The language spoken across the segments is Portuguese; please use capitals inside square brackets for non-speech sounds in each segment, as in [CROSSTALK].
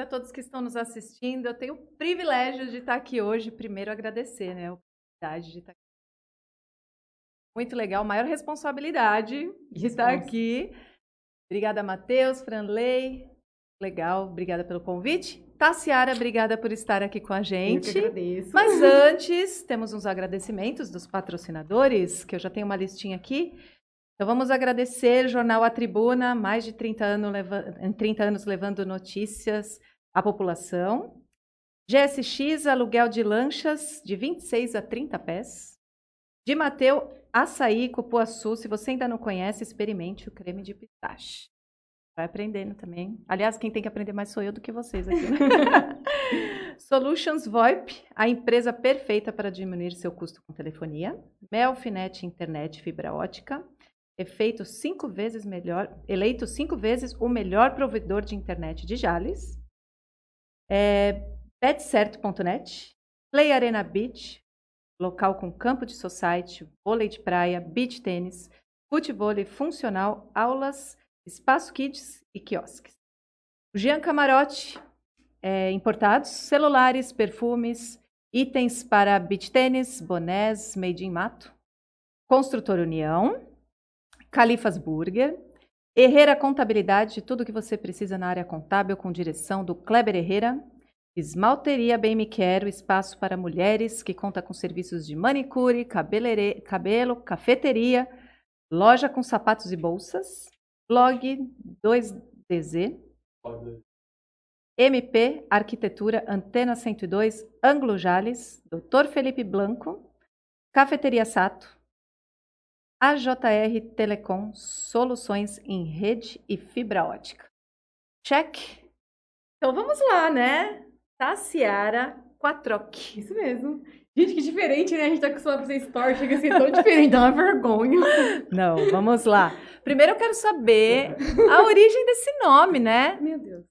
para todos que estão nos assistindo. Eu tenho o privilégio de estar aqui hoje. Primeiro, agradecer, né? A oportunidade de estar aqui. Muito legal, maior responsabilidade de estar aqui. Obrigada, Matheus, Franley. Legal, obrigada pelo convite. Tassiara, obrigada por estar aqui com a gente. Eu que agradeço. Mas [LAUGHS] antes, temos uns agradecimentos dos patrocinadores, que eu já tenho uma listinha aqui. Então vamos agradecer Jornal A Tribuna, mais de 30 anos, leva 30 anos levando notícias à população. GSX, aluguel de lanchas de 26 a 30 pés. De Mateu, açaí, cupuaçu. Se você ainda não conhece, experimente o creme de pistache. Vai aprendendo também. Aliás, quem tem que aprender mais sou eu do que vocês aqui. Né? [LAUGHS] Solutions VoIP, a empresa perfeita para diminuir seu custo com telefonia. Melfinet Internet Fibra Ótica feito cinco vezes melhor, eleito cinco vezes o melhor provedor de internet de Jales. É, betcerto.net, Play Arena Beach, local com campo de society, vôlei de praia, beach tênis, futebol funcional, aulas, espaço kids e quiosques. O Jean Camarote, é, importados, celulares, perfumes, itens para beach tênis, bonés, made in mato. Construtor União, Califas Burger, Herrera Contabilidade, tudo que você precisa na área contábil com direção do Kleber Herrera. Esmalteria Bem Me Quero, espaço para mulheres que conta com serviços de manicure, cabelo, cafeteria, loja com sapatos e bolsas, blog 2DZ, MP Arquitetura Antena 102, Anglo Jales, Dr. Felipe Blanco, Cafeteria Sato, AJR Telecom, soluções em rede e fibra ótica. Check. Então vamos lá, né? Tassiara Quatroc. Isso mesmo. Gente, que diferente, né? A gente tá acostumado a fazer story, chega a ser tão diferente, dá uma vergonha. [LAUGHS] Não, vamos lá. Primeiro eu quero saber a origem desse nome, né? Meu Deus.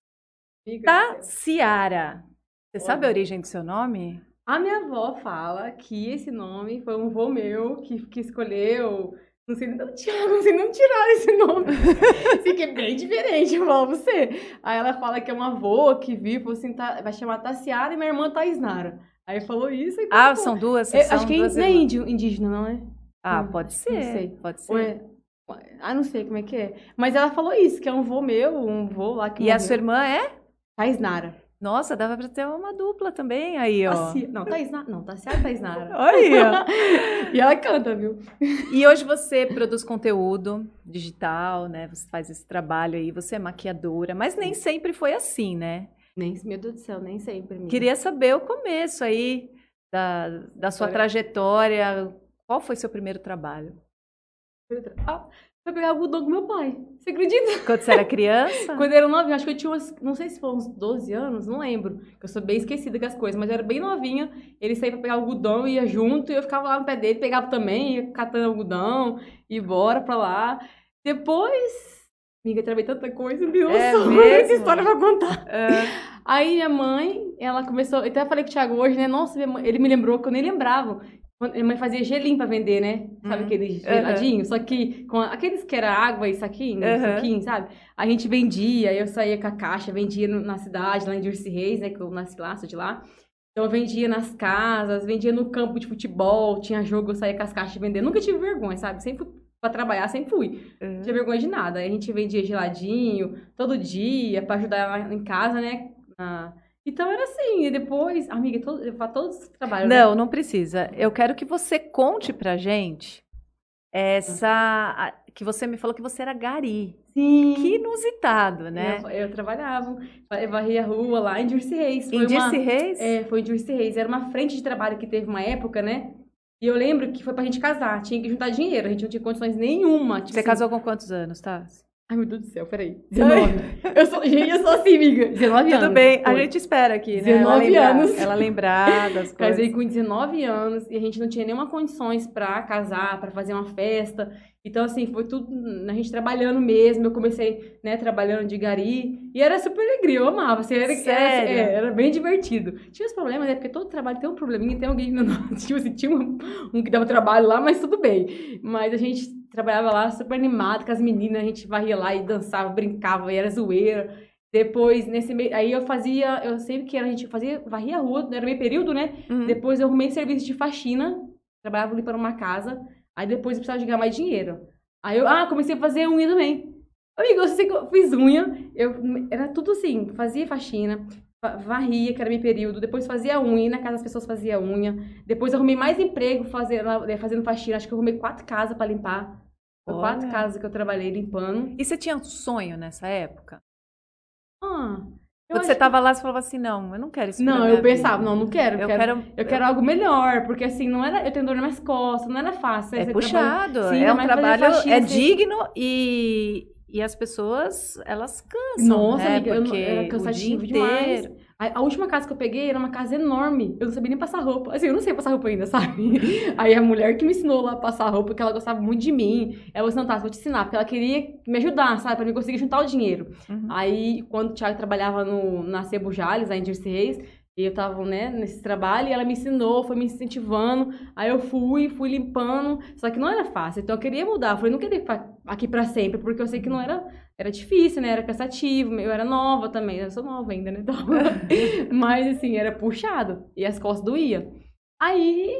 Tassiara. Você sabe a origem do seu nome? A minha avó fala que esse nome foi um vô meu que, que escolheu. Não sei, não, Tiago, não sei não tirar esse nome. [LAUGHS] Fiquei é bem diferente, eu falo você. Aí ela fala que é uma avó que vive, assim, tá, vai chamar Tassiara e minha irmã Taisnara. Aí falou isso. Então, ah, pô, são duas? É, são acho que duas não é índio, indígena, não é? Ah, pode ser. Não sei. Pode ser. É, ah, não sei como é que é. Mas ela falou isso, que é um vô meu, um vô lá que E morreu. a sua irmã é? Taisnara. Nossa, dava pra ter uma dupla também aí, ó. Não, Thaís Nara. Não, Tassiara Thaís Nara. [LAUGHS] Olha! [LAUGHS] e ela canta, viu? E hoje você produz conteúdo digital, né? Você faz esse trabalho aí, você é maquiadora, mas nem sempre foi assim, né? Nem, meu Deus do céu, nem sempre. Queria saber o começo aí da, da sua Olha. trajetória. Qual foi seu primeiro trabalho? Ah, foi pegar algodão com meu pai. Você acredita? Quando você era criança? [LAUGHS] Quando eu era novinha, acho que eu tinha umas, não sei se foram uns 12 anos, não lembro. Eu sou bem esquecida com as coisas, mas eu era bem novinha. Ele saía pra pegar algodão, ia junto, e eu ficava lá no pé dele, pegava também, ia catando algodão, e bora pra lá. Depois, amiga, travei tanta coisa, Deus, é [LAUGHS] essa história pra contar. É. Aí minha mãe, ela começou, eu até falei com o Thiago hoje, né? Nossa, mãe, ele me lembrou que eu nem lembrava. Minha mãe fazia gelinho pra vender, né? Sabe uhum. aqueles geladinhos? Uhum. Só que com aqueles que era água e saquinho, uhum. saquinho, sabe? A gente vendia, eu saía com a caixa, vendia na cidade, lá em Dirce Reis, né? Que eu nasci lá, sou de lá. Então eu vendia nas casas, vendia no campo de futebol, tinha jogo, eu saía com as caixas vendendo. Nunca tive vergonha, sabe? Sempre fui pra trabalhar, sempre fui. Uhum. Não tinha vergonha de nada. A gente vendia geladinho todo dia pra ajudar em casa, né? Na então era assim, e depois, amiga, todo, eu faço todos os trabalhos. Né? Não, né? não precisa. Eu quero que você conte pra gente essa. Que você me falou que você era gari. Sim. Que inusitado, né? Eu, eu trabalhava, eu varria a rua lá em Dirce Reis. Foi em Dirce Reis? É, foi em Dirce Reis. Era uma frente de trabalho que teve uma época, né? E eu lembro que foi pra gente casar, tinha que juntar dinheiro, a gente não tinha condições nenhuma. Tipo você assim, casou com quantos anos, tá? Ai, meu Deus do céu, peraí. [LAUGHS] 19. eu sou, gente, eu sou assim, amiga. 19 anos. Tudo bem, a gente espera aqui, né? 19 ela lembrar, anos. Ela lembrar das [LAUGHS] coisas. Casei com 19 anos e a gente não tinha nenhuma condições pra casar, pra fazer uma festa. Então, assim, foi tudo a gente trabalhando mesmo. Eu comecei, né, trabalhando de gari. E era super alegria, eu amava. Assim, era, Sério? Era, é, era, bem divertido. Tinha os problemas, né? Porque todo trabalho tem um probleminha, tem alguém. [LAUGHS] Tipo assim, tinha um, um que dava trabalho lá, mas tudo bem. Mas a gente trabalhava lá super animado com as meninas, a gente varria lá e dançava, brincava, e era zoeira. Depois, nesse meio, aí eu fazia, eu sempre que era, a gente fazia, varria a rua, era meio período, né? Uhum. Depois eu arrumei serviço de faxina, trabalhava limpando uma casa, aí depois eu precisava de ganhar mais dinheiro. Aí eu, ah, comecei a fazer unha também. Amigo, eu sei que eu fiz unha, eu, era tudo assim, fazia faxina, varria, que era meu período, depois fazia unha, e na casa das pessoas fazia unha, depois eu arrumei mais emprego fazendo, fazendo faxina, acho que eu arrumei quatro casas pra limpar. Olha. quatro casas que eu trabalhei limpando. E você tinha um sonho nessa época? Ah, eu Quando você que- tava lá, você falava assim, não, eu não quero isso Não, eu pensava, vida. não, não quero, Eu quero, quero... eu quero algo melhor, porque assim, não era, eu tenho dor nas costas, não era fácil. né? É puxado, trabalha- Sim, é um trabalho, faxina, é você- digno e, e as pessoas, elas cansam, Nossa, né? amiga, eu Porque era o dia cansativo demais. A, a última casa que eu peguei era uma casa enorme. Eu não sabia nem passar roupa. Assim, eu não sei passar roupa ainda, [LAUGHS] sabe? Aí a mulher que me ensinou lá a passar roupa, porque ela gostava muito de mim. Ela falou assim, não, tá, vou te ensinar. Porque ela queria me ajudar, sabe? Pra mim conseguir juntar o dinheiro. Uhum. Aí, quando o Thiago trabalhava no, na Sebo Jales, lá em Dirce Reis, e eu tava, né, nesse trabalho, e ela me ensinou, foi me incentivando. Aí eu fui, fui limpando. Só que não era fácil. Então eu queria mudar. Eu falei, não queria ficar aqui pra sempre, porque eu sei que não era... Era difícil, né? Era cansativo. Eu era nova também. Eu sou nova ainda, né? [LAUGHS] Então... [LAUGHS] Mas, assim, era puxado. E as costas doía. Aí,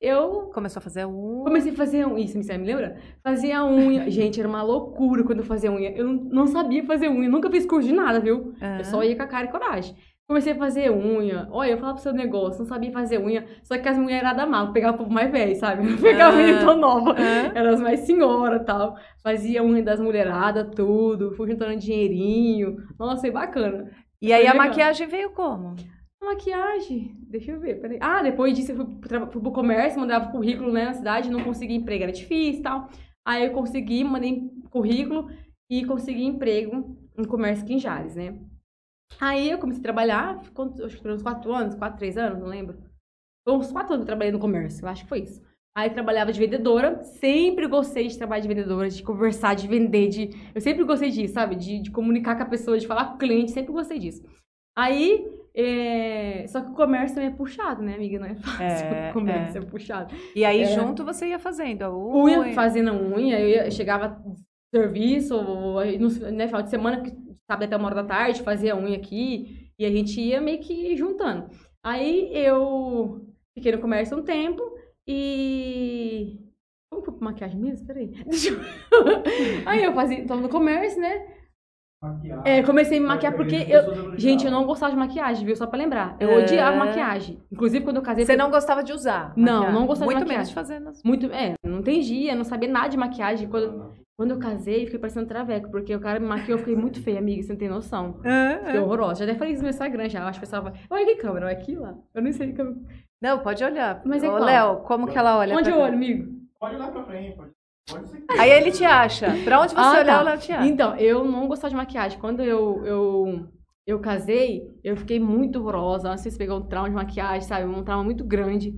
eu Começou a fazer um... comecei a fazer unha. Isso, você me lembra? Fazia unha. [LAUGHS] Gente, era uma loucura quando eu fazia unha. Eu não, sabia fazer unha. Nunca fiz curso de nada, viu? Ah. Eu só ia com a cara e coragem. Comecei a fazer unha. Olha, eu falava pro seu negócio, não sabia fazer unha. Só que as da mal, pegava o povo mais velho, sabe? [LAUGHS] Não pegava Ah. tão nova. Ah. Eram as mais senhora tal. Fazia unha das mulheradas, tudo. Fui juntando dinheirinho. Nossa, foi bacana. E aí Foi a legal. maquiagem veio como? Maquiagem, deixa eu ver, peraí. Ah, depois disso eu fui, pro fui pro comércio, mandava currículo né, na cidade, não consegui emprego, era difícil e tal. Aí eu consegui, mandei currículo e consegui emprego em comércio aqui em Jales, né? Aí eu comecei a trabalhar, quanto- acho que foram uns quatro anos, quatro, três anos, não lembro. Foi uns quatro anos que eu trabalhei no comércio, eu acho que foi isso. Aí trabalhava de vendedora, sempre gostei de trabalhar de vendedora, de conversar, de vender, de... Eu sempre gostei disso, sabe? De, de comunicar com a pessoa, de falar com o cliente, sempre gostei disso. Aí, é, só que o comércio também é puxado, né, amiga? Não é fácil. É, [LAUGHS] o comércio é, puxado. E aí É. junto você ia fazendo a unha. Unha, fazendo unha, eu, ia- eu chegava serviço, ou no né, final de semana, que sábado até uma hora da tarde, fazia unha aqui, e a gente ia meio que juntando. Aí eu fiquei no comércio um tempo e. Como foi pra maquiagem mesmo? Peraí. [LAUGHS] Deixa eu... [LAUGHS] Aí eu fazia, tava no comércio, né? Maquiagem. É, comecei a me maquiar porque eu. Gente, eu não gostava de maquiagem, viu? Só pra lembrar. Eu É. odiava maquiagem. Inclusive, quando eu casei. Você foi- não gostava de usar? Não, maquiagem? não gostava de Muito maquiagem. menos de fazer nas... Muito. É, não entendia, não sabia nada de maquiagem. Quando, quando eu casei, fiquei parecendo traveco, porque o cara me maquiou, eu fiquei muito feia, amiga, você não tem noção. Fiquei horrorosa. Já até falei isso no meu Instagram já. Eu acho que o pessoal vai. Olha que câmera, olha aqui lá. Eu não sei que câmera. Não, pode olhar. Mas é Ô? Léo, como que ela olha? Onde eu olho, amigo? Pode olhar pra frente, pode. Pode ser. Aí ele te acha. Pra onde você Ah, olhar, tá. o Léo te acha. Então, eu não gostava de maquiagem. Quando eu, eu, eu casei, eu fiquei muito horrorosa. Não sei se pegou um trauma de maquiagem, sabe? Um trauma muito grande.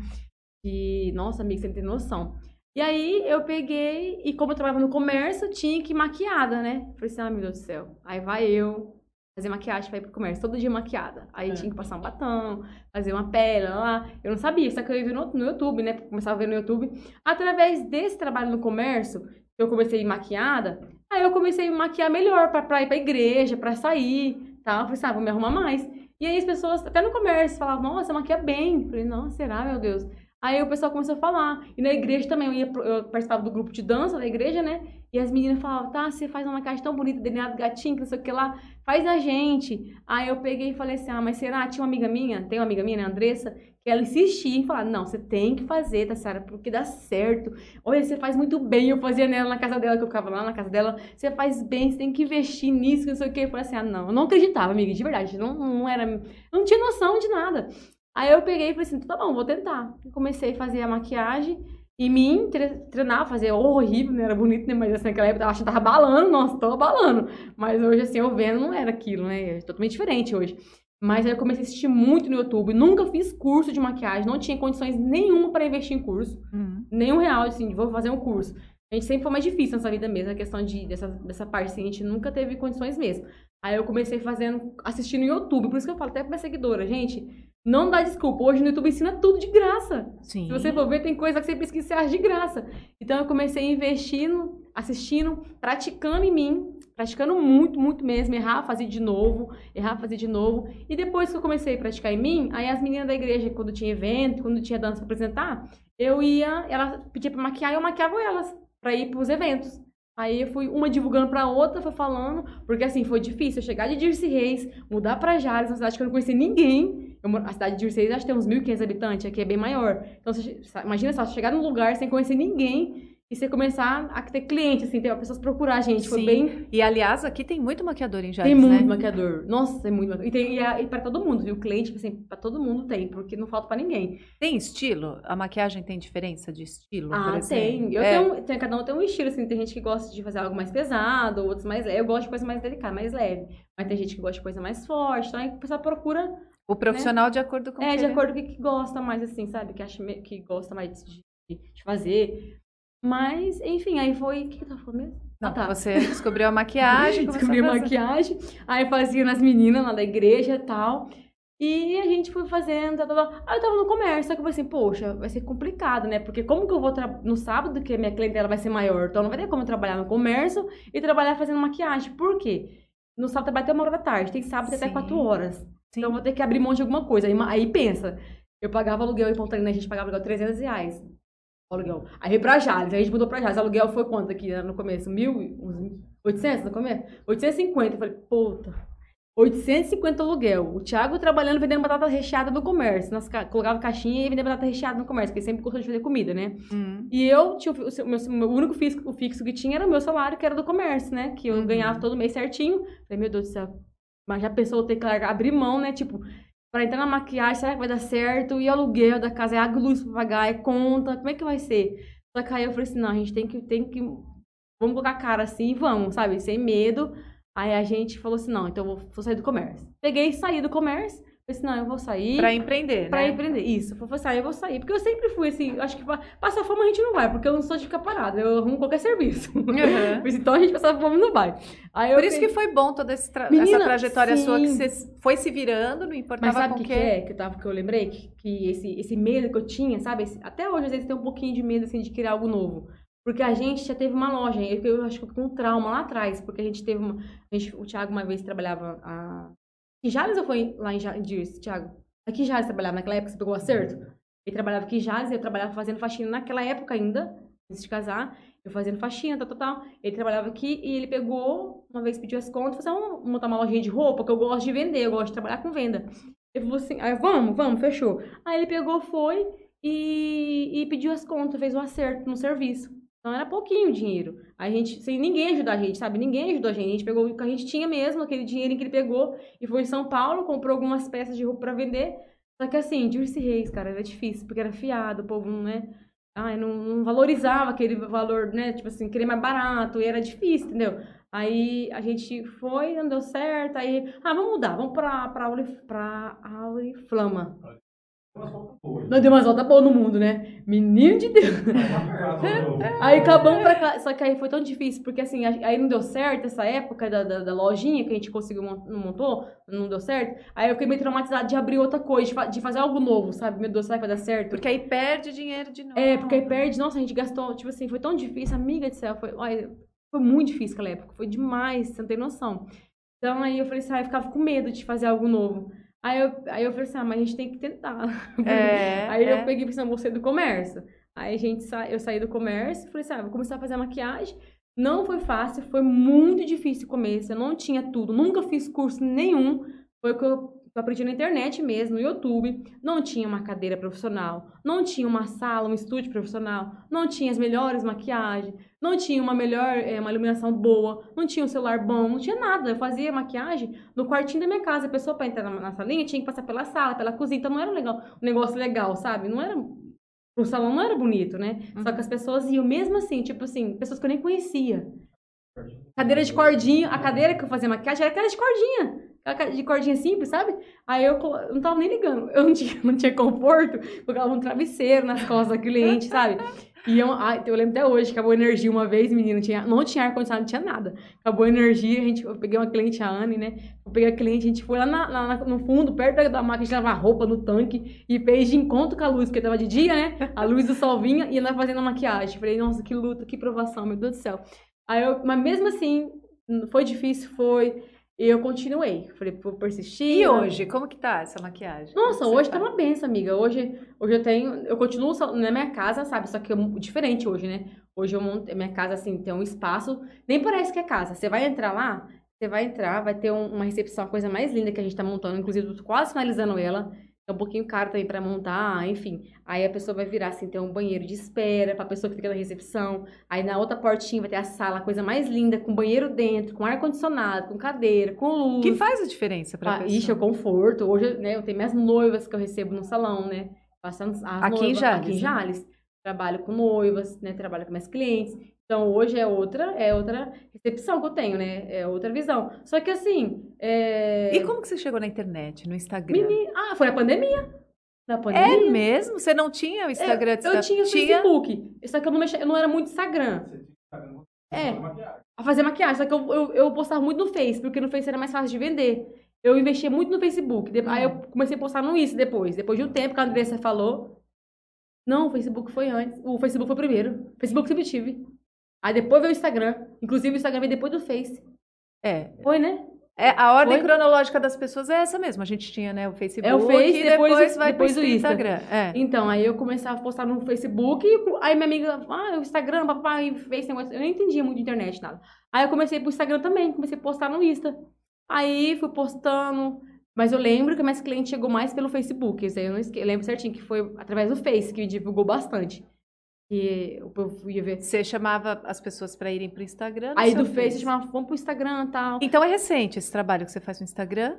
E, nossa, amiga, você não tem noção. E aí eu peguei, e como eu trabalhava no comércio, tinha que ir maquiada, né? Falei assim, ah, meu Deus do céu. Aí vai eu fazer maquiagem pra ir pro comércio, todo dia maquiada. Aí É. tinha que passar um batom, fazer uma pele, lá, lá. Eu não sabia, só que eu ia ver no, no YouTube, né? Começava a ver no YouTube. Através desse trabalho no comércio, que eu comecei a ir maquiada, aí eu comecei a me maquiar melhor pra, pra ir pra igreja, pra sair, tá? Eu falei assim, ah, vou me arrumar mais. E aí as pessoas, até no comércio, falavam, nossa, maquia bem. Eu falei, não, será, meu Deus? Aí o pessoal começou a falar. E na igreja também, eu, ia, eu participava do grupo de dança da igreja, né? E as meninas falavam, tá, você faz uma maquiagem tão bonita, delineado gatinho, que não sei o que lá, faz a gente. Aí eu peguei e falei assim, ah, mas será? Tinha uma amiga minha, tem uma amiga minha, né, Andressa, que ela insistia em falar, não, você tem que fazer, tá, Sara, porque dá certo. Olha, você faz muito bem. Eu fazia nela na casa dela, que eu ficava lá na casa dela, você faz bem, você tem que investir nisso, que não sei o que. Eu falei assim, ah, não, eu não acreditava, amiga, de verdade, não, não era, não tinha noção de nada. Aí eu peguei e falei assim, tá bom, vou tentar. Eu comecei a fazer a maquiagem e me tre- treinar, fazer horrível, não era bonito, né? Mas assim, naquela época eu achava que tava balando, nossa, tô balando. Mas hoje, assim, eu vendo, não era aquilo, né? É totalmente diferente hoje. Mas aí eu comecei a assistir muito no YouTube, nunca fiz curso de maquiagem, não tinha condições nenhuma para investir em curso. Uhum. Nenhum real, assim, vou fazer um curso. A gente sempre foi mais difícil nessa vida mesmo, a questão de, dessa, dessa parte, assim, a gente nunca teve condições mesmo. Aí eu comecei fazendo, assistindo no YouTube, por isso que eu falo até pra minha seguidora, gente, não dá desculpa, hoje no YouTube ensina tudo de graça. Sim. Se você for ver, tem coisa que você pesquisa você acha de graça. Então eu comecei investindo, assistindo, praticando em mim, praticando muito, muito mesmo, errar, fazer de novo, errar, fazer de novo. E depois que eu comecei a praticar em mim, aí as meninas da igreja, quando tinha evento, quando tinha dança pra apresentar, eu ia, ela pedia pra maquiar eu maquiava elas pra ir pros eventos. Aí eu fui uma divulgando pra outra, foi falando, porque assim, foi difícil eu chegar de Dirce Reis, mudar pra Jales, uma cidade que eu não conhecia ninguém. Eu, a cidade de Dirce Reis acho que tem uns 1.500 habitantes, aqui é bem maior. Então, você, imagina só, chegar num lugar sem conhecer ninguém e você começar a ter cliente, assim, ter pessoas procurar a gente. Foi Sim. bem. E aliás, aqui tem muito maquiador em Jales, Tem muito né? maquiador. Nossa, tem muito maquiador. E, tem, e, é- e pra todo mundo, viu? Cliente, tipo assim, pra todo mundo tem, porque não falta pra ninguém. Tem estilo? A maquiagem tem diferença de estilo? Ah, tem. Eu É. tenho, tem. Cada um tem um estilo, assim. Tem gente que gosta de fazer algo mais pesado, outros mais leve. Eu gosto de coisa mais delicada, mais leve. Mas tem gente que gosta de coisa mais forte. Então aí a pessoa procura O profissional de acordo com o é, que de acordo com o que gosta mais, assim, sabe? Que acha que gosta mais de, de fazer. Mas, enfim, aí foi. O que, que eu tava falando mesmo? Não, ah, tá. Você descobriu a maquiagem, [LAUGHS] começou Descobri a maquiagem. Aí fazia nas meninas lá da igreja e tal. E a gente foi fazendo, tal, tal, tal. Aí eu tava no comércio, só que eu falei assim, poxa, vai ser complicado, né? Porque como que eu vou no sábado que a minha clientela vai ser maior? Então não vai ter como eu trabalhar no comércio e trabalhar fazendo maquiagem. Por quê? No sábado trabalho até uma hora da tarde, tem sábado até Sim. quatro horas. Sim. Então eu vou ter que abrir mão de alguma coisa. Aí, aí pensa, eu pagava aluguel em Pontalina, a gente pagava aluguel 300 reais. Aluguel. Aí veio pra Jales, aí a gente mudou pra Jales. O aluguel foi quanto aqui né, no começo? Mil? Uns 800 no começo? 850. Eu falei, puta. 850 aluguel. O Thiago trabalhando vendendo batata recheada no comércio. Nós ca- colocava caixinha e vendia batata recheada no comércio, porque sempre gostou de fazer comida, né? Hum. E eu tinha o, meu, meu único fixo, fixo que tinha era o meu salário, que era do comércio, né? Que eu Uhum. ganhava todo mês certinho. Falei, meu Deus do céu. Mas já pensou ter que largar, abrir mão, né? Tipo, pra entrar na maquiagem, será que vai dar certo? E aluguel da casa, é e luz pra pagar, é conta, como é que vai ser? Só que aí eu falei assim, não, a gente tem que, tem que, vamos colocar a cara assim vamos, sabe? Sem medo. Aí a gente falou assim, não, então eu vou, vou sair do comércio. Peguei e saí do comércio. Falei assim, não, eu vou sair. Pra empreender, Pra né? empreender. Isso. Eu falei assim, ah, eu vou sair. Porque eu sempre fui assim, acho que pra passar fome a gente não vai, porque eu não sou de ficar parada. Eu arrumo qualquer serviço. Uhum. [LAUGHS] Então a gente passar fome não vai. Aí eu Por isso que peguei- foi bom toda tra- Menina, essa trajetória sua, que sim. você foi se virando, não importava Mas sabe o com que, que é que eu, tava, que eu lembrei? Que, que esse, esse medo que eu tinha, sabe? Esse- até hoje, às vezes, tem um pouquinho de medo, assim, de criar algo novo. Porque a gente já teve uma loja, eu, eu acho que eu com um trauma lá atrás, porque a gente teve uma... a gente- o Thiago uma vez trabalhava a... Em Jales ou foi lá em Ja- em Dirce, Thiago? Aqui Jales trabalhava naquela época, você pegou o acerto? Ele trabalhava aqui em Jales, eu trabalhava fazendo faxina naquela época ainda, antes de casar. Eu fazendo faxina, tal, tal, tal. Ele trabalhava aqui e ele pegou, uma vez pediu as contas, falou assim, vamos montar uma lojinha de roupa, que eu gosto de vender, eu gosto de trabalhar com venda. Ele falou assim, aí, vamos, vamos, fechou. Aí ele pegou, foi e, e pediu as contas, fez o acerto no serviço. Então era pouquinho dinheiro. A gente, sem ninguém ajudar a gente, sabe? Ninguém ajudou a gente. A gente pegou o que a gente tinha mesmo, aquele dinheiro que ele pegou, e foi em São Paulo, comprou algumas peças de roupa pra vender. Só que assim, Dirce Reis, cara, era difícil, porque era fiado, o povo, né? Ai, não, não valorizava aquele valor, né? Tipo assim, querer mais barato, e era difícil, entendeu? Aí a gente foi, não deu certo, aí, ah, vamos mudar, vamos pra, pra Auriflama. Não deu umas voltas boas no mundo, né? Menino de Deus. [LAUGHS] Aí acabamos pra cá. Só que aí foi tão difícil, porque assim, aí não deu certo essa época da, da, da lojinha que a gente conseguiu, não montou, não deu certo. Aí eu fiquei meio traumatizada de abrir outra coisa, de, fa- de fazer algo novo, sabe? Meu Deus, será que vai dar certo? Porque aí perde dinheiro de novo. É, porque aí perde, nossa, a gente gastou, tipo assim, foi tão difícil, amiga do céu, foi, olha, foi muito difícil aquela época, foi demais, você não tem noção. Então aí eu falei assim, ah, eu ficava com medo de fazer algo novo. Aí eu, aí eu falei assim, ah, mas a gente tem que tentar. [LAUGHS] É, aí é. eu peguei e pensei, não, vou sair do comércio. Aí a gente sa... eu saí do comércio e falei assim, ah, vou começar a fazer maquiagem. Não foi fácil, foi muito difícil o começo, eu não tinha tudo, nunca fiz curso nenhum. Foi o que eu eu aprendi na internet mesmo, no YouTube. Não tinha uma cadeira profissional, não tinha uma sala, um estúdio profissional, não tinha as melhores maquiagens, não tinha uma melhor, eh, uma iluminação boa, não tinha um celular bom, não tinha nada. Eu fazia maquiagem no quartinho da minha casa. A pessoa para entrar na, na salinha tinha que passar pela sala, pela cozinha. Então não era um, legal, um negócio legal, sabe? Não era o salão não era bonito, né? Só que as pessoas iam mesmo assim, tipo assim, pessoas que eu nem conhecia. Cadeira de cordinha, a cadeira que eu fazia maquiagem era aquela de cordinha. De cordinha simples, sabe? Aí eu, eu não tava nem ligando. Eu não tinha, [LAUGHS] não tinha conforto, colocava um travesseiro nas costas da cliente, sabe? E eu, eu lembro até hoje, acabou a energia uma vez, menina, tinha, não tinha ar-condicionado, não tinha nada. Acabou a energia, a gente, eu peguei uma cliente, a Anne, né? Eu peguei a cliente, a gente foi lá, na- na- no fundo, perto da, da máquina de lavar roupa, no tanque, e fez de encontro com a luz, porque tava de dia, né? A luz do sol vinha e ela fazendo a maquiagem. Falei, nossa, que luta, que provação, meu Deus do céu. Aí eu, mas mesmo assim, Foi difícil, foi. E eu continuei. Falei, vou persistir. E hoje, como que tá essa maquiagem? Nossa, hoje você tá uma benção, amiga. Hoje, hoje eu tenho. Eu continuo na minha casa, sabe? Só que é mu- diferente hoje, né? Hoje eu monto. Minha casa, assim, tem um espaço. Nem parece que é casa. Você vai entrar lá, você vai entrar, vai ter um- uma recepção, a coisa mais linda que a gente tá montando. Inclusive, eu tô quase finalizando ela. É um pouquinho caro também pra montar, enfim. Aí a pessoa vai virar, assim, tem um banheiro de espera pra pessoa que fica na recepção. Aí na outra portinha vai ter a sala, a coisa mais linda, com banheiro dentro, com ar-condicionado, com cadeira, com luz. Que faz a diferença pra Ah, pessoa? ixi, é o conforto. Hoje, né, eu tenho minhas noivas que eu recebo no salão, né? Passando as Aqui em noivas, Jales, Aqui em né? Jales. Trabalho com noivas, né? Trabalho com minhas clientes. Então, hoje é outra, é outra recepção que eu tenho, né? É outra visão. Só que assim, é... E como que você chegou na internet, no Instagram? Menina- Ah, foi na pandemia. Na É pandemia. mesmo? Você não tinha o Instagram de eu Insta- tinha o Facebook. Só que eu não, mexia, eu não era muito Instagram. É. maquiagem. a fazer maquiagem. Só que eu, eu, eu postava muito no Face, porque no Face era mais fácil de vender. Eu investia muito no Facebook. De- Aí eu comecei a postar no Insta depois. Depois de um tempo que a Andressa falou. Não, o Facebook foi antes. O Facebook foi primeiro. O Facebook sempre tive. Aí depois veio o Instagram. Inclusive o Instagram veio depois do Face. É. Foi, né? É, a ordem Foi? cronológica das pessoas é essa mesmo. A gente tinha, né, o Facebook É o Face, e depois depois, vai depois pro Insta. Instagram. É. Então, aí eu começava a postar no Facebook. E aí minha amiga, ah, o Instagram, papai, fez esse negócio. Eu não entendia muito de internet, nada. Aí eu comecei pro Instagram também. Comecei a postar no Insta. Aí fui postando. Mas eu lembro que minhas clientes chegou mais pelo Facebook. Isso aí eu não esque... eu lembro certinho que foi através do Face que divulgou bastante. Que o povo ia ver. Você chamava as pessoas para irem pro Instagram. no Aí do Face eu chamava, vamos pro Instagram e tal. Então é recente esse trabalho que você faz no Instagram?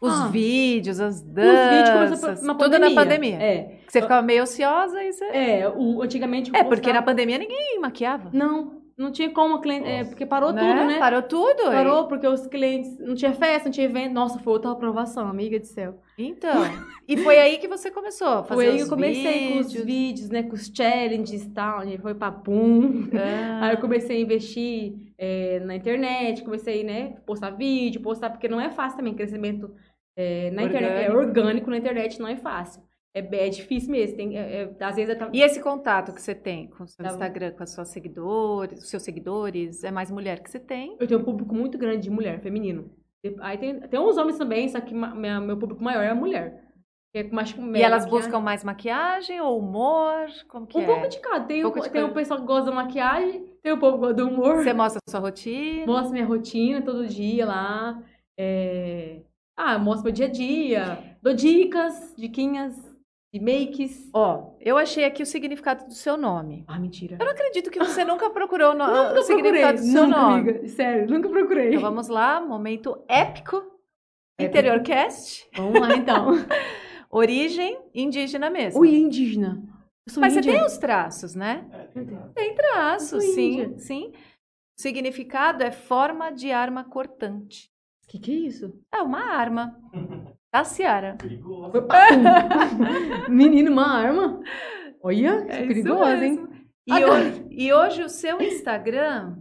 Os Ah. vídeos, as Os vídeos danças, na tudo pandemia. na pandemia. É. Você ficava meio ociosa e você... É, o, antigamente É, porque na pandemia ninguém maquiava. Não, não tinha como cliente. É, porque parou né? tudo, né? Parou tudo. Parou porque os clientes. Não tinha festa, não tinha evento. Nossa, foi outra aprovação, amiga do céu. Então, e foi aí que você começou a fazer Foi aí que eu comecei com os vídeos. vídeos, né? Com os challenges e tal. Gente foi papum. Ah. Aí eu comecei a investir é, na internet, comecei, né? Postar vídeo, postar, porque não é fácil também. Crescimento é, na internet. É Orgânico. orgânico na internet, não é fácil. É, é difícil mesmo. Tem, é, é, às vezes E esse contato que você tem com o seu Tá bom. Instagram, com as suas seguidores, os seus seguidores, é mais mulher que você tem? Eu tenho um público muito grande de mulher, feminino. Aí tem, tem uns homens também, só que minha- meu público maior é a mulher. É mais, E elas buscam mais maquiagem ou humor? Como que Um é? pouco de cada. Tem, Um o, tem o pessoal que gosta da maquiagem, tem o povo que gosta do humor. Você mostra a sua rotina? Mostra minha rotina todo dia lá. É... Ah, mostra meu dia a dia. Dou dicas, diquinhas de makes. Ó, eu achei aqui o significado do seu nome. Ah, mentira. Eu não acredito que você nunca procurou no, Nunca o significado do procurei. seu Nunca, nome. amiga. Sério, nunca procurei. Então vamos lá, momento épico. Épico. Interior Cast. Vamos lá, então. [LAUGHS] Origem indígena mesmo. Ui, indígena. Eu sou Mas você índia. tem os traços, né? É, tem que- Tem traços, sim, índia. sim. O significado é forma de arma cortante. Que que é isso? É uma arma. [LAUGHS] Da Ciara. Perigoso. Foi papum. [LAUGHS] Menino, uma arma. Olha, É perigosa, hein? E, Ah, tá. hoje, e hoje o seu Instagram,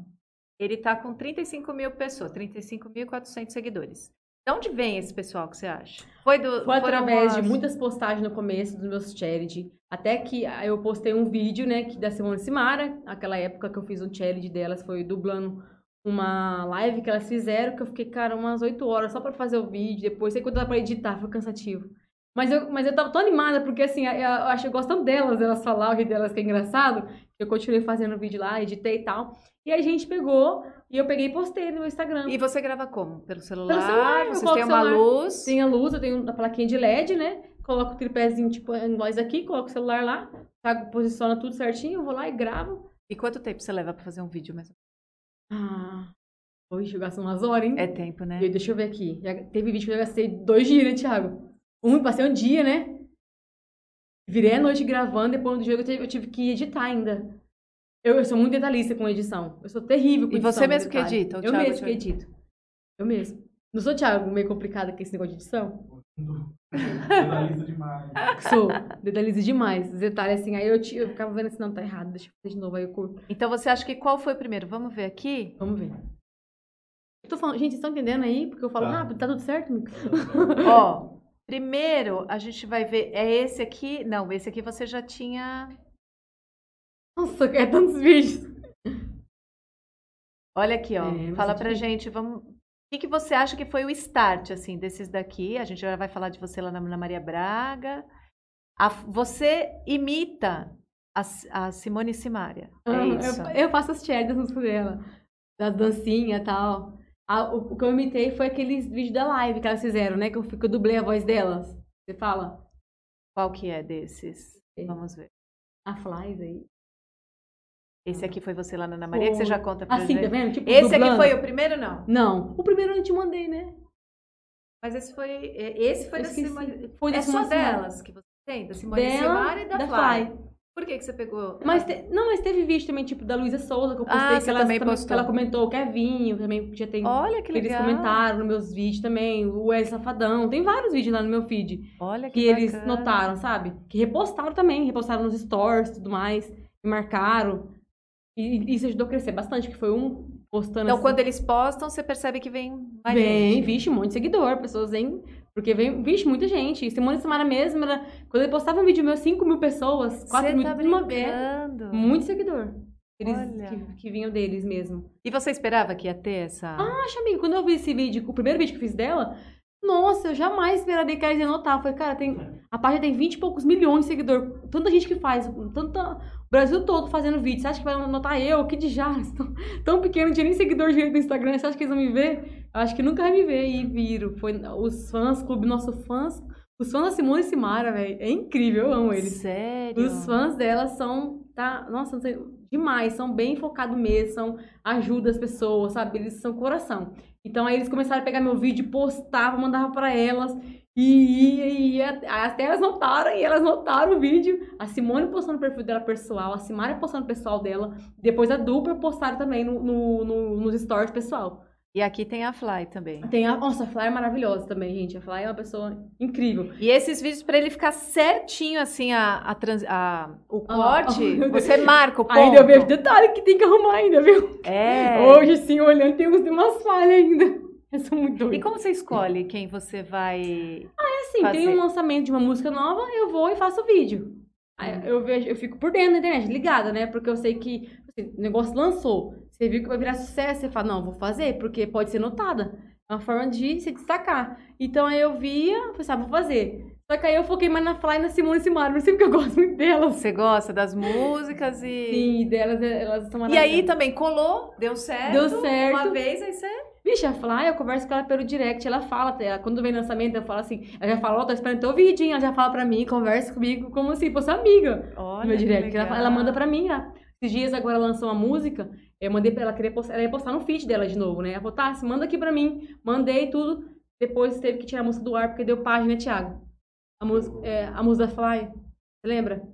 ele tá com 35 mil pessoas, 35.400 seguidores. De onde vem esse pessoal que você acha? Foi, do, Foi através de as- muitas postagens no começo dos meus challenge. Até que ah, eu postei um vídeo, né, que da Simone Simara. Aquela época que eu fiz um challenge delas, foi dublando uma live que elas fizeram, que eu fiquei, cara, umas 8 horas só pra fazer o vídeo. Depois, sei quando dá pra editar, foi cansativo. Mas eu, mas eu tava tão animada, porque assim, eu, eu acho que eu gosto tanto delas, elas falar o delas que é engraçado, que eu continuei fazendo o vídeo lá, editei e tal. E a gente pegou, e eu peguei e postei no Instagram. E você grava como? Pelo celular? celular, eu Você o uma celular. luz? Tem a luz, eu tenho a plaquinha de LED, né? Coloco o tripézinho, tipo, nós aqui, coloco o celular lá, posiciona tudo certinho, eu vou lá e gravo. E quanto tempo você leva pra fazer um vídeo? Mais... Ah, hoje eu gasto umas horas, hein? É tempo, né? E deixa eu ver aqui. Já teve vídeo que eu gastei dois dias, né, Thiago? Um, passei um dia, né? Virei a noite gravando, depois do jogo eu tive, eu tive que editar ainda. Eu, eu sou muito detalhista com edição. Eu sou terrível com E edição. você mesmo que edita, Eu Thiago mesmo que edito. Eu mesmo. Não sou, Thiago, meio complicado com esse negócio de edição? Detalhista demais. Sou. Detalhista demais. Os detalhes assim, aí eu, ti- eu ficava vendo assim, não, tá errado, deixa eu fazer de novo, aí eu curto. Então você acha que qual foi o primeiro? Vamos ver aqui? Vamos ver. Eu tô falando, gente, vocês estão entendendo aí? Porque eu falo Tá. rápido, tá tudo certo? Ó, [LAUGHS] primeiro a gente vai ver. É esse aqui? Não, esse aqui você já tinha. Nossa, é tantos vídeos. Olha aqui, ó. É, Fala pra gente, vamos. O que, que você acha que foi o start, assim, desses daqui? A gente já vai falar de você lá na, na Maria Braga. A- você imita a, a Simone Simaria. É Ah, isso. Eu, eu faço as shares das músicas dela. Das dancinhas e tal. Ah, o, o que eu imitei foi aqueles vídeos da live que elas fizeram, né? Que eu, que eu dublei a voz delas. Você fala? Qual que é desses? É. Vamos ver. A Flies aí. Esse aqui foi você lá na Ana Maria, que você já conta pra Assim, gente. tá vendo? Tipo, Esse aqui dublando. foi o primeiro, não? Não. O primeiro eu te mandei, né? Mas esse foi. Esse foi Eu da. Simone. Foi da é só Simone delas que você tem? Da Simone Dela, e da, da Fly. Fly. Por que, que você pegou? Mas te- não, mas teve vídeo também, tipo, da Luísa Souza, que eu postei, Ah, que, ela, também postou. que ela comentou, o Kevinho, também já tem. Olha que que eles legal. comentaram nos meus vídeos também, o Wes Safadão, tem vários vídeos lá no meu feed. Olha que, que eles bacana. notaram, sabe? Que repostaram também, repostaram nos stories e tudo mais, me marcaram. E isso ajudou a crescer bastante, que foi um postando Então, assim, quando eles postam, você percebe que vem mais vem, gente. vixe, um monte de seguidor, pessoas vêm, porque vem, vixe, muita gente. E Simone Samara mesmo, era, quando ele postava um vídeo meu, 5 mil pessoas, 4 Você mil, tá uma vez. Muito seguidor. Eles, que, que vinham deles mesmo. E você esperava que ia ter essa... Acha, amigo, quando eu vi esse vídeo, o primeiro vídeo que eu fiz dela, nossa, eu jamais esperaria que ela ia notar. Eu falei, cara, tem, a página tem 20 e poucos milhões de seguidores. Tanta gente que faz, tanta, Brasil todo fazendo vídeo. Você acha que vai notar eu? Que de já? [LAUGHS] Tão, tão pequeno, não tinha nem seguidor direito no Instagram. Você acha que eles vão me ver? Eu acho que nunca vai me ver. E viram. Foi os fãs, clube nosso fãs. Os fãs da Simone e Simara, velho. É incrível, eu amo eles. Sério? Os fãs dela são, tá, nossa, não sei, demais, são bem focados mesmo, são ajuda as pessoas, sabe? Eles são coração. Então aí eles começaram a pegar meu vídeo, postavam, mandavam pra elas e e ia, até elas notaram e elas notaram o vídeo. A Simone postou no perfil dela pessoal, a Simara postou no pessoal dela, depois a dupla postaram também no, no- no- nos stories pessoal. E aqui tem a Fly também. Tem a, nossa, a Fly é maravilhosa também, gente. A Fly é uma pessoa incrível. E esses vídeos, pra ele ficar certinho, assim, a, a, trans- a- o Ah corte, [LAUGHS] Deus. você marca o ponto. Ainda eu vejo detalhe que tem que arrumar ainda, viu? É. Hoje, sim, olhando, tem umas falhas ainda. Eu sou muito doida. E como você escolhe quem você vai... assim, fazer? tem um lançamento de uma música nova, eu vou e faço o vídeo. Aí Hum. eu vejo, eu fico por dentro da internet, ligada, né? Porque eu sei que assim, o negócio lançou. Você viu que vai virar sucesso, você fala, não, vou fazer, porque pode ser notada. É uma forma de se destacar. Então aí eu via, falei, ah, vou fazer. Só que aí eu foquei mais na Fly e na Simone e Simara, não sei porque eu gosto muito delas. Você gosta das músicas e... Sim, delas, elas são E aí também colou, deu certo. Deu certo. Uma vez, aí você... Vixe, a Fly, eu converso com ela pelo direct, ela fala, ela, quando vem lançamento, eu falo assim, ela já fala, ó, tô esperando teu vídeo, hein? Ela já fala pra mim, conversa comigo como se fosse amiga. Olha, no meu direct. Ela, ela manda pra mim, ó. Esses dias agora ela lançou uma música, eu mandei pra ela, queria postar, ela ia postar no feed dela de novo, né? Ela falou, tá, manda aqui pra mim. Mandei tudo. Depois teve que tirar a música do ar, porque deu página, Thiago. A música, é, a música Fly, você lembra?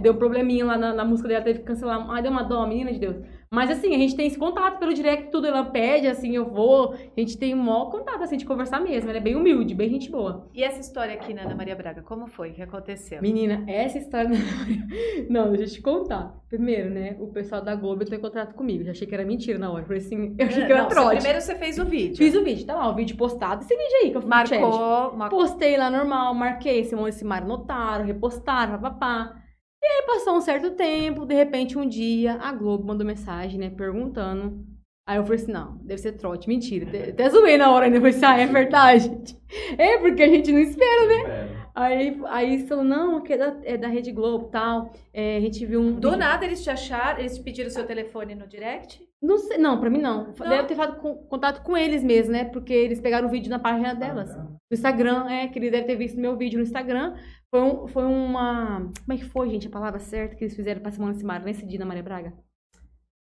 Deu um probleminha lá na, na música dela, teve que cancelar. Ai, deu uma dó, menina de Deus. Mas assim, a gente tem esse contato pelo direct, tudo. Ela pede, assim, eu vou. A gente tem um maior contato, assim, de conversar mesmo. Ela é bem humilde, bem gente boa. E essa história aqui na Ana Maria Braga, como foi? O que aconteceu? Menina, essa história. [LAUGHS] Não, deixa eu te contar. Primeiro, né? O pessoal da Globo entrou em contato comigo. Já achei que era mentira na hora. Falei assim, eu achei que era você- trote. primeiro você fez o vídeo. Fiz o vídeo, tá lá, o vídeo postado. Esse vídeo aí que eu fiz. Marcou, marcou. Postei lá normal, marquei, Simone e Simara notaram, repostaram, papapá. E aí passou um certo tempo, de repente um dia a Globo mandou mensagem, né, perguntando. Aí eu falei assim, não, deve ser trote, mentira. Até, zoei na hora ainda, falei assim, ah, é verdade. É, porque a gente não espera, né? Aí, aí falou, não, que é da, é da Rede Globo tal. É, a gente viu um. Do nada eles te acharam, eles te pediram o seu telefone no direct? Não sei, não, pra mim não. Não? Deve ter feito com- contato com eles mesmo, né? Porque eles pegaram o vídeo na página delas. No Instagram, é, que ele deve ter visto meu vídeo no Instagram. Foi, um, foi uma. Como é que foi, gente, a palavra certa que eles fizeram pra Simone Simara nesse dia na Maria Braga?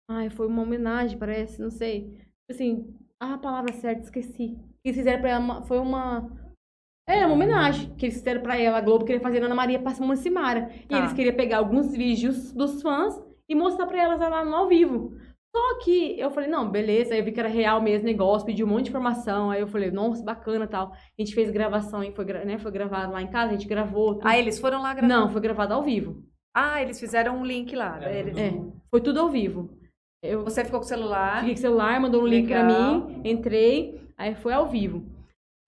Ai, foi uma homenagem, parece, não sei. Assim, ah, a palavra certa, esqueci. Que eles fizeram pra ela, foi uma. É, uma homenagem que eles fizeram pra ela. A Globo queria fazer na Ana Maria pra Simone Simara. E Tá. eles queriam pegar alguns vídeos dos fãs e mostrar pra elas lá no ao vivo. Só que eu falei, não, beleza. Aí eu vi que era real mesmo o negócio, pedi um monte de informação. Aí eu falei, nossa, bacana tal. A gente fez gravação foi, gra- né, foi gravado lá em casa, a gente gravou. tudo. Ah, eles foram lá gravar? Não, foi gravado ao vivo. Ah, eles fizeram um link lá. É, Eles- É, foi tudo ao vivo. Eu Você ficou com o celular. fiquei com o celular, mandou um link pra mim, entrei, aí foi ao vivo.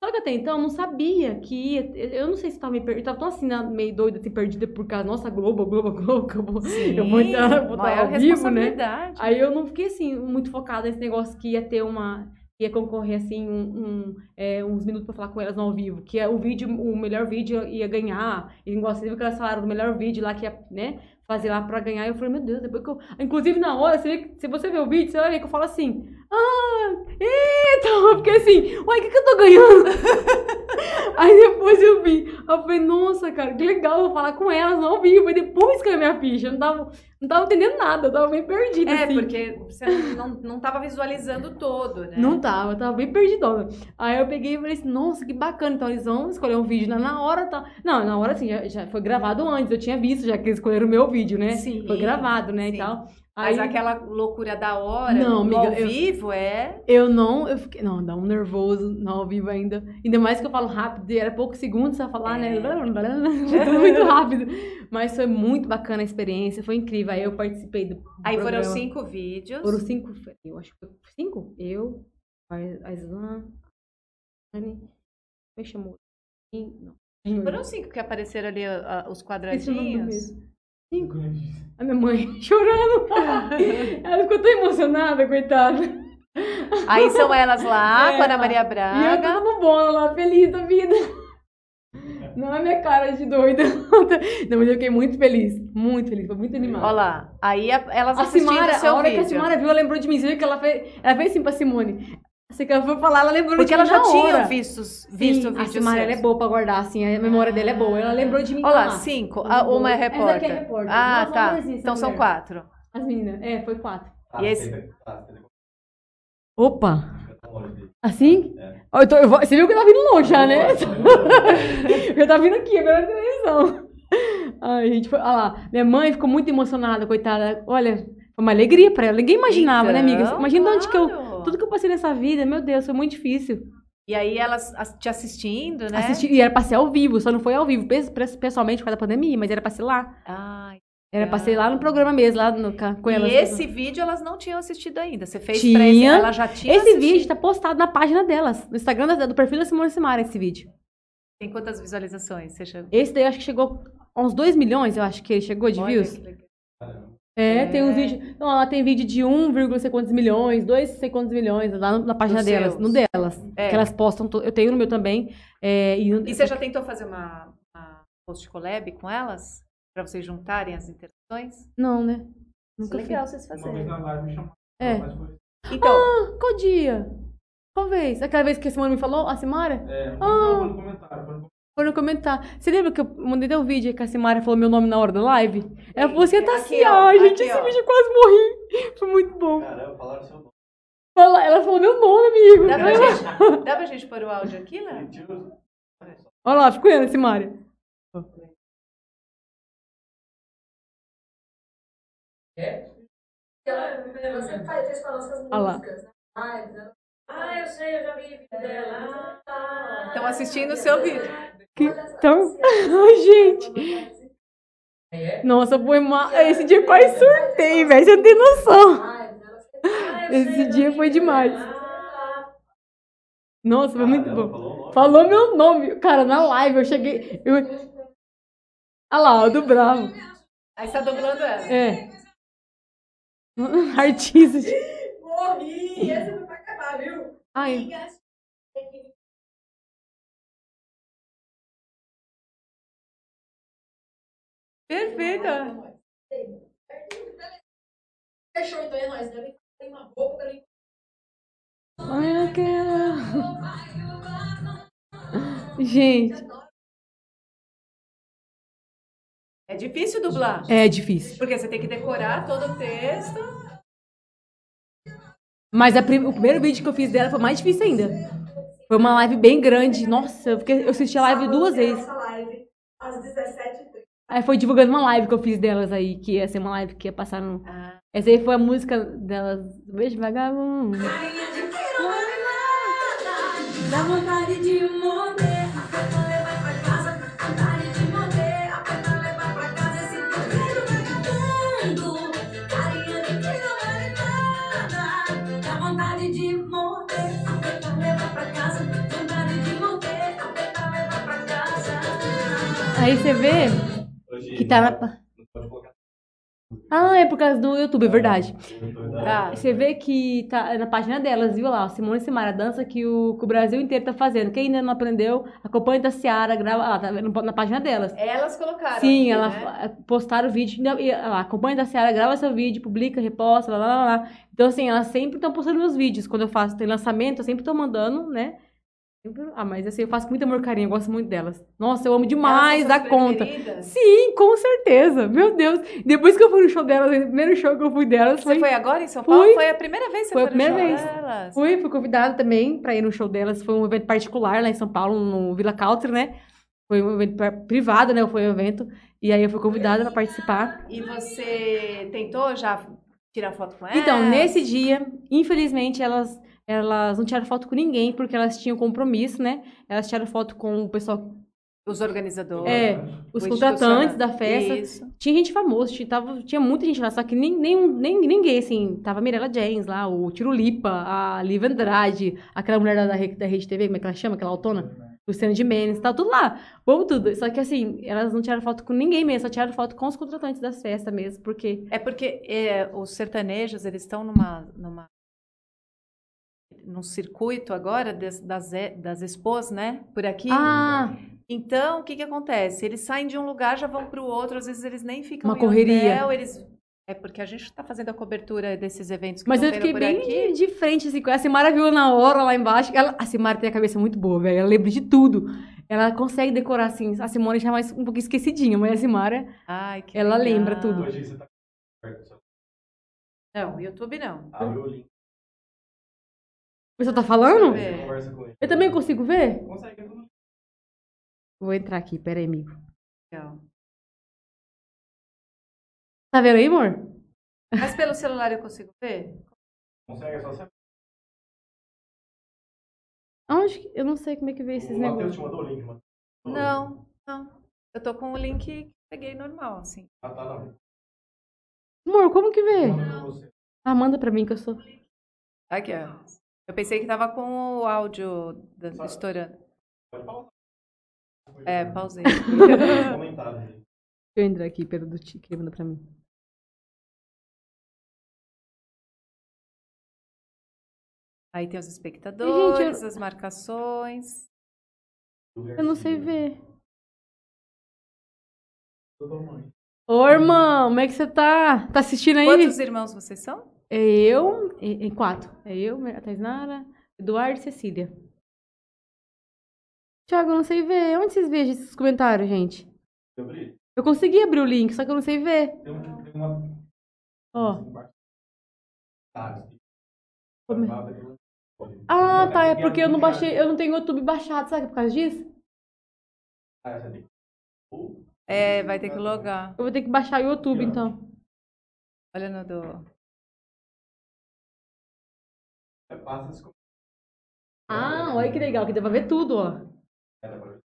Só que até então eu não sabia que ia. Eu não sei se tava meio perdida. Eu tava tão assim, meio doida, assim, perdida por causa. Nossa, Globo, Globo, Globo, que eu vou, eu vou entrar, vou estar ao vivo, né? Aí eu não fiquei assim, muito focada nesse negócio que ia ter uma. Ia concorrer assim, um, um, é, uns minutos pra falar com elas ao vivo. Que é o vídeo, o melhor vídeo ia ganhar. E inclusive que elas falaram do melhor vídeo lá que ia, né? Fazer lá pra ganhar. Eu falei, meu Deus, depois que eu. Inclusive, na hora, você vê se você ver o vídeo, você vai ver que eu falo assim. Ah, eita! Eu fiquei assim, uai, o que, que eu tô ganhando? [LAUGHS] Aí depois eu vi. Eu falei, nossa, cara, que legal, eu vou falar com elas ao vivo. Aí depois que eu minha ficha, eu não tava, não tava entendendo nada, eu tava bem perdida. É, assim. porque você não, não tava visualizando todo, né? Não tava, eu tava bem perdidona. Aí eu peguei e falei assim, nossa, que bacana. Então eles vão escolher um vídeo na, na hora, tá? Não, na hora assim, já, já foi gravado antes, eu tinha visto já que eles escolheram o meu vídeo, né? Sim, Foi gravado, né, sim. e tal. Mas Aí aquela loucura da hora, Não, amiga, ao eu- vivo, é... eu não, eu fiquei, não, dá um nervoso, não ao vivo ainda. Ainda mais que eu falo rápido, e era poucos segundos pra falar, né? É. [LAUGHS] Tudo [LAUGHS] muito rápido. Mas foi muito bacana a experiência, foi incrível. Aí eu participei do, Aí foram programa. cinco vídeos. Foram cinco, eu acho que foi cinco. Eu, a a Islan, a Anne, como é que chamou? Não. Foram cinco que apareceram ali ah, os do quadradinhos. Cinco. A minha mãe [LAUGHS] chorando. Ela ficou tão emocionada, coitada. Aí são elas lá, [LAUGHS] É, com a Ana Maria E eu Braga. tava no bono lá, feliz da vida. Não é minha cara de doida. [LAUGHS] Não, mas eu fiquei muito feliz. Muito feliz, foi muito animada. Olha lá. Aí a- elas A assistindo Simara, o seu a hora que a vídeo. Simara viu, ela lembrou de mim. Você viu que ela fez, ela fez assim pra Simone. Assim que ela foi falar, ela lembrou Porque de ela mim já na tinha hora. visto, Sim, visto o a ela é boa pra guardar, assim, a memória dela é boa. Ela lembrou de mim Olha lá, cinco. Ah, uma é. Essa repórter. aqui é repórter. Ah, Nossa, tá. essa Então são mulher. quatro. As meninas, é, foi quatro. E esse- Opa! Assim? Ó, Eu tô, eu vou- você viu que eu tava vindo longe já, né? [LAUGHS] eu já tava vindo aqui, agora na televisão. Ai, gente, foi, olha lá. Minha mãe ficou muito emocionada, coitada. Olha, foi uma alegria pra ela. Ninguém imaginava, né, amiga? Então, Imagina de onde que eu. Tudo que eu passei nessa vida, meu Deus, foi muito difícil. E aí elas as- te assistindo, né? Assistir, e era pra ser ao vivo, só não foi ao vivo, pes- pes- pessoalmente por causa da pandemia, mas era pra ser lá. Ai, Era pra ser lá no programa mesmo, lá no, com e elas. esse vídeo elas não tinham assistido ainda. Você fez Tinha. pra esse, ela já tinha Esse assistido. vídeo tá postado na página delas, no Instagram do perfil da Simone Simara, esse vídeo. Tem quantas visualizações? Você chegou? Esse daí eu acho que chegou a uns 2 milhões, eu acho que ele chegou de Olha views. que legal. É, É. tem uns vídeos. Então, lá tem vídeo de 1, não sei quantos milhões, 2, sei quantos milhões, lá na página Dos delas, seus. no delas. É. Que elas postam. to- Eu tenho no meu também. é, e, E você já tentou fazer uma, uma post collab com elas? Pra vocês juntarem as interações? Não, né? Nunca Legal vocês Uma vez fazerem. na live me chamaram. É. Então, fiz. Qual dia? Qual vez? Aquela vez que a Simone me falou, a Simara? É, Ah. no comentário. Foi no Foi no comentar. Você lembra que eu mandei até um vídeo que a Simara falou meu nome na hora da live? Ela falou assim, tá Aqui, assim, ó, ó, gente, aqui, esse ó. vídeo eu quase morri. [LAUGHS] Foi muito bom. Caramba, falaram seu nome. Ela falou meu nome, amigo. dá pra, gente, [LAUGHS] dá pra gente pôr o áudio aqui, né? Olha lá, ficou vendo, Simara. Você faz, fez com as nossas músicas, né? Ah, eu sei, eu já vi dela. Ah, tá. Estão assistindo o seu vídeo. Que- então- Ai, [LAUGHS] gente. Nossa, foi uma... Esse dia eu quase surtei, velho. Você não tem noção. Ah, Esse dia foi demais. Ah, Nossa, foi muito Ela bom. falou meu nome. Cara, na live eu cheguei... Eu... Olha lá, o do Bravo. Aí você tá dublando ela. É. [LAUGHS] Artista. Morri! Esse não vai acabar, viu? Ai, Perfeita. Fechou, então é nóis. Deve ter uma boca pra mim. ai, eu quero. Gente, É difícil dublar. é difícil. Porque você tem que decorar todo o texto. Mas prim- o primeiro vídeo que eu fiz dela foi mais difícil ainda. Foi uma live bem grande. Nossa, eu, fiquei- eu assisti a live duas vezes. Às 17h30. Aí foi divulgando uma live que eu fiz delas aí, que ia ser uma live que ia passar no. Ah. Essa aí foi a música delas. Beijo vagabundo. Carinha de queiro, nada, Dá vontade de morder. Levar pra casa. Vontade de morder. Levar pra casa. Esse vagabundo. Carinha de. Dá vontade de morder. Levar pra casa. Vontade de morder. Levar pra casa. Aí você vê que tá na. Ah, é por causa do YouTube, é verdade. Tá. Você vê que tá na página delas, viu lá? Simone e Simara dança que o, que o Brasil inteiro tá fazendo. Quem ainda não aprendeu, acompanha da Ciara, grava lá, tá vendo na página delas. Elas colocaram. Sim, aqui, ela né? fa- postaram o vídeo, e, lá, acompanha da Ciara, grava seu vídeo, publica, reposta, lá, lá, lá, lá. Então, assim, elas sempre estão postando meus vídeos. Quando eu faço, tem lançamento, eu sempre tô mandando, né? Ah, mas assim, eu faço com muito amor carinho, eu gosto muito delas. Nossa, eu amo demais da conta. preferidas? Sim, com certeza. Meu Deus. Depois que eu fui no show delas, o primeiro show que eu fui delas Você foi. foi agora em São Paulo? Fui. Foi a primeira vez que você Foi foi no primeira show vez. delas? Fui, fui convidada também pra ir no show delas. Foi um evento particular lá em São Paulo, no Vila Country, né? Foi um evento pri- privado, né? Foi um evento. E aí eu fui convidada pra participar. E você tentou já tirar foto com elas? Então, nesse dia, infelizmente, elas, elas não tiraram foto com ninguém, porque elas tinham compromisso, né? Elas tiraram foto com o pessoal, Os organizadores. é, os o contratantes da festa. Isso. Tinha gente famosa, tinha, tava, tinha muita gente lá, só que nem, nem, nem, ninguém, assim, tava a Mirella James lá, o Tirulipa, a Liv Andrade, aquela mulher da, da, Re- da Rede TV, como é que ela chama, aquela autona? Luciana de Mendes, tava tudo lá, vamos tudo. Só que, assim, elas não tiraram foto com ninguém mesmo, só tiraram foto com os contratantes das festas mesmo, porque... É porque é, os sertanejos, eles estão numa, numa num circuito agora das, das, e- das expos, né? Por aqui. Ah, Então, o que que acontece? Eles saem de um lugar, já vão para o outro, às vezes eles nem ficam Uma em correria. hotel, eles... É porque a gente está fazendo a cobertura desses eventos que mas eu fiquei bem aqui. de, frente, assim, com a Simara viu na hora lá embaixo. Ela, a Simara tem a cabeça muito boa, velho, ela lembra de tudo. Ela consegue decorar, assim, a Simone já é mais um pouquinho esquecidinha, mas a Simara, Ai, que ela legal. lembra tudo. Hoje você tá Não, YouTube não. abre o link. Você tá falando? Deixa eu também consigo ver? Consegue. Vou entrar aqui, pera aí, amigo. Legal. Tá vendo aí, amor? Mas pelo celular eu consigo ver? Consegue, é só você. Aonde que... Eu não sei como é que vê esses O Matheus negócios. te mandou o link, Matheus. Não, não. Eu tô com o link que peguei normal, assim. Ah, tá, não. Amor, como que vê? Você. Ah, manda pra mim que eu sou... Aqui, ó. Eu pensei que tava com o áudio da- Só- estourando. Pode falar. É, pausei. [LAUGHS] [LAUGHS] Comentário. Deixa eu entrar aqui pelo do Ti, que ele manda pra mim. Aí tem os espectadores, Gente, eu- as marcações. Eu não sei ver. Ô, irmão, como é que você tá? Tá assistindo aí? Quantos irmãos vocês são? É eu, em quatro. É eu, a Taisnara, Eduardo e Cecília. Thiago, eu não sei ver. Onde vocês veem esses comentários, gente? Eu abri. Eu consegui abrir o link, só que eu não sei ver. Tem um- tem uma. Ó. Tá, Como o- Ah, tá. É porque eu não baixei, eu não tenho YouTube baixado, sabe por causa disso? Ah, essa tem. É, vai ter que logar. Eu vou ter que baixar o YouTube, então. Olha no do. É, Ah, olha que legal, que dá pra ver tudo, ó. comentário.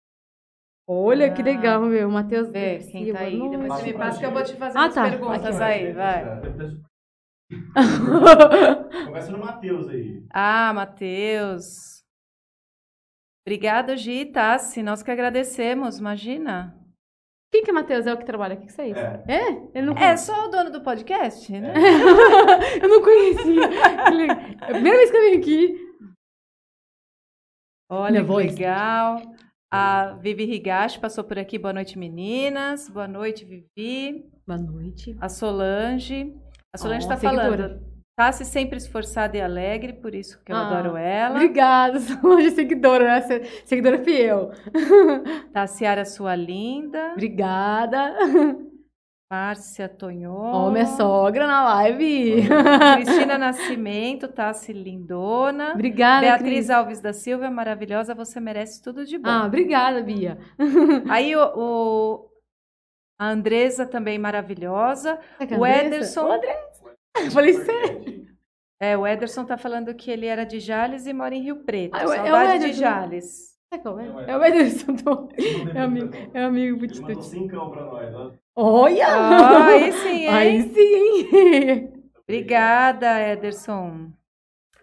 Olha que Ah. legal, meu. Matheus Vê Silva, quem tá aí. nossa. Depois você me passa que eu vou te fazer Ah, umas tá. perguntas Aqui. aí, vai. [LAUGHS] Começa no Matheus aí. Ah, Matheus. Obrigada, Gi, Tassi. Nós que agradecemos, imagina. Quem que é Matheus? É o que trabalha aqui com vocês? É. É? Ele não É só o dono do podcast, né? [LAUGHS] eu não conhecia. Que. É a primeira vez que eu vim aqui. Olha que legal. A Vivi Higashi passou por aqui. Boa noite, meninas. Boa noite, Vivi. Boa noite. A Solange. A Solange está seguidora. falando. Tassi sempre esforçada e alegre, por isso que eu Ah, adoro ela. Obrigada, [LAUGHS] Solange, seguidora, né? Se- Seguidora fiel. [LAUGHS] Tassiara, sua linda. Obrigada. Márcia Tonhon. Ó, minha sogra na live. [LAUGHS] Cristina Nascimento, Tassi Lindona. Obrigada, Beatriz Cris. Alves da Silva, maravilhosa, você merece tudo de bom. Ah, obrigada, Bia. Aí o, o- a Andresa também maravilhosa. É O? Ederson- Ô, Andressa. Eu falei, sério? É, o Ederson tá falando que ele era de Jales e mora em Rio Preto. Ah, é o- é o Saudade de. Jales. É Ederson? é. É o Ederson. do- É amigo, é amigo Ele mandou cincão pra nós, ó. Olha! Ah, aí sim, [LAUGHS] hein? Aí sim! Obrigada, Ederson.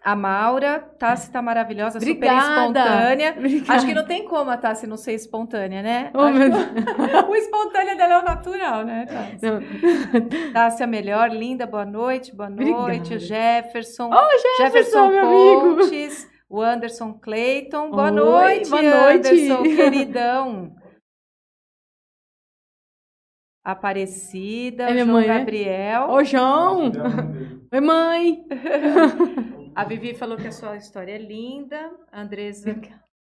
A Maura, Tassi tá maravilhosa, super Obrigada. espontânea. Obrigada. Acho que não tem como a Tassi não ser espontânea, né? Oh, meu Deus. [LAUGHS] o espontâneo dela é o natural, né, Tassi? Não. [LAUGHS] Tassi, a melhor, linda, boa noite, boa noite. Obrigada. O Jefferson. Ô, Jefferson, meu amigo. Pontes. O Anderson Clayton. Boa Oi, noite, boa noite. Anderson, [LAUGHS] queridão. Aparecida, É minha João mãe, né? Gabriel. Ô, João. Oi, mãe. A Vivi falou que a sua história é linda. A Andresa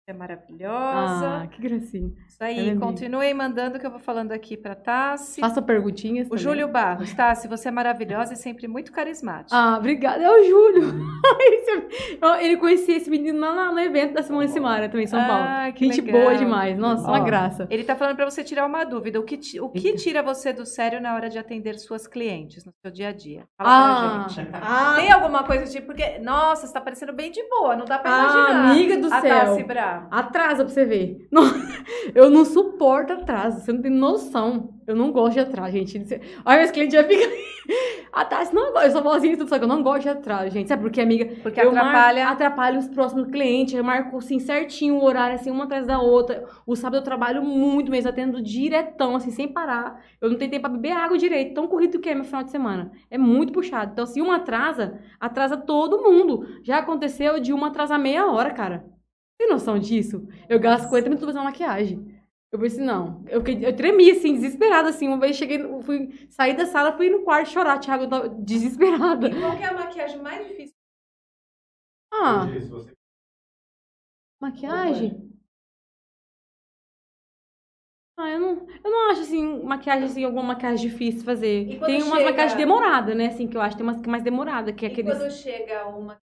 é maravilhosa. Ah, que gracinha. Isso aí, é continuem mandando que eu vou falando aqui para Tassi. Faça perguntinhas O também. Júlio Barros, Tassi, você é maravilhosa e sempre muito carismática. Ah, obrigada. É o Júlio. [LAUGHS] Ó, Ele conhecia esse menino lá no- evento da Simone Simara, também em São Paulo. Ah, que Gente legal. boa demais. Nossa, uma graça. Ele tá falando para você tirar uma dúvida. O que, o que tira você do sério na hora de atender suas clientes no seu dia a dia? Fala Ah, pra gente. ah, Tem alguma coisa tipo, porque, nossa, você tá parecendo bem de boa, não dá pra Ah, imaginar. amiga do a céu. Tassi Atrasa pra você ver. [LAUGHS] Não, eu não suporto atraso. Você não tem noção. Eu não gosto de atraso, gente. Olha, meus clientes já ficam. [LAUGHS] A Tassi não gosta. Eu sou vozinha tudo, só que eu não gosto de atraso, gente. Sabe por quê, amiga? Porque eu atrapalha. Marco, atrapalha os próximos clientes. Eu marco assim certinho o horário, assim, uma atrás da outra. O sábado eu trabalho muito mesmo, atendo diretão, assim, sem parar. Eu não tenho tempo pra beber água direito. Tão corrido que é meu final de semana. É muito puxado. Então, se uma atrasa, atrasa todo mundo. Já aconteceu de uma atrasar meia hora, cara. Tem noção disso? Eu gasto 40 minutos fazendo maquiagem. Eu pensei, não. Eu, fiquei- eu tremi, assim, desesperada, assim. Uma vez cheguei, fui sair da sala, fui no quarto chorar, Thiago, eu tava desesperada. E qual que é a maquiagem mais difícil? Ah, maquiagem? Ah, eu não, eu não acho, assim, maquiagem, assim, alguma maquiagem difícil de fazer. Tem umas chega- maquiagens demoradas, né, assim, que eu acho. Tem umas que é mais demorada, que é E aqueles... quando chega uma.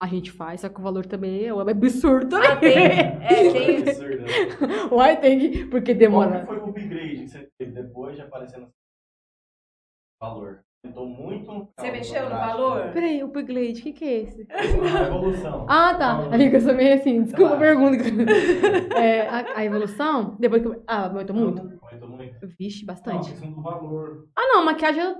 A gente faz, só que o valor também é absurdo, Ah, tem. né? É, tem. [LAUGHS] Absurdo, né? Uai, tem que... Porque Qual demora. que foi o upgrade que você teve depois de aparecer no valor? Aumentou muito? Você mexeu no valor? Peraí, o Piglet, o que que é esse? A evolução. [LAUGHS] Ah, tá. Valor. Amiga, eu sou meio assim, desculpa a pergunta. [LAUGHS] É, a, a evolução, depois que eu... Ah, aumentou muito? Aumentou muito. Vixe, Não, bastante. questão do valor. Ah, não, maquiagem eu,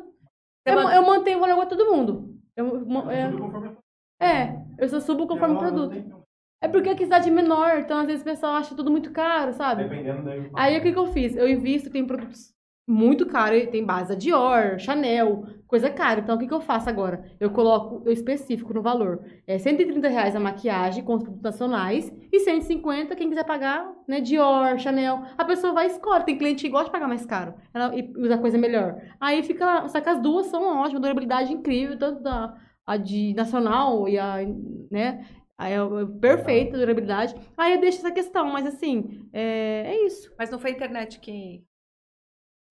eu, eu mantenho o valor igual todo mundo. Eu, é, Tudo conforme é, eu só subo conforme o produto. É porque aqui cidade é menor, então às vezes o pessoal acha tudo muito caro, sabe? Dependendo da Aí o que, que eu fiz? Eu invisto, tem produtos muito caros, tem base da Dior, Chanel, coisa cara. Então o que, que eu faço agora? Eu coloco eu específico no valor. É 130 reais a maquiagem com os produtos nacionais e 150 quem quiser pagar, né? Dior, Chanel. A pessoa vai e escolhe. Tem cliente que gosta de pagar mais caro ela, e usa coisa melhor. Aí fica só que as duas são ótimas, durabilidade incrível, tanto da, a de nacional e a, né? Aí é é perfeita a durabilidade. Aí eu deixo essa questão, mas assim, é, é isso. Mas não foi a internet que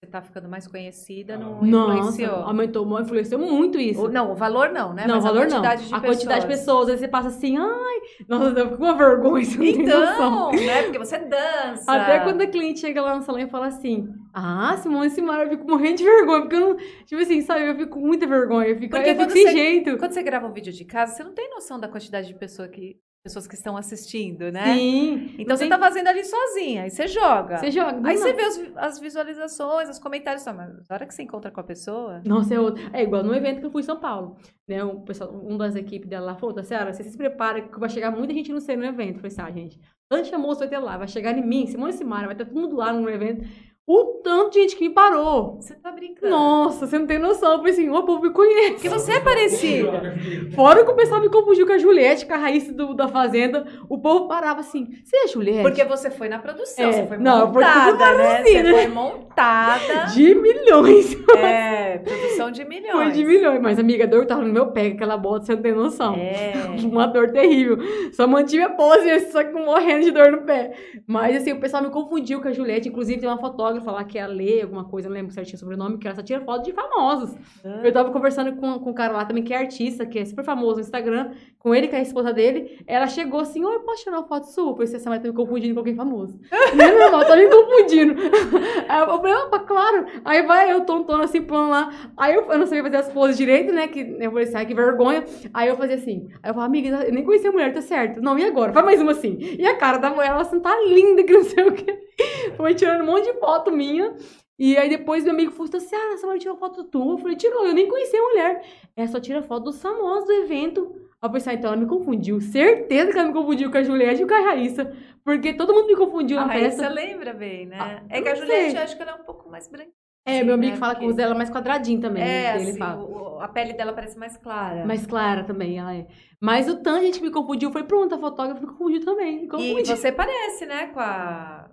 você tá ficando mais conhecida, não Nossa, influenciou? aumentou, influenciou muito isso. O- Não, o valor não, né? não, o Mas valor a quantidade não. de a pessoas. quantidade de pessoas. Aí você passa assim, ai, nossa, eu fico com uma vergonha, você não. Então, né? Porque você dança. Até quando a cliente chega lá no salão e fala assim, ah, Simone Simara, eu fico morrendo de vergonha, porque eu não, tipo assim, sabe, eu fico com muita vergonha, eu fico, Porque eu fico sem você- jeito. Quando você grava um vídeo de casa, você não tem noção da quantidade de pessoa que, pessoas que estão assistindo, né? Sim. Então Não você tem- tá fazendo ali sozinha, aí você joga. Você joga. Aí você nada. vê os- as visualizações, os comentários, só, mas na hora que você encontra com a pessoa. Nossa, é outro. É igual no evento que eu fui em São Paulo. Né? Um, pessoal, um das equipes dela lá falou, "Tá, Senhora, você se prepara que vai chegar muita gente no seu no evento. Eu falei assim, ah, gente, tanto famoso vai ter lá, vai chegar em mim, Simone e Simara, vai ter todo mundo lá no evento. O tanto de gente que me parou. Você tá brincando. Nossa, você não tem noção. Eu falei assim, o povo me conhece. Porque você é parecida. Fora que o pessoal me confundiu com a Juliette, com a Raíssa do, da Fazenda. O povo parava assim, você é Juliette? Porque você foi na produção, É, você foi não, montada, né? Você né? foi montada. [LAUGHS] De milhões. É, produção de milhões. Foi de milhões. Mas, amiga, a dor tava no meu pé, aquela bota, você não tem noção. É. [LAUGHS] Uma dor terrível. Só mantive a pose, só que morrendo de dor no pé. Mas, assim, o pessoal me confundiu com a Juliette. Inclusive, tem uma fotógrafa lá que é a Lê, alguma coisa, não lembro certinho o sobrenome, que ela só tira foto de famosos. Eu tava conversando com, com um cara lá também, que é artista, que é super famoso no Instagram, com ele, com a esposa dele. Ela chegou assim, oi, posso tirar uma foto sua? Eu pensei, essa mulher tá me confundindo com alguém famoso. [LAUGHS] Não é normal, tá me confundindo. [LAUGHS] Aí eu falei, opa, claro. Aí vai eu tontona assim, pulando lá. Aí eu, eu não sabia fazer as poses direito, né? Que eu falei assim, ai, que vergonha. Aí eu fazia assim. Aí eu falei, amiga, eu nem conhecia a mulher, tá certo? Não, e agora? Faz mais uma assim. E a cara da mulher, ela assim, tá linda, que não sei o quê. [LAUGHS] Foi tirando um monte de foto minha. E aí depois meu amigo falou assim, ah, essa mulher tirou foto tua. Eu falei, tirou, eu nem conhecia a mulher. Ela só tira foto dos famosos do evento. Aí eu pensei, ah, então ela me confundiu. Certeza que ela me confundiu com a Juliette e com a Raíssa. Porque todo mundo me confundiu A na Raíssa festa. lembra bem, né? Ah, é que a Juliette, sei. eu acho que ela é um pouco mais branca. É, meu amigo né? fala que o dela é mais quadradinho também. É, ele assim, fala. o- a pele dela parece mais clara. Mais clara também, ela é. Mas o tanto de gente me confundiu foi pronto, a fotógrafa me confundiu também. Me E confundiu. você parece, né, com a,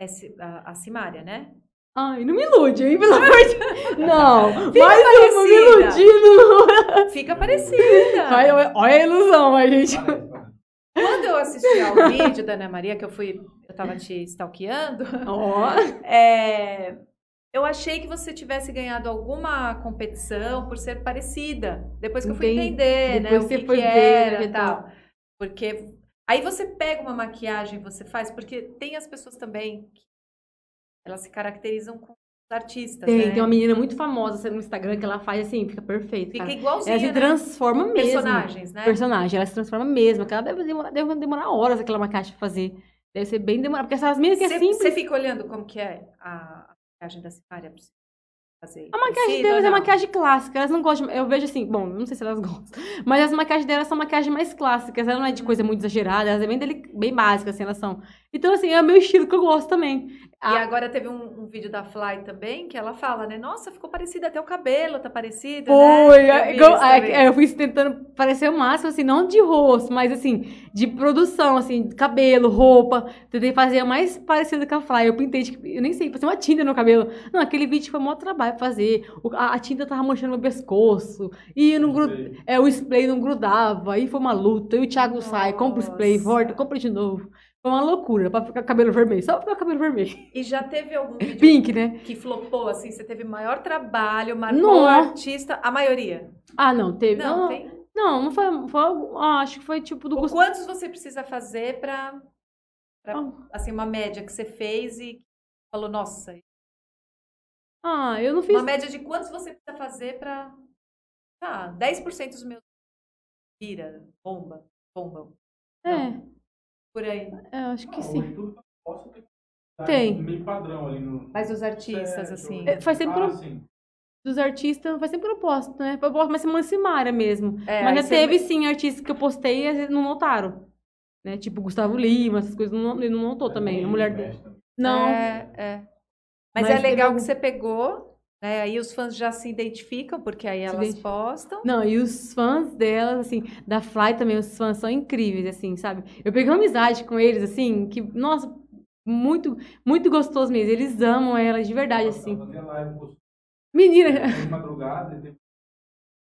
esse- a, a Simária, né? Ai, não me ilude, hein? Pelo amor de [LAUGHS] Não, Fica mais uma me parecida. iludindo. Fica parecida. [LAUGHS] Olha, olha a ilusão, a gente. Quando eu assisti ao [LAUGHS] vídeo da Ana Maria, que eu fui, eu tava te stalkeando, Ó, é, eu achei que você tivesse ganhado alguma competição por ser parecida. Depois que eu fui Entendi. entender, né, Depois o você que, foi que ver, era né, e tal. Porque aí você pega uma maquiagem, você faz, porque tem as pessoas também que elas se caracterizam com artistas, tem, né? tem uma menina muito famosa assim, no Instagram que ela faz assim, fica perfeito. Fica cara. igualzinha, Ela se né? transforma mesmo. personagens, né? Personagem, ela se transforma mesmo. Ela deve demorar, deve demorar horas aquela maquiagem pra fazer. Deve ser bem demorado. Porque essas minhas que é Você simples. você fica olhando como que é a a maquiagem da Simária pra você fazer. A maquiagem delas é maquiagem clássica. Elas não gostam. Eu vejo assim, bom, não sei se elas [LAUGHS] gostam. Mas as maquiagens delas são maquiagens mais clássicas. Ela não é de coisa muito exagerada. Elas é bem, deli- bem básicas, assim, elas são. Então, assim, é o meu estilo que eu gosto também. E agora teve um, um vídeo da Fly também que ela fala, né? Nossa, ficou parecida até o cabelo, tá parecido, Foi, né? é, vi igual- isso é, também. é, eu fui tentando parecer o máximo, assim, não de rosto, mas assim, de produção, assim, de cabelo, roupa. Tentei fazer o mais parecido com a Fly. Eu pintei, tipo, eu nem sei, passei uma tinta no cabelo. Não, aquele vídeo foi maior trabalho pra fazer. O- a, a tinta tava manchando meu pescoço. E eu não gru- é, o spray não grudava. Aí foi uma luta. E o Thiago sai, compra o spray, Nossa. volta, compra de novo. Foi uma loucura pra ficar cabelo vermelho. Só pra ficar cabelo vermelho. E já teve algum vídeo Pink, né? que flopou, assim? Você teve maior trabalho, marcou Não. artista, a maioria? Ah, não, teve. Não, Não, tem. não, não foi. foi ah, acho que foi tipo do Gustavo. quantos você precisa fazer pra, pra, assim, uma média que você fez e falou, nossa, Ah, eu não fiz. uma média de quantos você precisa fazer pra, ah, 10% dos meus vira, bomba, bombam, É, por aí. é, acho que Não, sim. eu ter tá Tem. meio padrão ali no. Mas os artistas, Certo. assim. É, faz sempre Ah, um- sim. Dos artistas, faz sempre eu posto, né? Eu posto mais semana Simária mesmo. É, Mas já você- teve, sim, artistas que eu postei e não notaram. Né? Tipo Gustavo Lima, essas coisas, não, ele não notou também. A mulher dele. Não. É, é. Mas, Mas é teve legal algum- que você pegou, né? Aí os fãs já se identificam, porque aí elas identificam. postam. Não, e os fãs delas, assim, da Fly também, os fãs são incríveis, assim, sabe? Eu peguei uma amizade com eles, assim, que, nossa, muito, muito gostoso mesmo. Eles amam ela de verdade, assim. Live Menina, [LAUGHS] de madrugada, depois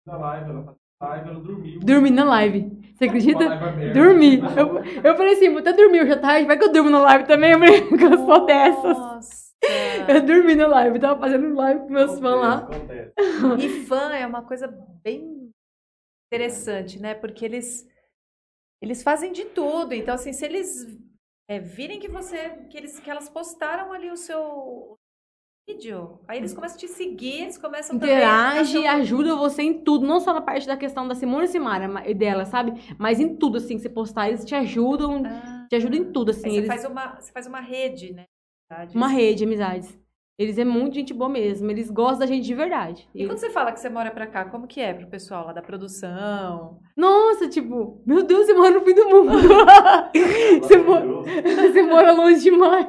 da live, ela fazia live, ela dormiu. dormi na live. Você acredita? Dormi. Eu, eu falei assim, vou até dormir hoje à tarde, vai que eu durmo na live também, [LAUGHS] eu falei, eu sou dessas. Nossa! Eu dormi na live, tava fazendo live com meus fãs lá. Acontece. E fã é uma coisa bem interessante, né? Porque eles eles fazem de tudo. Então, assim, se eles é, virem que você que eles que elas postaram ali o seu vídeo, aí eles começam a te seguir, eles começam também Interage e ficar ajuda você em tudo, não só na parte da questão da Simone e Simara ma- e dela, sabe? Mas em tudo, assim, que você postar, eles te ajudam, Ah, te ajudam em tudo, aí assim. você Eles, faz uma você faz uma rede, né? Uma rede de amizades. Eles é muito gente boa mesmo, eles gostam da gente de verdade. E quando você fala que você mora pra cá, como que é pro pessoal lá da produção? Nossa, tipo, meu Deus, você mora no fim do mundo. [LAUGHS] você, mora, você mora longe demais.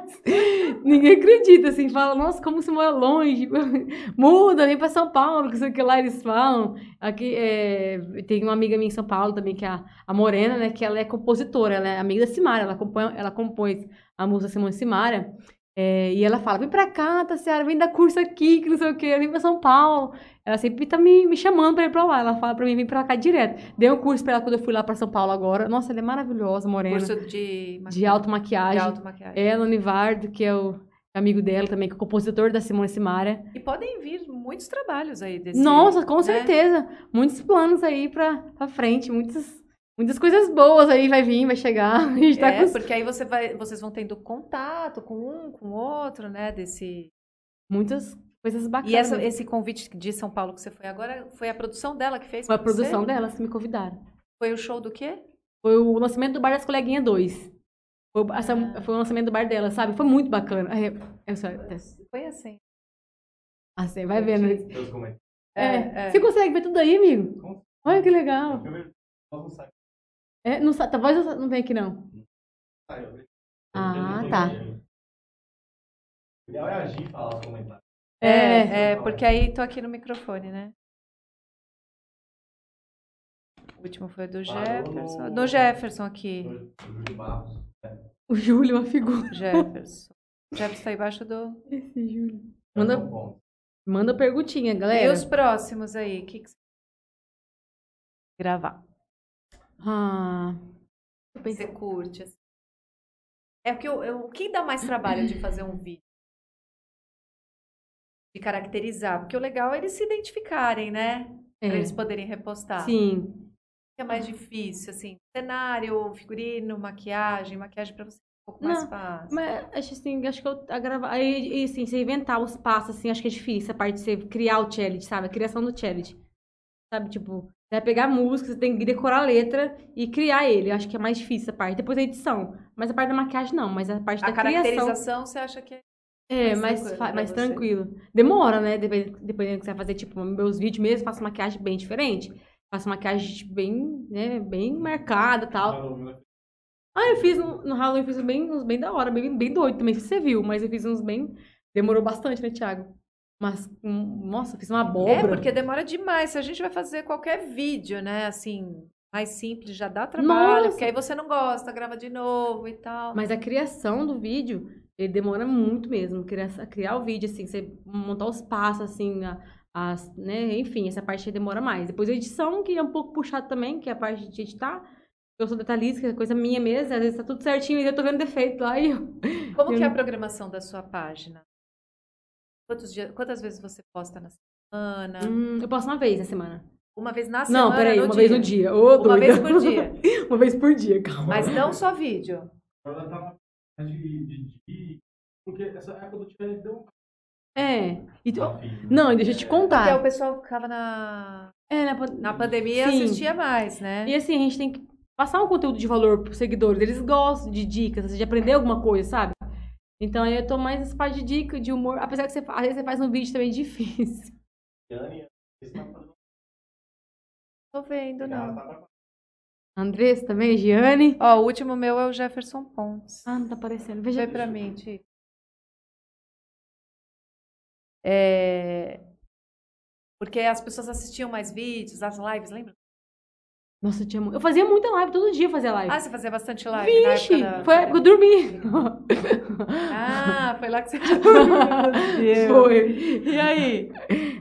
Ninguém acredita, assim, fala, nossa, como você mora longe. [LAUGHS] Muda, vem pra São Paulo, que sei o que lá eles falam. Aqui, é, tem uma amiga minha em São Paulo também, que é a, a Morena, né, que ela é compositora, ela é amiga da Simara, ela, compõe, ela compôs a música Simone Simara. É, e ela fala, vem pra cá, Tassiara, vem dar curso aqui, que não sei o que, vem pra São Paulo. Ela sempre tá me, me chamando pra ir pra lá. Ela fala pra mim, vem pra cá direto. Dei um curso pra ela quando eu fui lá pra São Paulo agora. Nossa, ela é maravilhosa, morena. Curso de de automaquiagem. de automaquiagem. Ela, o Nivardo, que é o amigo dela também, que é o compositor da Simone Simara. E podem vir muitos trabalhos aí desse. Nossa, com né? certeza. Muitos planos aí pra, pra frente, muitas, muitas coisas boas aí vai vir, vai chegar. [LAUGHS] A gente tá É, com... porque aí você vai, vocês vão tendo contato com um, com o outro, né? Desse. muitas coisas bacanas. E essa- esse convite de São Paulo que você foi agora, foi a produção dela que fez? Foi a pra você? produção delas que me convidaram. Foi o show do quê? Foi o lançamento do Bar das Coleguinhas 2. Foi, essa- Ah. foi o lançamento do bar dela, sabe? Foi muito bacana. É, eu só- Foi assim. Assim, vai vendo. Comentários. É, É, é. Você consegue ver tudo aí, amigo? Olha que legal. Eu sair, É, não, talvez eu não venha aqui, não. eu vejo- Ah, eu tá. O ideal é agir e falar os comentários. É, é, porque aí tô aqui no microfone, né? O último foi do Jefferson. no- Do Jefferson aqui. Barros. O Júlio é uma figura. Jefferson. [LAUGHS] Jefferson tá embaixo do. Esse Júlio. É Manda-. Manda perguntinha, E galera. os próximos aí? O que, que você gravar? Ah, Você curte? assim? É porque eu, eu- o que dá mais trabalho de fazer um vídeo? De caracterizar. Porque o legal é eles se identificarem, né? é. Pra eles poderem repostar. Sim. O que é mais difícil, assim? Cenário, figurino, maquiagem. Maquiagem pra você é um pouco mais Não, fácil. Mas acho assim, acho que eu a gravar. Aí, e, assim, você inventar os passos, assim, acho que é difícil. A parte de você criar o challenge, sabe? A criação do challenge. Sabe, tipo, vai pegar a música, você tem que decorar a letra e criar ele. Acho que é mais difícil essa parte. Depois a edição. Mas a parte da maquiagem não, mas a parte A da criação. caracterização, você acha que é É, mais tranquilo mais tranquilo. Demora, né? Dependendo, do que você vai fazer, tipo, meus vídeos mesmo, faço maquiagem bem diferente. Faço maquiagem tipo, bem, né, bem marcada e tal. Ah, eu fiz um- no Halloween, eu fiz uns bem, uns bem da hora, bem, bem doido também, você viu, mas eu fiz uns bem. Demorou bastante, né, Thiago? Mas, hum, nossa, eu fiz uma abóbora. É, porque demora demais. Se a gente vai fazer qualquer vídeo, né, assim, mais simples, já dá trabalho. Nossa! Porque aí você não gosta, grava de novo e tal. Mas a criação do vídeo, ele demora muito mesmo. Criar, criar o vídeo, assim, você montar os passos, assim, a- as, né? Enfim, essa parte aí demora mais. Depois a edição, que é um pouco puxado também, que é a parte de editar. Eu sou detalhista, que é coisa minha mesmo. Às vezes tá tudo certinho e eu tô vendo defeito lá e eu... Como [LAUGHS] que é a eu- programação da sua página? Quantos dias, quantas vezes você posta na semana? Hum, eu posso uma vez na semana. Uma vez na semana? Não, peraí, no uma dia? vez no dia. Ô, Uma doida. vez por dia. [LAUGHS] uma vez por dia, calma. Mas não só vídeo. Ela tá na de, de, de- Porque essa época do Tchelle deu É. E filha. Não, e deixa eu te Porque contar. o pessoal ficava na, É, na, na pandemia Sim. assistia mais, né? E assim, a gente tem que passar um conteúdo de valor pros seguidores. Eles gostam de dicas, de aprender alguma coisa, sabe? Então aí eu tô mais nessa parte de dica, de humor. Apesar que você, às vezes você faz um vídeo também [LAUGHS] difícil. Tá fazendo- Tô vendo, não. tá Andressa também, Giane. Ó, o último meu é o Jefferson Pontes. Ah, não tá aparecendo. Veja Vê pra mim, Ti. É... Porque as pessoas assistiam mais vídeos, as lives, lembra? Nossa, eu Eu fazia muita live, todo dia fazia live. Ah, você fazia bastante live na Vixe! época da... Foi a época que eu dormi. Ah, foi lá que você [LAUGHS] Meu Deus. Foi. E aí?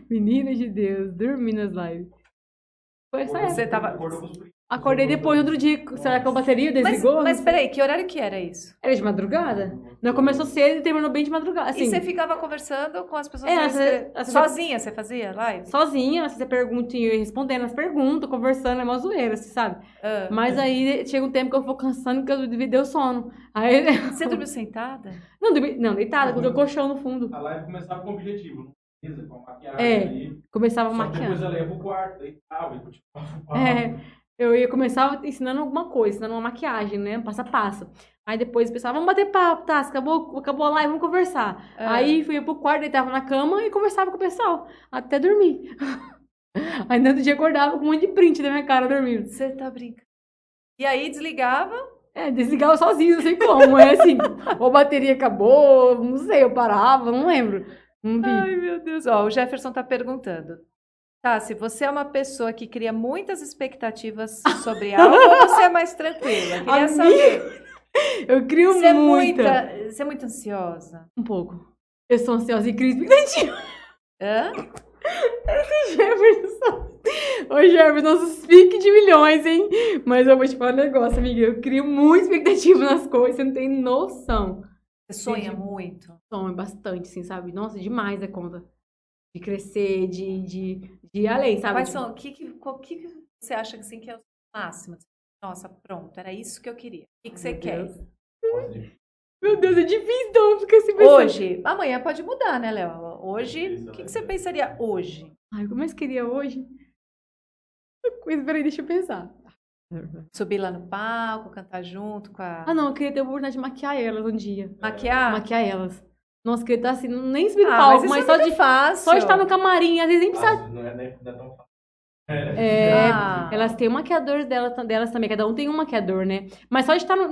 Menina de Deus, dormi nas lives. Foi essa época. Você tava- Acordei depois, outro dia. Será que a bateria Mas, desligou? mas peraí, que horário que era isso? Era de madrugada? Não, começou cedo e terminou bem de madrugada. Assim, e você ficava conversando com as pessoas É, você- você- sozinha, você fazia live? sozinha, você pergunta e respondendo as perguntas, conversando, é uma zoeira, você sabe? Ah. Mas aí chega um tempo que eu vou cansando que eu deu sono. Aí. [LAUGHS] Você dormiu sentada? Não, dormi, não deitada, com o colchão no fundo. A live começava com o objetivo, beleza? Com a maquiagem É, ali. Começava Só que depois ela ia pro quarto, deitava e continuava. É, eu ia começar ensinando alguma coisa, ensinando uma maquiagem, né? Passo a passo. Aí depois pensava, vamos bater papo, tá? Acabou, acabou a live, vamos conversar. Ah. Aí fui pro quarto, deitava na cama e conversava com o pessoal, até dormir. [LAUGHS] Aí no outro dia acordava com um monte de print da minha cara dormindo. Você tá brincando. E aí desligava? É, desligava sozinho, não sei como. É assim, [LAUGHS] ou a bateria acabou, não sei, eu parava, não lembro. Não vi. Ai, meu Deus. Ó, o Jefferson tá perguntando. Tá, se você é uma pessoa que cria muitas expectativas sobre algo, ou você é mais tranquila? Queria [LAUGHS] Amiga, saber. Eu crio Você é, muita. muita, você é muito ansiosa? Um pouco. Eu sou ansiosa e crio expectativa. Hã? Jefferson. Ô, Jefferson, nossos piques de milhões, hein? Mas eu vou te falar um negócio, amiga. Eu crio muita expectativa nas coisas, você não tem noção. Você sonha Entendi. muito? Sonho bastante, assim, sabe? Nossa, demais a conta. De crescer, de, de, de ir além, sabe? Quais são? O que, que, qual- que que você acha assim, que é o máximo? Nossa, pronto, era isso que eu queria. O que, que você Meu quer? Deus. Meu Deus, é difícil, então eu fico assim pensando. Hoje, amanhã pode mudar, né, Léo? Hoje, o que, que você pensaria hoje? Ai, como eu queria hoje? Coisa, peraí, deixa eu pensar. Subir lá no palco, cantar junto com a. Ah, não, eu queria ter a oportunidade de maquiar elas um dia. Maquiar? Maquiar elas. Nossa, que ele tá assim, nem subir no Ah, palco, mas, mas, isso só é de, fácil. só estar no camarim, às vezes nem precisa. Ah, não, é, nem- não é tão fácil. É, Ah. elas têm um maquiador dela, delas também, cada um tem um maquiador, né? Mas só de estar no,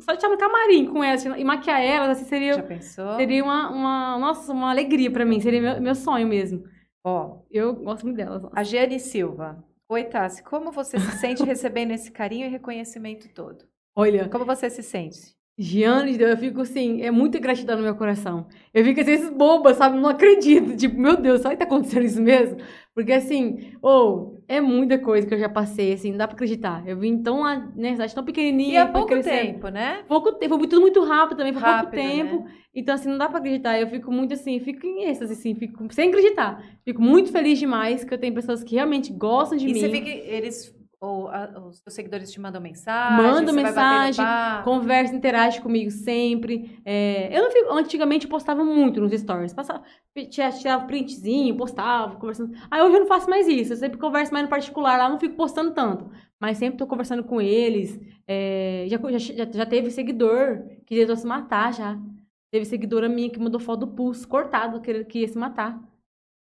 só de estar no camarim com elas e maquiar elas, assim, seria, Já pensou? seria uma, uma, nossa, uma alegria pra mim, seria meu, meu sonho mesmo. Ó, Eu gosto muito delas. nossa. a Giane Silva. Oi, Tassi. Como você se sente recebendo esse carinho e reconhecimento todo? Olha, Como você se sente? Giane, eu fico assim, é muita gratidão no meu coração. Eu fico às vezes boba, sabe? Não acredito. [LAUGHS] Tipo, meu Deus, será que tá acontecendo isso mesmo? Porque assim, ou é muita coisa que eu já passei, assim, não dá pra acreditar. Eu vim tão lá, né, cidade tão pequenininha. E há foi pouco tempo, né? Pouco tempo, foi tudo muito rápido também, foi Rápido, pouco tempo. né? Então, assim, não dá pra acreditar. Eu fico muito assim, fico em êxtase, assim, fico sem acreditar. Fico muito feliz demais que eu tenho pessoas que realmente gostam de E mim. você vê que eles, ou a- os seus seguidores te mandam mensagem? Mandam mensagem, conversa, interage comigo sempre. É, eu não fico, antigamente eu postava muito nos stories. Passava, tirava, tirava printzinho, postava, conversando. Aí hoje eu não faço mais isso. Eu sempre converso mais no particular lá, não fico postando tanto. Mas sempre tô conversando com eles. É, já, já, já teve seguidor que tentou se matar já. Teve seguidora minha que mandou foto do pulso cortado, que, que ia se matar.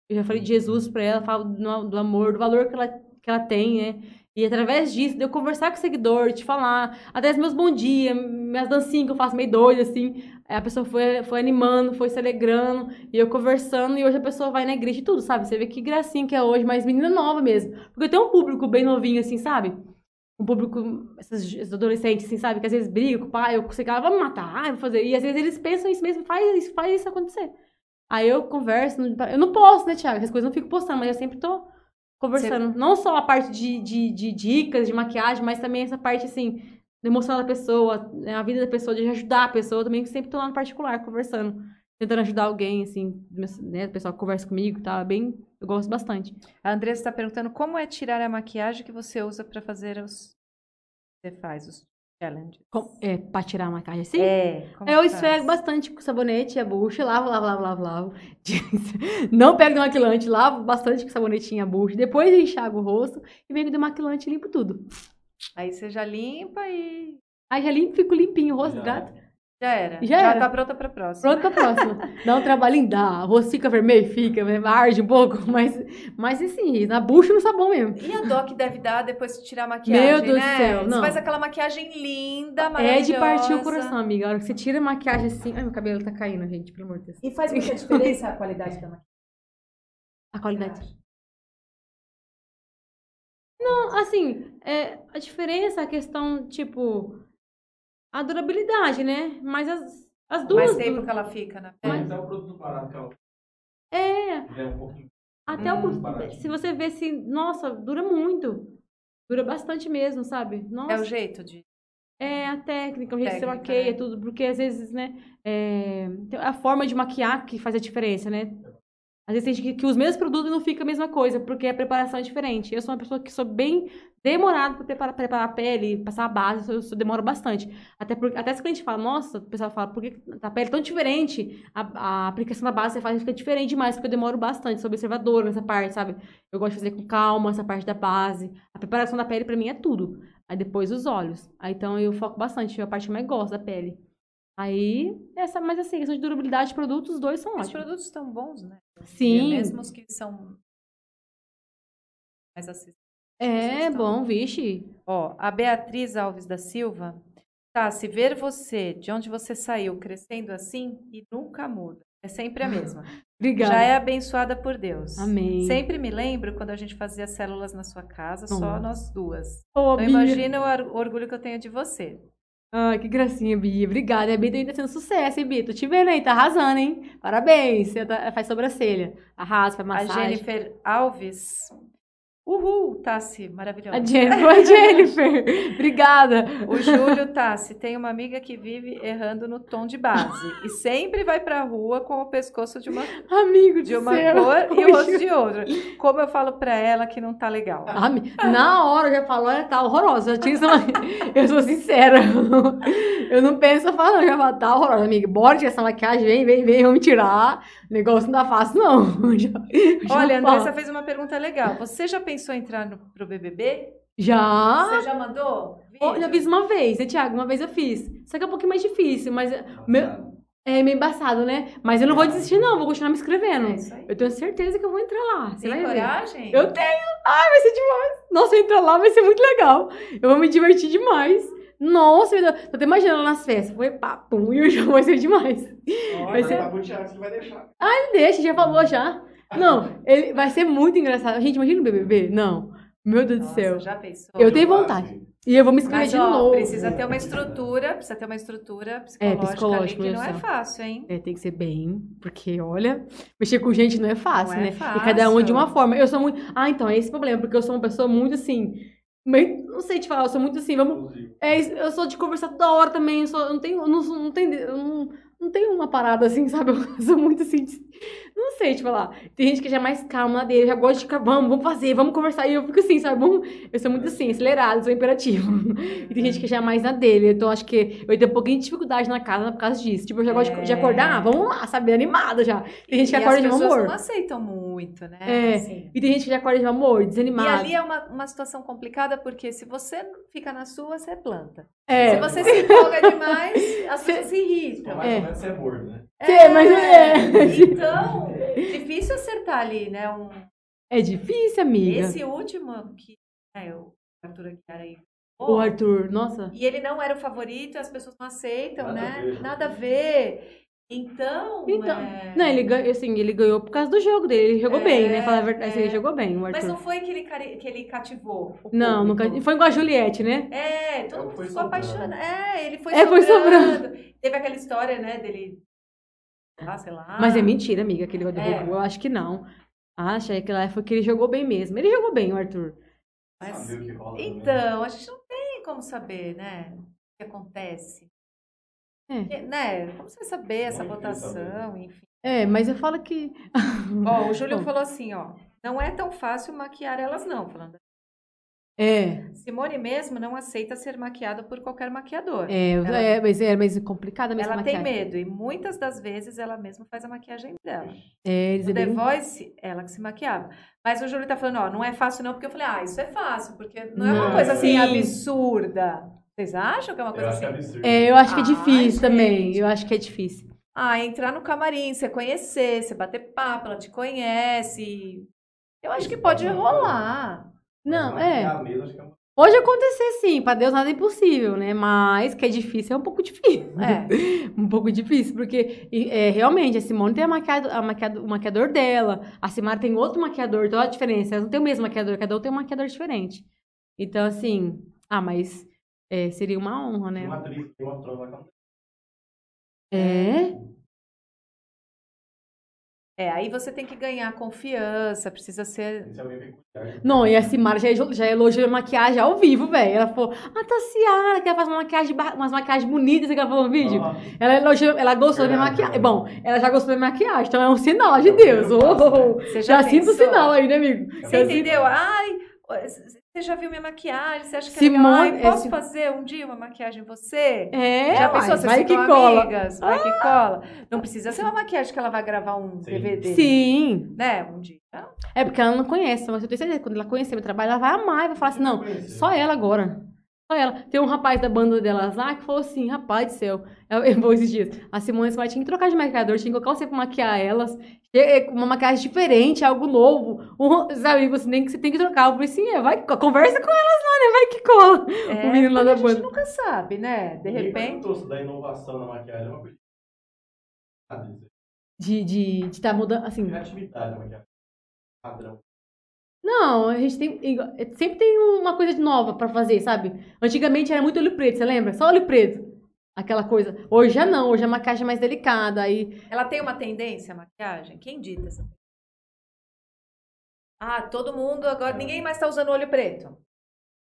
Eu já falei de Jesus pra ela, falo do, do amor, do valor que ela, que ela tem, né? E através disso, de eu conversar com o seguidor, te falar, até os meus bom dia, minhas dancinhas que eu faço meio doida, assim, a pessoa foi, foi animando, foi se alegrando, e eu conversando, e hoje a pessoa vai na igreja e tudo, sabe? Você vê que gracinha que é hoje, mas menina nova mesmo. Porque eu tenho um público bem novinho, assim, sabe? Um público, esses, adolescentes, assim, sabe? Que às vezes brigam com o pai, eu que ela vai me matar, ah, eu vou fazer. E às vezes eles pensam isso mesmo, faz isso, faz isso acontecer. Aí eu converso, eu não posto, né, Thiago? Essas coisas eu não fico postando, mas eu sempre tô conversando. Não só a parte de, de, de dicas, de maquiagem, mas também essa parte, assim, emoção da pessoa, né, a vida da pessoa, de ajudar a pessoa. Eu também sempre tô lá no particular, conversando. Tentando ajudar alguém, assim, né, o pessoal que conversa comigo, tá? Bem, eu gosto bastante. A Andressa está perguntando como é tirar a maquiagem que você usa para fazer os. Você faz os challenges. Com- é, pra tirar a maquiagem assim? É. Eu esfrego bastante com sabonete e a bucha, lavo, lavo, lavo, lavo, lavo. [LAUGHS] Não pego do maquilante, lavo bastante com sabonetinho a bucha. Depois eu enxago o rosto e venho do maquilante e limpo tudo. Aí você já limpa e. Aí já limpo, fico limpinho o rosto, gato. Já era. Já era. tá pronta para próxima. Pronto pra próxima. Dá um trabalhinho, dá. Rosto fica vermelho, fica, arde um pouco, [LAUGHS] mas, mas assim, na bucha no sabão mesmo. E a dó que deve dar depois de tirar a maquiagem, Meu Deus do né? céu, Você não. faz aquela maquiagem linda, É maravilhosa. de partir o coração, amiga. A hora que você tira a maquiagem assim. Ai, meu cabelo tá caindo, gente, pelo amor de Deus. E faz muita diferença a qualidade da maquiagem. A qualidade. Não, assim, é, a diferença, a questão, tipo, a durabilidade, né? Mas as, as duas. Mais tempo duram. que ela fica, né? É, até o produto barato que ela É, tiver um pouquinho. até Hum. o produto. Se você vê assim, nossa, dura muito. Dura bastante mesmo, sabe? Nossa. É o jeito de. É a técnica, o jeito que você maqueia, né? tudo, porque às vezes, né, é a forma de maquiar que faz a diferença, né? Às vezes tem gente que, que os mesmos produtos não fica a mesma coisa, porque a preparação é diferente. Eu sou uma pessoa que sou bem demorada para preparar, preparar a pele, passar a base, eu, eu demoro bastante. Até, porque, até se o cliente fala, nossa, o pessoal fala, por que a pele é tão diferente? A, a aplicação da base você faz fica diferente demais, porque eu demoro bastante, sou observadora nessa parte, sabe? Eu gosto de fazer com calma essa parte da base. A preparação da pele, pra mim, é tudo. Aí depois os olhos. Aí então eu foco bastante, é a parte que eu mais gosto da pele. Aí, essa, mas assim, questão de durabilidade de produtos, os dois são Os ótimos. produtos estão bons, né? Sim. Mesmo os que são mais acessíveis. É estão- bom, vixe. Ó, a Beatriz Alves da Silva. Tá, se ver você, de onde você saiu, crescendo assim e nunca muda. É sempre a [LAUGHS] mesma. Obrigada. Já é abençoada por Deus. Amém. Sempre me lembro quando a gente fazia células na sua casa, só Nossa. nós duas. Não Bia. imagina o or- orgulho que eu tenho de você. Ai, que gracinha, Bia. Obrigada. A Bia ainda sendo sucesso, hein, Bia? Tô te vendo aí, tá arrasando, hein? Parabéns. Você tá- faz sobrancelha. Arrasa, faz A massagem. Jennifer Alves. Uhul, Tassi, maravilhosa. A Jennifer. [LAUGHS] Jennifer. Obrigada. O Júlio Tassi tem uma amiga que vive errando no tom de base e sempre vai pra rua com o pescoço de uma, Amigo de do uma céu. cor e o rosto de outra. Como eu falo pra ela que não tá legal. Na hora eu já falo, olha, tá horrorosa. Eu, tinha [LAUGHS] eu sou sincera. [LAUGHS] Eu não, penso, eu falo, não, eu já falo, tá horrorosa, amiga. Bora tirar essa maquiagem, vem, vem, vem, vamos tirar. O negócio não dá fácil, não. Já- já Olha, a. Andressa fez uma pergunta legal. Você já pensou em entrar no, pro BBB? Já? Você já mandou? Oh, já fiz uma vez, né, Thiago? Uma vez eu fiz. Só que é um pouquinho mais difícil, mas. Meu... É meio embaçado, né? Mas eu não vou desistir, não. Vou continuar me inscrevendo. É isso aí. Eu tenho certeza que eu vou entrar lá. Você Tem vai ver. coragem? Eu tenho! Ai, vai ser demais! Nossa, eu entrar lá vai ser muito legal. Eu vou me divertir demais. Nossa, meu Deus. Tô até imaginando nas festas. Foi papum e o jogo vai ser demais. Vai ser- Thiago ele vai deixar. Ele deixa, já falou já. Não, ele vai ser muito engraçado. Gente, imagina o BBB? Não. Meu Deus do Nossa, céu. já pensou? Eu tenho vontade. E eu vou me inscrever Mas, de ó, novo. precisa ter uma estrutura, precisa ter uma estrutura psicológica, psicológico, ali, que não é do fácil, hein? É, tem que ser bem, porque olha, mexer com gente não é fácil, Não é né? fácil. E cada um de uma forma. Eu sou muito. Ah, então, é esse o problema, porque eu sou uma pessoa muito assim. Meio... Não sei te falar, eu sou muito assim, vamos. É, eu sou de conversar toda hora também, eu, sou, eu não tenho. Não, não, não, não tenho uma parada assim, [LAUGHS] sabe? Eu sou muito assim. de- Não sei te falar. Tem gente que já é mais calma na dele, já gosta de ficar, vamos, vamos fazer, vamos conversar. E eu fico assim, sabe? Vamos... Eu sou muito assim, acelerada, sou imperativo. E tem gente que já é mais na dele. Então acho que eu tenho um pouquinho de dificuldade na casa por causa disso. Tipo, eu já gosto de- de É. acordar, ah, vamos lá, sabe? Animada já. Tem gente que e acorda de mau pessoas humor. não aceitam muito, né? É. Assim. E tem gente que já acorda de mau humor, E desanimada. ali é uma, uma situação complicada, porque se você fica na sua, você planta. É. Se você se empolga demais, as pessoas se irritam. É. você é gordo, né? Sim, mas é. Então, [LAUGHS] difícil acertar ali, né? Um, É difícil, amiga. esse último que né, o Arthur Aguiar aí. O Arthur, nossa. E ele não era o favorito, as pessoas não aceitam, Nada a né? ver. Nada a ver. Então. Então, é, Não, ele ganhou, assim, ele ganhou por causa do jogo dele. Ele jogou É, bem, né? Falar a verdade, assim, é. ele jogou bem, o Mas Arthur. não foi que ele, que ele cativou. o Não, nunca. Foi igual a Juliette, né? É, todo mundo foi ficou sobrando. apaixonado. É, ele foi É, foi sobrando. Teve aquela história, né, dele. Ah, sei lá. Mas é mentira, amiga, que ele do É. Eu acho que não. Acha que lá foi que ele jogou bem mesmo. Ele jogou bem, o Arthur. Mas- Saber o que rola também. Então, a gente não tem como saber, né? O que acontece. É. Né? Como você vai saber essa votação, enfim. É, mas eu falo que. [LAUGHS] Ó, o Júlio Bom. falou assim, ó. Não é tão fácil maquiar elas, não. Falando. É. Simone mesmo não aceita ser maquiada por qualquer maquiador. É, Ela- é, mas é mas é complicada mesmo. Ela tem medo e muitas das vezes ela mesma faz a maquiagem dela. É, eles No é The bem- Voice, ela que se maquiava. Mas o Júlio tá falando, ó, não é fácil não, porque eu falei, ah, isso é fácil, porque não é uma Não, coisa assim sim. absurda. Vocês acham que é uma Eu coisa acho é assim? absurdo. É, eu acho que é Ai, difícil também. gente. Eu acho que é difícil. Ah, entrar no camarim, você conhecer, você bater papo, ela te conhece. Eu acho que pode rolar. Não, é. acho é Pode acontecer sim, pra Deus nada é impossível, né? Mas que é difícil, é um pouco difícil. [LAUGHS] É. um pouco difícil, porque é, realmente a Simone tem a maquiado, a maquiado, o maquiador dela, a Simara tem outro maquiador, então a diferença, elas não tem o mesmo maquiador, cada um tem um maquiador diferente. Então, assim, ah, mas é, seria uma honra, Tem uma né? atriz que trova lá É? É, aí você tem que ganhar confiança, precisa ser. É peculiar. Não, e a Simara já, já elogiou a maquiagem ao vivo, velho. Ela falou, ah, tá Ciara, que ela faz uma maquiagem, umas maquiagens bonitas, que ela falou no vídeo. Ah, Ela elogiou, ela gostou da minha maquiagem. né? Bom, ela já gostou da minha maquiagem, então é um sinal de É Deus. passo, Oh, Você já já sinto o sinal aí, né, amigo? Você Já sinto- entendeu? Ai, você já viu minha maquiagem? Você acha que Simone- é legal? Ai, é, posso Sim- fazer um dia uma maquiagem em você? É, Já pensou? Vocês vai que cola. amigas, vai que cola. Não precisa ser uma maquiagem que ela vai gravar um Sim. DVD. Sim. Né? Um dia. É porque ela não conhece, mas eu tenho certeza que quando ela conhecer meu trabalho, ela vai amar e vai falar assim, não, só ela agora. Ela. Tem um rapaz da banda delas lá que falou assim, rapaz do céu, eu, eu vou esses dias, a Simone Smart tinha que trocar de maquiador, tinha que colocar você pra maquiar elas, com uma maquiagem diferente, algo novo, um, sabe, você tem, que, você tem que trocar. Eu falei assim, é, vai, conversa com elas lá, né, vai que cola. É, o menino lá da a gente banda. nunca sabe, né? De repente. se da inovação na maquiagem é uma coisa. De, de, de tá mudando, assim, Criatividade na maquiagem. Padrão. Não, a gente tem. igual- Sempre tem uma coisa nova pra fazer, sabe? Antigamente era muito olho preto, você lembra? Só olho preto. Aquela coisa. Hoje já não, hoje a maquiagem é mais delicada. Aí. Ela tem uma tendência, a maquiagem? Quem dita essa Ah, todo mundo agora. Ninguém mais tá usando olho preto.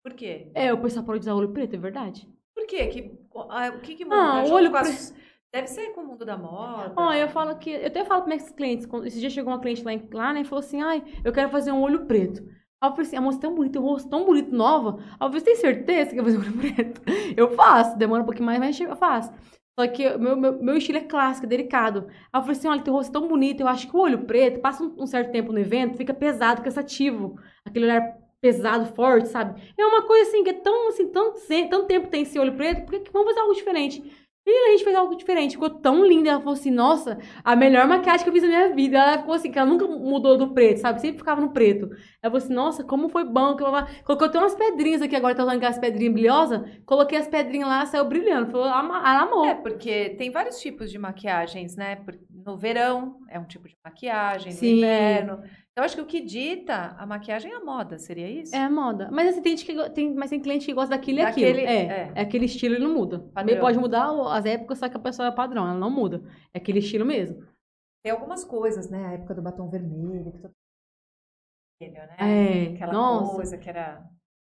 Por quê? É, o pessoal pode usar olho preto, é verdade? Por quê? Que, o que que muda? Ah, o olho com as- Deve ser com o mundo da moda. Ó, eu falo que. Eu até falo para meus clientes. quando- Esse dia chegou uma cliente lá, lá, né? E falou assim: ai, eu quero fazer um olho preto. Aí eu falei assim: a moça é tão bonita, um rosto tão bonito, nova. Aí eu falei: tem certeza que quer fazer um olho [LAUGHS] preto? Eu faço, demora um pouquinho mais, mas eu faço. Só que meu, meu, meu estilo é clássico, delicado. Aí eu falei assim: olha, teu rosto é tão bonito, eu acho que o olho preto, passa um, um certo tempo no evento, fica pesado, cansativo. Aquele olhar pesado, forte, sabe? É uma coisa assim, que é tão, assim, tanto, tanto tempo tem esse olho preto, por que que vamos fazer algo diferente? E a gente fez algo diferente, ficou tão linda. Ela falou assim, nossa, a melhor maquiagem que eu fiz na minha vida. Ela ficou assim, que ela nunca mudou do preto, sabe? Sempre ficava no preto. Ela falou assim, nossa, como foi bom. que Colocou até umas pedrinhas aqui, agora tá usando aquelas pedrinhas brilhosas. Coloquei as pedrinhas lá, saiu brilhando. Falou, ela amou. É, porque tem vários tipos de maquiagens, né? No verão é um tipo de maquiagem, no Sim. inverno. Então, acho que o que dita a maquiagem é a moda, seria isso? É a moda. Mas assim, tem gente que tem, mas tem cliente que gosta daquilo e Daquele- aquilo. É, é. é. aquele estilo, ele não muda. Padrão. Pode mudar as épocas, só que a pessoa é padrão, ela não muda. É aquele estilo mesmo. Tem algumas coisas, né? A época do batom vermelho, que todo vermelho, né? É, Aquela nossa. coisa que era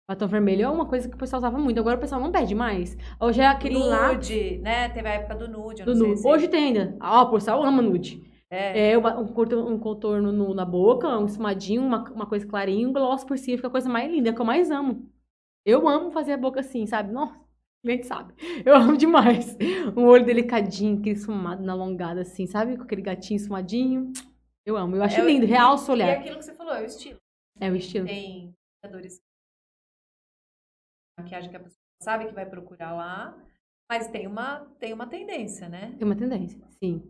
Batom vermelho é uma coisa que o pessoal usava muito. Agora o pessoal não pede mais. Hoje é aquele lá nude, né? Teve a época do nude, do nude. se- Hoje tem ainda. Ah, o pessoal ama nude. É. É um contorno, um contorno no- na boca, um esfumadinho, uma, uma coisa clarinha, um gloss por cima. Fica a coisa mais linda, é que eu mais amo. Eu amo fazer a boca assim, sabe? Nossa, [LAUGHS] cliente sabe. Eu amo demais. Um olho delicadinho, aquele esfumado na alongada assim, sabe? Com aquele gatinho esfumadinho. Eu amo. Eu acho É o- lindo, o E olhar. aquilo que você falou, é o estilo. É o estilo. Tem maquiadores maquiagem que a pessoa sabe que vai procurar lá, mas tem uma, tem uma tendência, né? Tem uma tendência, sim.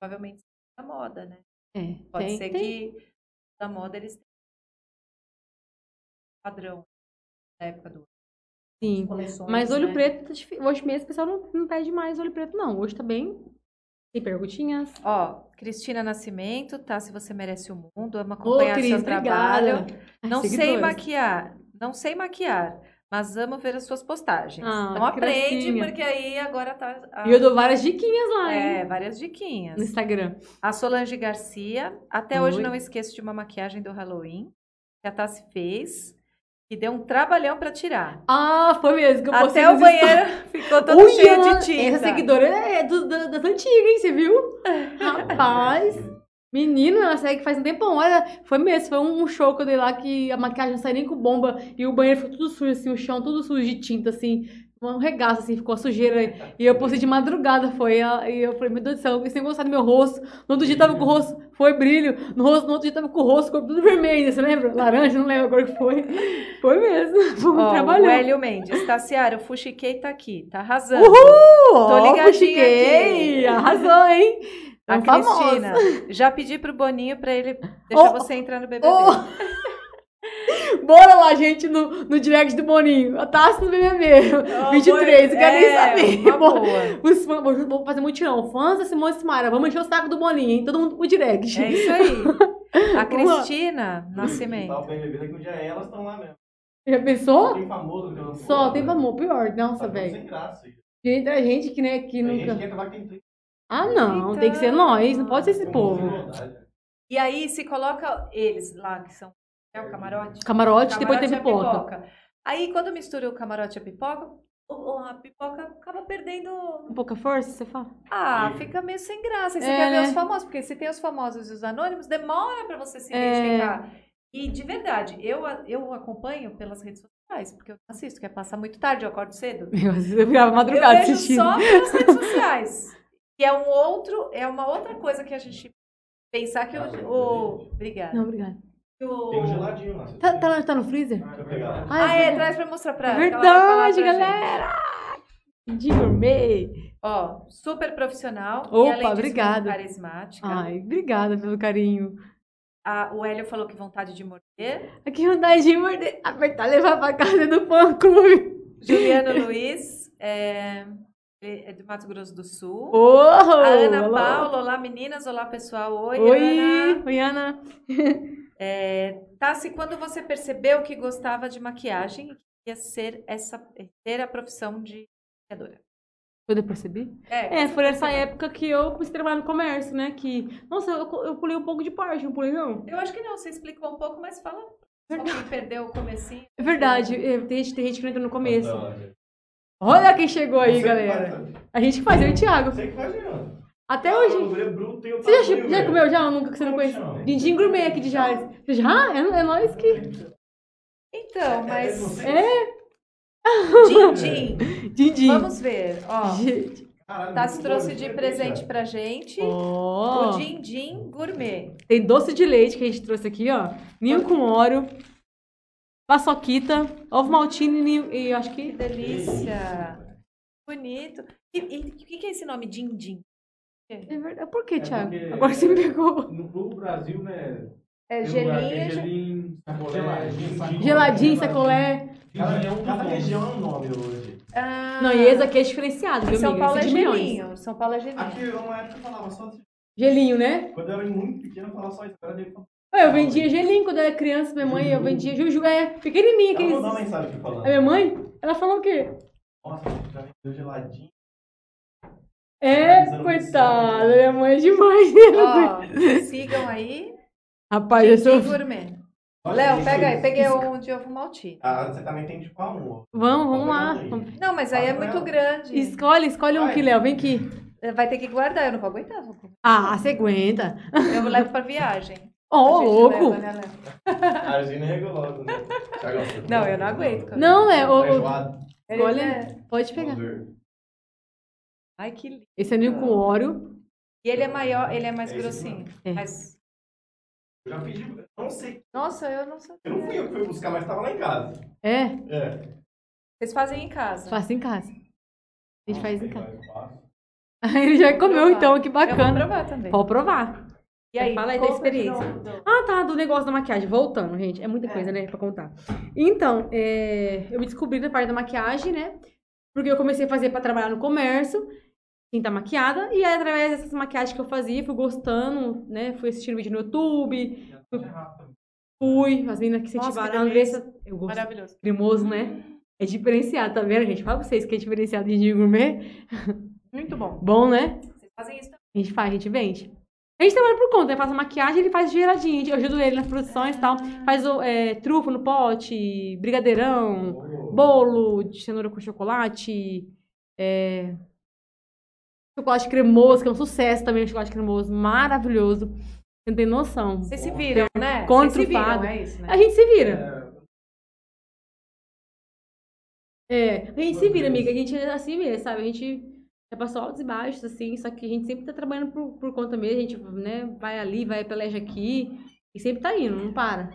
Provavelmente da moda, né? É, Pode tem, ser tem. que da moda eles tenham padrão da época do Sim. Mas olho né? preto, tá hoje mesmo o pessoal não, não pede mais olho preto, não. Hoje tá bem. Tem perguntinhas. Ó, Cristina Nascimento, tá? Se você merece o mundo, ama acompanhar Cris, seu obrigada. trabalho. Ai, Não sei seguidores. maquiar, não sei maquiar, mas amo ver as suas postagens. Ah, então aprende, gracinha. porque aí agora tá. a- E eu dou várias diquinhas lá, hein? É, várias diquinhas. No Instagram. A Solange Garcia, até hoje Oi. não esqueço de uma maquiagem do Halloween que a Tassi fez, que deu um trabalhão pra tirar. Ah, foi mesmo que Até o banheiro [LAUGHS] ficou todo Ui, cheio de tinta. Essa seguidora é do- da- das antigas, hein? Você viu? [LAUGHS] Rapaz. Menino, ela segue faz um tempão. Olha, foi mesmo. Foi um show que eu dei lá que a maquiagem não saiu nem com bomba e o banheiro ficou tudo sujo, assim, o chão tudo sujo de tinta, assim. Um regaço, assim, ficou a sujeira. E eu postei de madrugada, foi. E eu falei, meu Deus do céu, esse negócio tá no meu rosto. No outro dia tava com o rosto, foi brilho. No, rosto, no outro dia tava com o rosto, corpo tudo vermelho, você lembra? Laranja, não lembro agora que foi. Foi mesmo. [LAUGHS] Foi um Ó, o. Hélio Mendes, Tassiara, o Fuxiquei tá aqui, tá arrasando. Uhul! Tô ligadinha aqui. Arrasou, hein? A famosa. Cristina, já pedi pro Boninho pra ele deixar Oh, você entrar no BBB. [LAUGHS] [LAUGHS] Bora lá, gente, no, no direct do Boninho. A Tassi no BBB. Oh, 23, eu quero nem é, saber. uma [LAUGHS] Bora. boa. Os fãs, vou, vou fazer mutirão. Fãs da Simone Simara, vamos encher o saco do Boninho, hein? Todo mundo pro direct. É isso aí. [LAUGHS] A. Cristina Nascimento. bem bebida que um dia elas estão lá mesmo. Já pensou? Tem famoso que eu não Só, tem amor, pior. Nossa, Tá tudo velho. sem graça. Tem Gente, a gente que, né, que gente nunca... lá que tem 30 Ah, não, Eita. tem que ser nós, não pode ser esse tem um povo. E aí, se coloca eles lá, que são é o camarote. Camarote, depois tem e a pipoca. Aí, quando mistura o camarote e a pipoca, a pipoca acaba perdendo. Com pouca força, você fala? Ah, fica meio sem graça. Aí você É, quer ver né? os famosos, porque se tem os famosos e os anônimos, demora pra você se É. identificar. E de verdade, eu, eu acompanho pelas redes sociais, porque eu não assisto, quer passar muito tarde, eu acordo cedo. [LAUGHS] Eu, eu virava madrugada eu vejo assistindo. só pelas redes [LAUGHS] sociais. Que é um outro, é uma outra coisa que a gente pensar que o. o obrigada. Não, obrigada. Que o- Tem um geladinho lá. Tá, tá, tá no freezer? Deixa eu pegar. Ah, é, traz pra mostrar pra que verdade, pra galera! De gourmet. Ó, super profissional. e Opa, além disso, obrigada. carismática. Ai, obrigada pelo carinho. A- o Hélio falou que vontade de morder. Aqui vontade de morder, apertar, levar pra casa do fã clube. Juliano [LAUGHS] Luiz, é, é do Mato Grosso do Sul. Oh, a Ana alô. Paula, olá meninas, olá pessoal, oi, Oi, Ana. oi, Ana. [LAUGHS] É, Tassi, quando você percebeu que gostava de maquiagem e queria ser essa, ter a profissão de maquiadora? Quando eu percebi? É, É, foi nessa época que eu comecei a trabalhar no comércio, né? Que, nossa, eu, eu pulei um pouco de parte, não pulei não. Eu acho que não, você explicou um pouco, mas fala só quem perdeu o comecinho. É verdade, é, tem, gente, tem gente que não entra no começo. Olha quem chegou aí, Você galera. faz, A gente que faz, eu e o Thiago. Você que faz, Leandro. Até hoje. O é bruto tem o Você já, já comeu já? Nunca que você não conhece? Dindim gourmet aqui de Jales. Você já? É, é nós que... Então, mas... você- É, Din, [LAUGHS] din. Dindim. Vamos ver, ó. Gente. Tassi muito trouxe doido, de né, presente pra gente Ó. o Din Din Gourmet. Tem doce de leite que a gente trouxe aqui, ó. Ninho com óleo. Paçoquita. Ovo maltine e acho Que que... delícia! Bonito. E o que, que é esse nome, Dindim? É verdade. Por que, É Thiago? porque- Agora você me pegou. No, no Brasil, né? É gelinho. é gelinho, sacolé. Geladinho, sacolé. Cada, região é um nome hoje. Ah, Não, e esse aqui é diferenciado, viu, São? Paulo é gelinho. São Paulo é gelinho. Aqui, uma época, eu falava só. Gelinho, né? Quando eu era muito pequeno, eu falava só isso. Agora eu Eu vendia gelinho quando eu era criança, minha mãe, eu vendia juju, é, pequenininha Ela mandou uma mensagem aqui A falando. minha mãe, ela falou o quê? Nossa, já vendeu geladinho. É, Avisando coitada, minha mãe é demais. [LAUGHS] Ó, sigam aí. Rapaz, eu sou... Gourmet. Léo, pega aí. isso. Peguei um de ovo maltine. Ah, você também tem tipo a um. Vamos, vamos lá. Não, mas aí é Passa muito grande. Escolhe, escolhe um Vai. que, Léo, vem aqui. Vai ter que guardar, eu não vou aguentar. vou. Ah, você aguenta. Eu levo pra viagem. Ô, gente louco. leva, né? [LAUGHS] A Gina é regulosa, né? Não, eu não aguento. cara. Não, é, Tá o, Olha. é- pode pegar. Ai, que lindo. Esse é ninho com óleo. E ele é maior, ele é mais É grossinho. É. Mas, Eu já pedi. Não sei. nossa, eu não sei. Eu não fui eu que fui buscar, mas tava lá em casa. É, É. Vocês fazem em casa. faça em casa. A gente faz em casa. faço. [LAUGHS] Ele já comeu, então, que Eu vou bacana. provar também. Pode provar. E aí, Fala aí da experiência. do- Ah, tá, do negócio da maquiagem. Voltando, gente. É muita É. coisa, né, pra contar. Então, é, eu me descobri na parte da maquiagem, né? Porque eu comecei a fazer pra trabalhar no comércio, tinta maquiada, e aí, através dessas maquiagens que eu fazia, fui gostando, né? Fui assistindo vídeo no YouTube, fui, as meninas que Nossa, incentivaram. que A Andressa, eu gosto. Maravilhoso. Cremoso, né? É diferenciado, tá vendo, gente? Fala pra vocês que é diferenciado de gourmet. Muito bom. Bom, né? Vocês fazem isso também. A gente faz, a gente vende. A gente trabalha por conta, né? Faz a maquiagem, ele faz geradinho. Eu ajudo ele nas produções e tal. Faz o é, trufa no pote, brigadeirão, bolo de cenoura com chocolate, é, chocolate cremoso, que é um sucesso também, o chocolate cremoso, maravilhoso. Você não tem noção. Vocês se viram, né? Contra Vocês se o fado. viram, é isso, né? A gente se vira. É, É, a gente se vira, amiga. A gente é assim mesmo, sabe? A gente já passou altos e baixos, assim, só que a gente sempre tá trabalhando por, por conta mesmo. A gente, né, vai ali, vai peleja aqui e sempre tá indo, não para.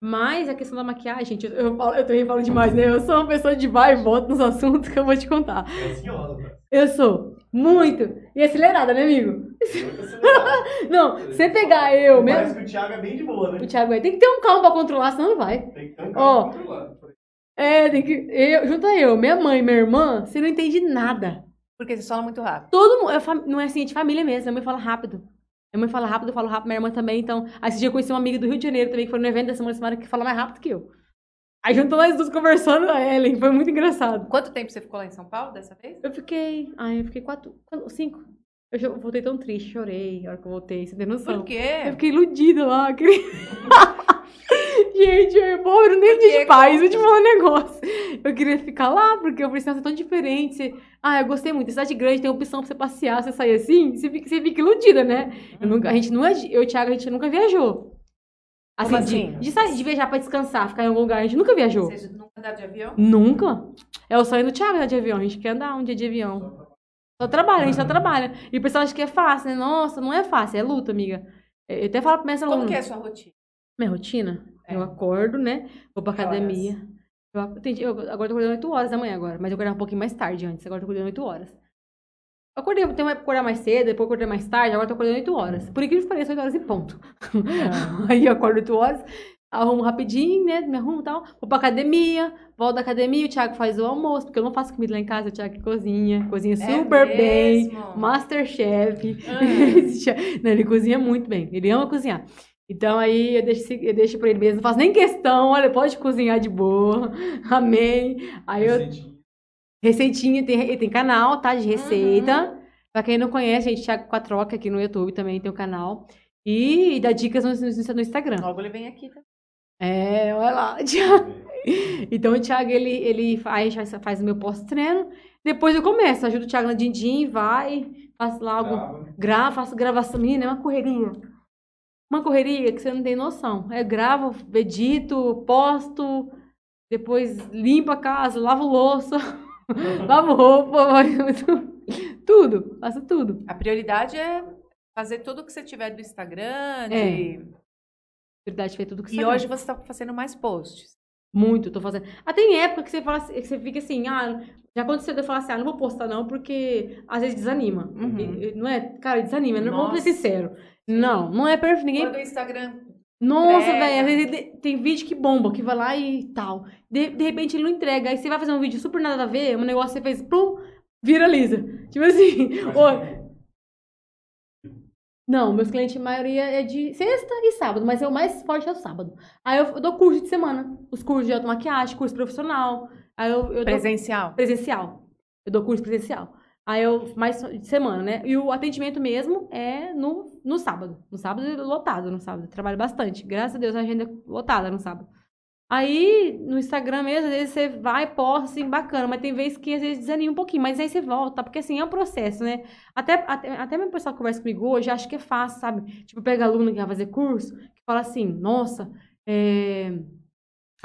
Mas a questão da maquiagem, gente, eu, eu, falo- eu também falo demais, né? Eu sou uma pessoa de vai e volta nos assuntos que eu vou te contar. é ansiosa? Eu sou muito. E acelerada, né, amigo? [LAUGHS] Acelerada. Não, você pegar eu Parece mesmo. que o Thiago é bem de boa, né? O Thiago aí tem que ter um carro pra controlar, senão não vai. Tem que ter um Ó. carro controlado. É, tem que. Eu, junto a eu, minha mãe, minha irmã, você não entende nada. Porque vocês falam muito rápido. Todo mundo. Não é assim, é de família mesmo. Minha mãe fala rápido. Minha mãe fala rápido, eu falo rápido, minha irmã também. Então, aí esse dia eu conheci uma amiga do Rio de Janeiro também, que foi no evento da semana, semana que fala mais rápido que eu. Aí juntou nós duas conversando, a Ellen, foi muito engraçado. Quanto tempo você ficou lá em São Paulo dessa vez? Eu fiquei. Ai, eu fiquei quatro. cinco. Eu voltei tão triste, chorei na hora que eu voltei, você tem noção. Por Eu quê? fiquei iludida lá, [LAUGHS] queria... [LAUGHS] Gente, eu pobre, nem dia de paz, vou te falar um negócio. Eu queria ficar lá, porque eu pensei, nossa, é tão diferente. Você... Ah, eu gostei muito. Cidade grande, tem opção pra você passear, você sair assim, você fica, você fica iludida, né? Eu nunca, a gente não, é- eu e o Thiago, a gente nunca viajou. Assim, Como de, assim? de, sair, de viajar pra descansar, ficar em algum lugar, a gente nunca viajou. Vocês nunca andaram de avião? Nunca. É o sonho do Thiago andar de avião. A gente quer andar um dia de avião. Só trabalha, a gente só trabalha. E o pessoal acha que é fácil, né? Nossa, não é fácil, é luta, amiga. Eu até falo pra minha Como aluna. que é a sua rotina? Minha rotina? É. Eu acordo, né? Vou pra Que academia. Eu, eu- agora eu tô acordando 8 horas da manhã agora, mas eu acordava um pouquinho mais tarde antes. Agora eu tô acordando 8 horas. Eu acordei, tem uma época que acordar mais cedo, depois acordei mais tarde, agora eu tô acordando 8 horas. Por incrível que pareça, 8 horas e ponto. [LAUGHS] Aí eu acordo 8 horas, arrumo rapidinho, né? Me arrumo e tal. Vou pra academia, volto da academia, o Thiago faz o almoço, porque eu não faço comida lá em casa, o Thiago que cozinha. Cozinha É super bem. mesmo? Masterchef. Ah. [LAUGHS] Não, ele cozinha muito bem. Ele ama cozinhar. Então aí eu deixo, eu deixo pra ele mesmo. Não faço nem questão. Olha, pode cozinhar de boa. [LAUGHS] Amém. Aí eu. Receitinha. Receitinha, tem, ele tem canal, tá? De receita. Uhum. Pra quem não conhece, gente, Thiago Quatroca aqui no YouTube também tem o canal. E, dá dicas no, no- no Instagram. Logo ele vem aqui também. É, olha lá, [LAUGHS] Thiago. Então o Thiago, ele, ele faz, faz, o meu pós-treino. Depois eu começo, ajudo o Thiago na Dindim, vai, faço lá algum, Grava. gravo, faço gravação. Menina, é uma correria. Uma correria que você não tem noção. Eu gravo, edito, posto, depois limpo a casa, lavo louça, [LAUGHS] lavo roupa, [LAUGHS] tudo, faço tudo. A prioridade é fazer tudo que você tiver do Instagram, de... É. Verdade, fez tudo que E hoje você tá fazendo mais posts. Muito, tô fazendo. Ah, tem época que você fala assim- que você fica assim, ah, Já aconteceu de eu falar assim, ah, não vou postar não, porque às vezes desanima. Uhum. E- e- Não é? Cara, desanima, não vamos Nossa. ser sincero. Não, não é perfeito. Ninguém Quando o Instagram. Nossa, velho, às vezes ele- tem vídeo que bomba, que vai lá e tal. De, de repente ele não entrega. Aí você vai fazer um vídeo super nada a ver, um negócio que você fez, plum, viraliza. Tipo assim, ô, não, meus clientes, a maioria é de sexta e sábado, mas é o mais forte é o sábado. Aí eu, eu dou curso de semana. Os cursos de automaquiagem, curso profissional. Aí eu, eu dou Presencial. presencial. Eu dou curso presencial. Aí eu, mais de semana, né? E o atendimento mesmo é no, no sábado. No sábado é lotado, no sábado. Eu trabalho bastante. Graças a Deus a agenda é lotada no sábado. Aí, no Instagram mesmo, às vezes você vai, posta, assim, bacana, mas tem vezes que às vezes desanima um pouquinho, mas aí você volta, porque assim, é um processo, né? Até, até, até mesmo o pessoal que conversa comigo hoje acha que é fácil, sabe? Tipo, pega aluno que vai fazer curso, que fala assim, nossa, é...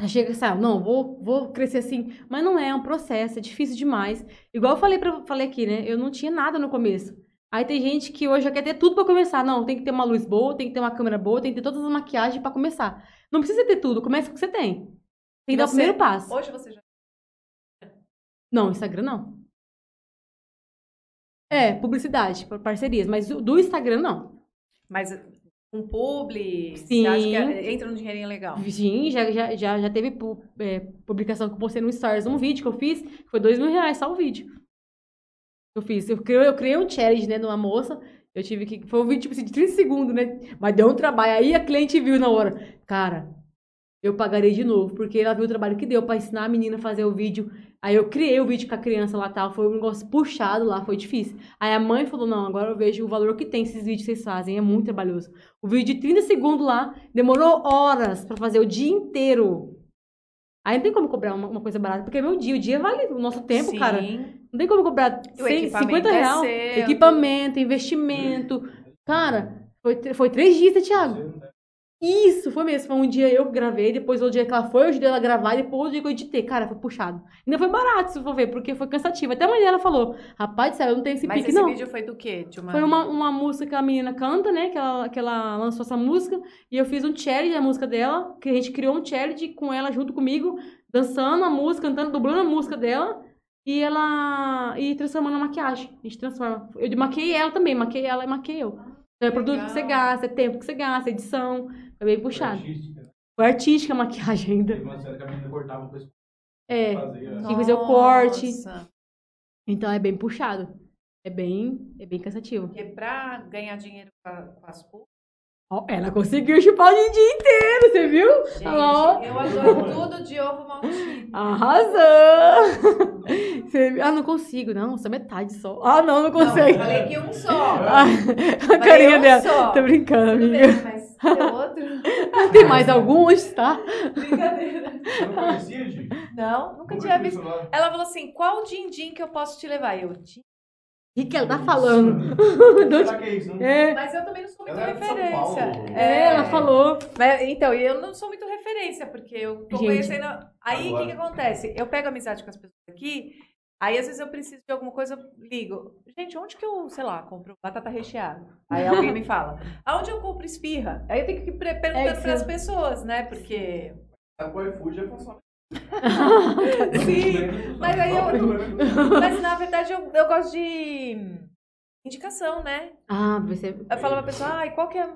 Chega ah, não, vou, vou crescer assim. Mas não é, é um processo, é difícil demais. Igual eu falei, pra, falei aqui, né? Eu não tinha nada no começo. Aí tem gente que hoje já quer ter tudo pra começar. Não, tem que ter uma luz boa, tem que ter uma câmera boa, tem que ter todas as maquiagens pra começar. Não precisa ter tudo, começa com o que você tem. Tem que dar o Você- primeiro passo. Hoje você já. Não, Instagram não. É, publicidade, par- parcerias, mas do Instagram não. Mas com publi, Sim. você acha que é- entra um dinheirinho legal. Sim, já, já, já, já teve é, publicação que eu postei no Stories, um vídeo que eu fiz, foi dois mil reais só o vídeo. Eu fiz, eu criei, eu criei um challenge, né, de uma moça, eu tive que, foi um vídeo, tipo assim, de 30 segundos, né, mas deu um trabalho, aí a cliente viu na hora, cara, eu pagarei de novo, porque ela viu o trabalho que deu pra ensinar a menina a fazer o vídeo, aí eu criei o vídeo com a criança lá, tal, foi um negócio puxado lá, foi difícil. Aí a mãe falou, não, agora eu vejo o valor que tem esses vídeos que vocês fazem, é muito trabalhoso. O vídeo de 30 segundos lá demorou horas pra fazer o dia inteiro. Aí não tem como cobrar uma, uma coisa barata, porque é meu dia, o dia vale o nosso tempo, Sim. cara. Não tem como cobrar E o 100, equipamento 50 é reais. equipamento, investimento. Cara, foi, foi três dias, né, Thiago? Isso, foi mesmo. Foi um dia eu que gravei, depois outro dia que ela foi, eu ajudei ela a gravar, e depois o dia que eu editei. Cara, foi puxado. Ainda foi barato, se for ver, porque foi cansativo. Até a mãe dela falou, rapaz do céu, eu não tenho esse Mas pique, esse não. vídeo foi do quê? Uma... Foi uma, uma música que a menina canta, né? Que ela, que ela lançou essa música. E eu fiz um challenge da música dela. Que a gente criou um challenge com ela junto comigo. Dançando a música, cantando, dublando a música dela. E ela... E transformando na maquiagem. A gente transforma. Eu maquiei ela também. Maquiei ela e maquiei eu. Então é produto que você gasta, é tempo que você gasta, edição. Foi bem puxado. Artística. Foi artística a maquiagem ainda. Teve uma série que a menina cortava o pescoço É. fazia. Tinha que fazer o corte. Então é bem puxado. É bem, é bem cansativo. Porque pra ganhar dinheiro com, as Ó, ela conseguiu chupar o dia inteiro, você viu? gente, ó. eu adoro tudo de ovo maltido. Arrasou! [LAUGHS] Você? Ah, não consigo, não, só metade só. Ah, não, não Não, eu consegue. falei que um só. Ah, [LAUGHS] a carinha um dela. só. Tô brincando, Tudo amiga. bem, mas tem outro? [LAUGHS] Tem mais alguns, tá? Brincadeira. Você não conhecia, Gi? Não, nunca Como tinha é visto. Ela falou assim: qual din-din que eu posso te levar? Eu, "Din-din?" O que, que ela tá falando? Será [LAUGHS] que é isso? Não? É, Mas eu também não sou muito Ela é referência. É, ela falou. Mas, então, e eu não sou muito referência, porque eu tô Gente. conhecendo. Aí o que, que acontece? Eu pego amizade com as pessoas aqui, aí às vezes eu preciso de alguma coisa, eu ligo. Gente, onde que eu, sei lá, compro batata recheada? Aí alguém me fala, [LAUGHS] aonde eu compro esfirra? Aí eu tenho que ir pre- perguntando que para as pessoas, né? Porque. É iFood já funciona. [LAUGHS] Sim, mas aí eu- [LAUGHS] Mas na verdade eu, eu gosto de indicação, né? Ah, você. Eu falo pra pessoa, ai, qual que é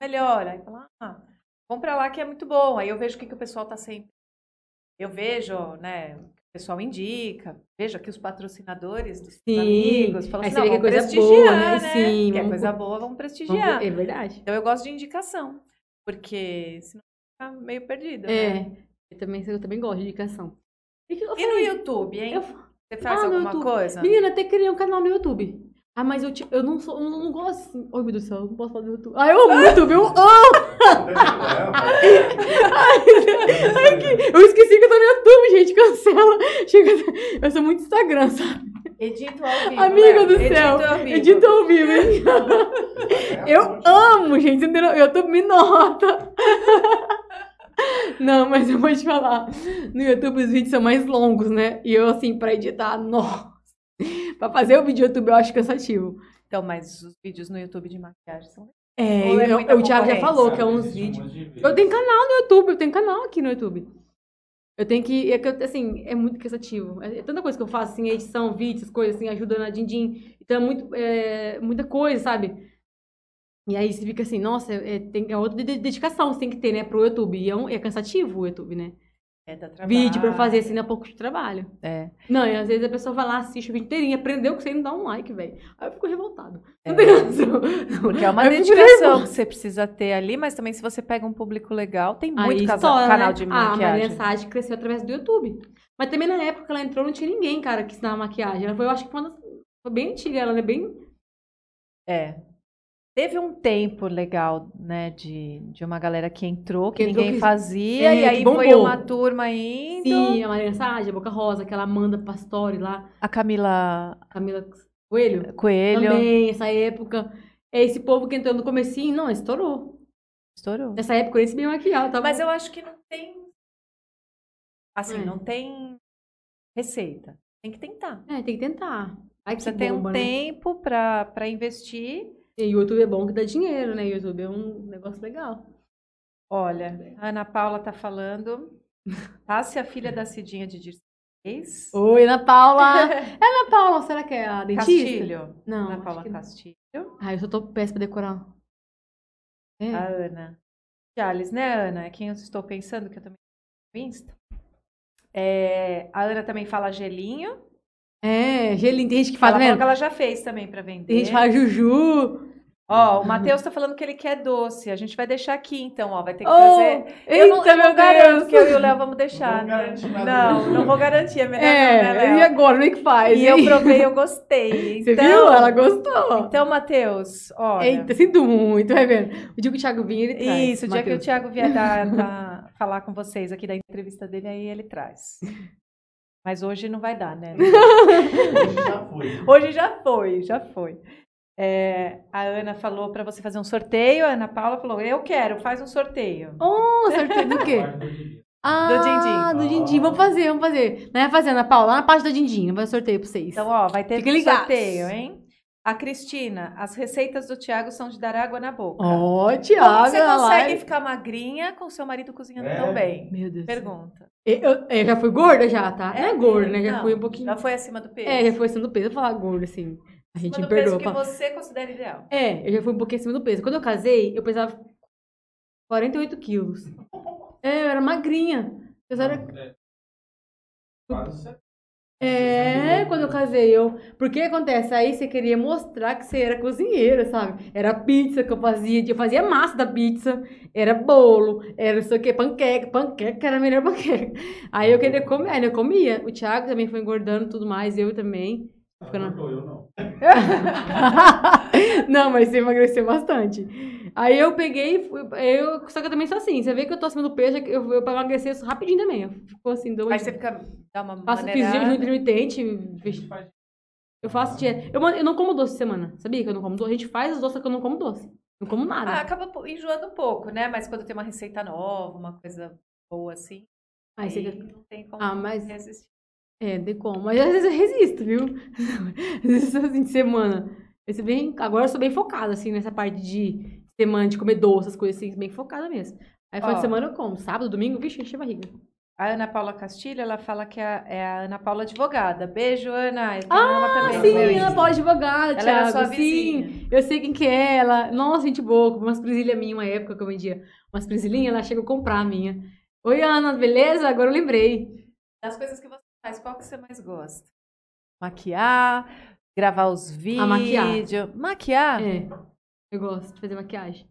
melhor? Aí fala, ah, compra lá que é muito bom. Aí eu vejo o que, que o pessoal tá sempre. Eu vejo, né? Que pessoal indica, vejo aqui os patrocinadores dos Sim. amigos. Falo Aí assim, não, que é vamos coisa prestigiar, boa, né? né? Sim, Que é vamos- coisa boa, vamos Vamos prestigiar. ver- É verdade. Então eu gosto de indicação, porque senão fica meio perdida. né? É. Eu também, eu também gosto de indicação. E, que E no YouTube, hein? eu- Você faz Ah, alguma YouTube. coisa? Menina, até criei um canal no YouTube. Ah, mas eu, te- eu não sou, eu não gosto assim. Ai, meu Deus do céu, eu não posso falar do YouTube. Ah, eu amo o [LAUGHS] YouTube, eu amo! Eu esqueci que eu tô no YouTube, gente, cancela. Chega, eu sou muito Instagram, sabe? Edito ao vivo. Amiga né? do Edito céu, ao vivo. edito ao vivo? É Eu amo, gente, entendeu? Eu tô me nota. Não, mas eu vou te falar. No YouTube os vídeos são mais longos, né? E eu, assim, pra editar, nossa. Pra fazer o vídeo no YouTube eu acho cansativo. Então, mas os vídeos no YouTube de maquiagem são. É, Ou é eu- muita o Thiago já falou que é uns vídeos. Eu tenho canal no YouTube, eu tenho canal aqui no YouTube. Eu tenho que. É que eu, assim, é muito cansativo. É, é tanta coisa que eu faço, assim, edição, vídeos, coisas, assim, ajuda na Dindim. Então é muito, é, muita coisa, sabe? E aí você fica assim, nossa, é, tem, é outra de- de- dedicação que você tem que ter, né, pro YouTube. E é, um- é cansativo o YouTube, né? É, dá trabalho. Vídeo pra fazer, assim, dá pouco de trabalho. É. Não, e às vezes a pessoa vai lá, assiste o vídeo inteirinho, aprendeu que você não dá um like, velho. Aí eu fico revoltado. É. Não tem razão. Porque é uma Aí [LAUGHS] eu dedicação revoltada. que você precisa ter ali, mas também se você pega um público legal, tem Aí muito casa- estoura, canal né? de Ah, a Maria maquiagem. Cresceu através do YouTube. Mas também na época que ela entrou, não tinha ninguém, cara, que ensinava maquiagem. Ela foi, eu acho que foi uma das... Foi bem antiga, ela é bem... É. Teve um tempo legal, né, de, de uma galera que entrou, que, Que entrou, ninguém que- fazia, é, e aí foi uma turma indo. Sim, a Maria Sade, a Boca Rosa, aquela Amanda Pastore lá, A Camila Camila Coelho. Coelho Também, essa época. É esse povo que entrou no comecinho, não, estourou. estourou. Nessa época eu nem sabia maquiar. Tava... Mas eu acho que não tem. Assim, É. não tem receita. Tem que tentar. É, tem que tentar. Que Você tem um né? tempo pra, pra investir. E o YouTube é bom que dá dinheiro, né? YouTube é um negócio legal. Olha, a Ana Paula tá falando. Passe a filha da Cidinha de Dircês. Oi, Ana Paula! é [LAUGHS] Ana Paula, será que é a dentista? Castilho. Não, Ana Paula que. Castilho. Ai, eu só tô péssima pra decorar. É. A Ana. Charles, né, Ana? É quem eu estou pensando, que eu também no Insta. É, a Ana também fala gelinho. É, gelinho. Tem gente que fala, ela né? que ela já fez também pra vender. Tem gente que fala juju. Ó, o Matheus tá falando que ele quer doce. A gente vai deixar aqui, então, ó. Vai ter que Oh, trazer. eita, eu não, eu não meu garanto Deus. que eu e o Léo vamos deixar. Não vou né? Não, não vou garantir. É melhor não, É, né, e Léo? agora? Como é que faz? E eu hein? provei, eu [LAUGHS] gostei. Você Então, viu? Ela gostou. Então, Matheus, olha. Eita, sinto muito, vai vendo. O dia que o Thiago vinha, ele traz. Isso, o dia que o. Thiago vier dar, [LAUGHS] dar- falar com vocês aqui da entrevista dele, aí ele traz. Mas hoje não vai dar, né? [LAUGHS] Hoje já foi. Hoje já foi, já foi. É, a Ana falou para você fazer um sorteio, a Ana Paula falou, eu quero, faz um sorteio. Oh, sorteio do quê? [LAUGHS] Ah, Do din-din. do din-din. Vamos fazer, vamos fazer. Não é fazer, Ana Paula, lá na parte do din-din. Vamos fazer sorteio pra vocês. Então, ó, vai ter ligados. sorteio, hein? A Cristina, as receitas do Thiago são de dar água na boca. Ó, Como Thiago, você olha lá. consegue ficar magrinha com seu marido cozinhando É. tão bem? Meu Deus. Pergunta. Eu, eu- eu já fui gorda já, tá? não é gorda, né? Já Não, fui um pouquinho... Já foi acima do peso? É, já foi acima do peso. Eu vou falar gorda, assim. A gente me do peso perdoa. que você considera ideal. É, eu já fui um pouquinho acima do peso. Quando eu casei, eu pesava 48 quilos. [LAUGHS] É, eu era magrinha. Eu era... É. Quase É, quando eu casei, eu. Porque acontece? Aí você queria mostrar que você era cozinheira, sabe? Era pizza que eu fazia, eu fazia massa da pizza, era bolo, era não sei o que, panqueca, panqueca era a melhor [LAUGHS] panqueca. Aí eu queria comer, aí eu comia. O Thiago também foi engordando e tudo mais, eu também. Não, eu não. [LAUGHS] não, mas você emagreceu bastante. Aí eu peguei, eu, só que eu também sou assim, você vê que eu tô acima do peso, eu, eu emagreci rapidinho também. Eu Ficou assim, dois. Aí você fica, dá uma Faço jejum intermitente, eu faço dieta. Eu, eu não como doce semana, sabia que eu não como doce? A gente faz os doces, só que eu não como doce. Não como nada. Ah, acaba enjoando um pouco, né? Mas quando tem uma receita nova, uma coisa boa assim, Aí aí você... não tem como Ah, mas- resistir. É, de como. Mas às vezes eu resisto, viu? [LAUGHS] Às vezes assim, de semana. Eu bem... Agora eu sou bem focada, assim, nessa parte de semana, de comer doce, essas coisas assim, bem focada mesmo. Aí final de semana eu como. Sábado, domingo, vixe, enche a barriga. A Ana Paula Castilho, ela fala que é a, é a Ana Paula advogada. Beijo, Ana. Eu tenho Ah, também. sim, Insta. pode advogada, Ela era Thiago. sua sim, vizinha. eu sei quem que é ela. Nossa, gente boa. Umas presilhas minhas, uma época que eu vendia umas presilhinhas, ela chegou a comprar a minha. Oi, Ana, beleza? Agora eu lembrei. Das coisas que você faz, qual que você mais gosta? Maquiar, gravar os vídeos. maquiar. Maquiar? É, eu gosto de fazer maquiagem.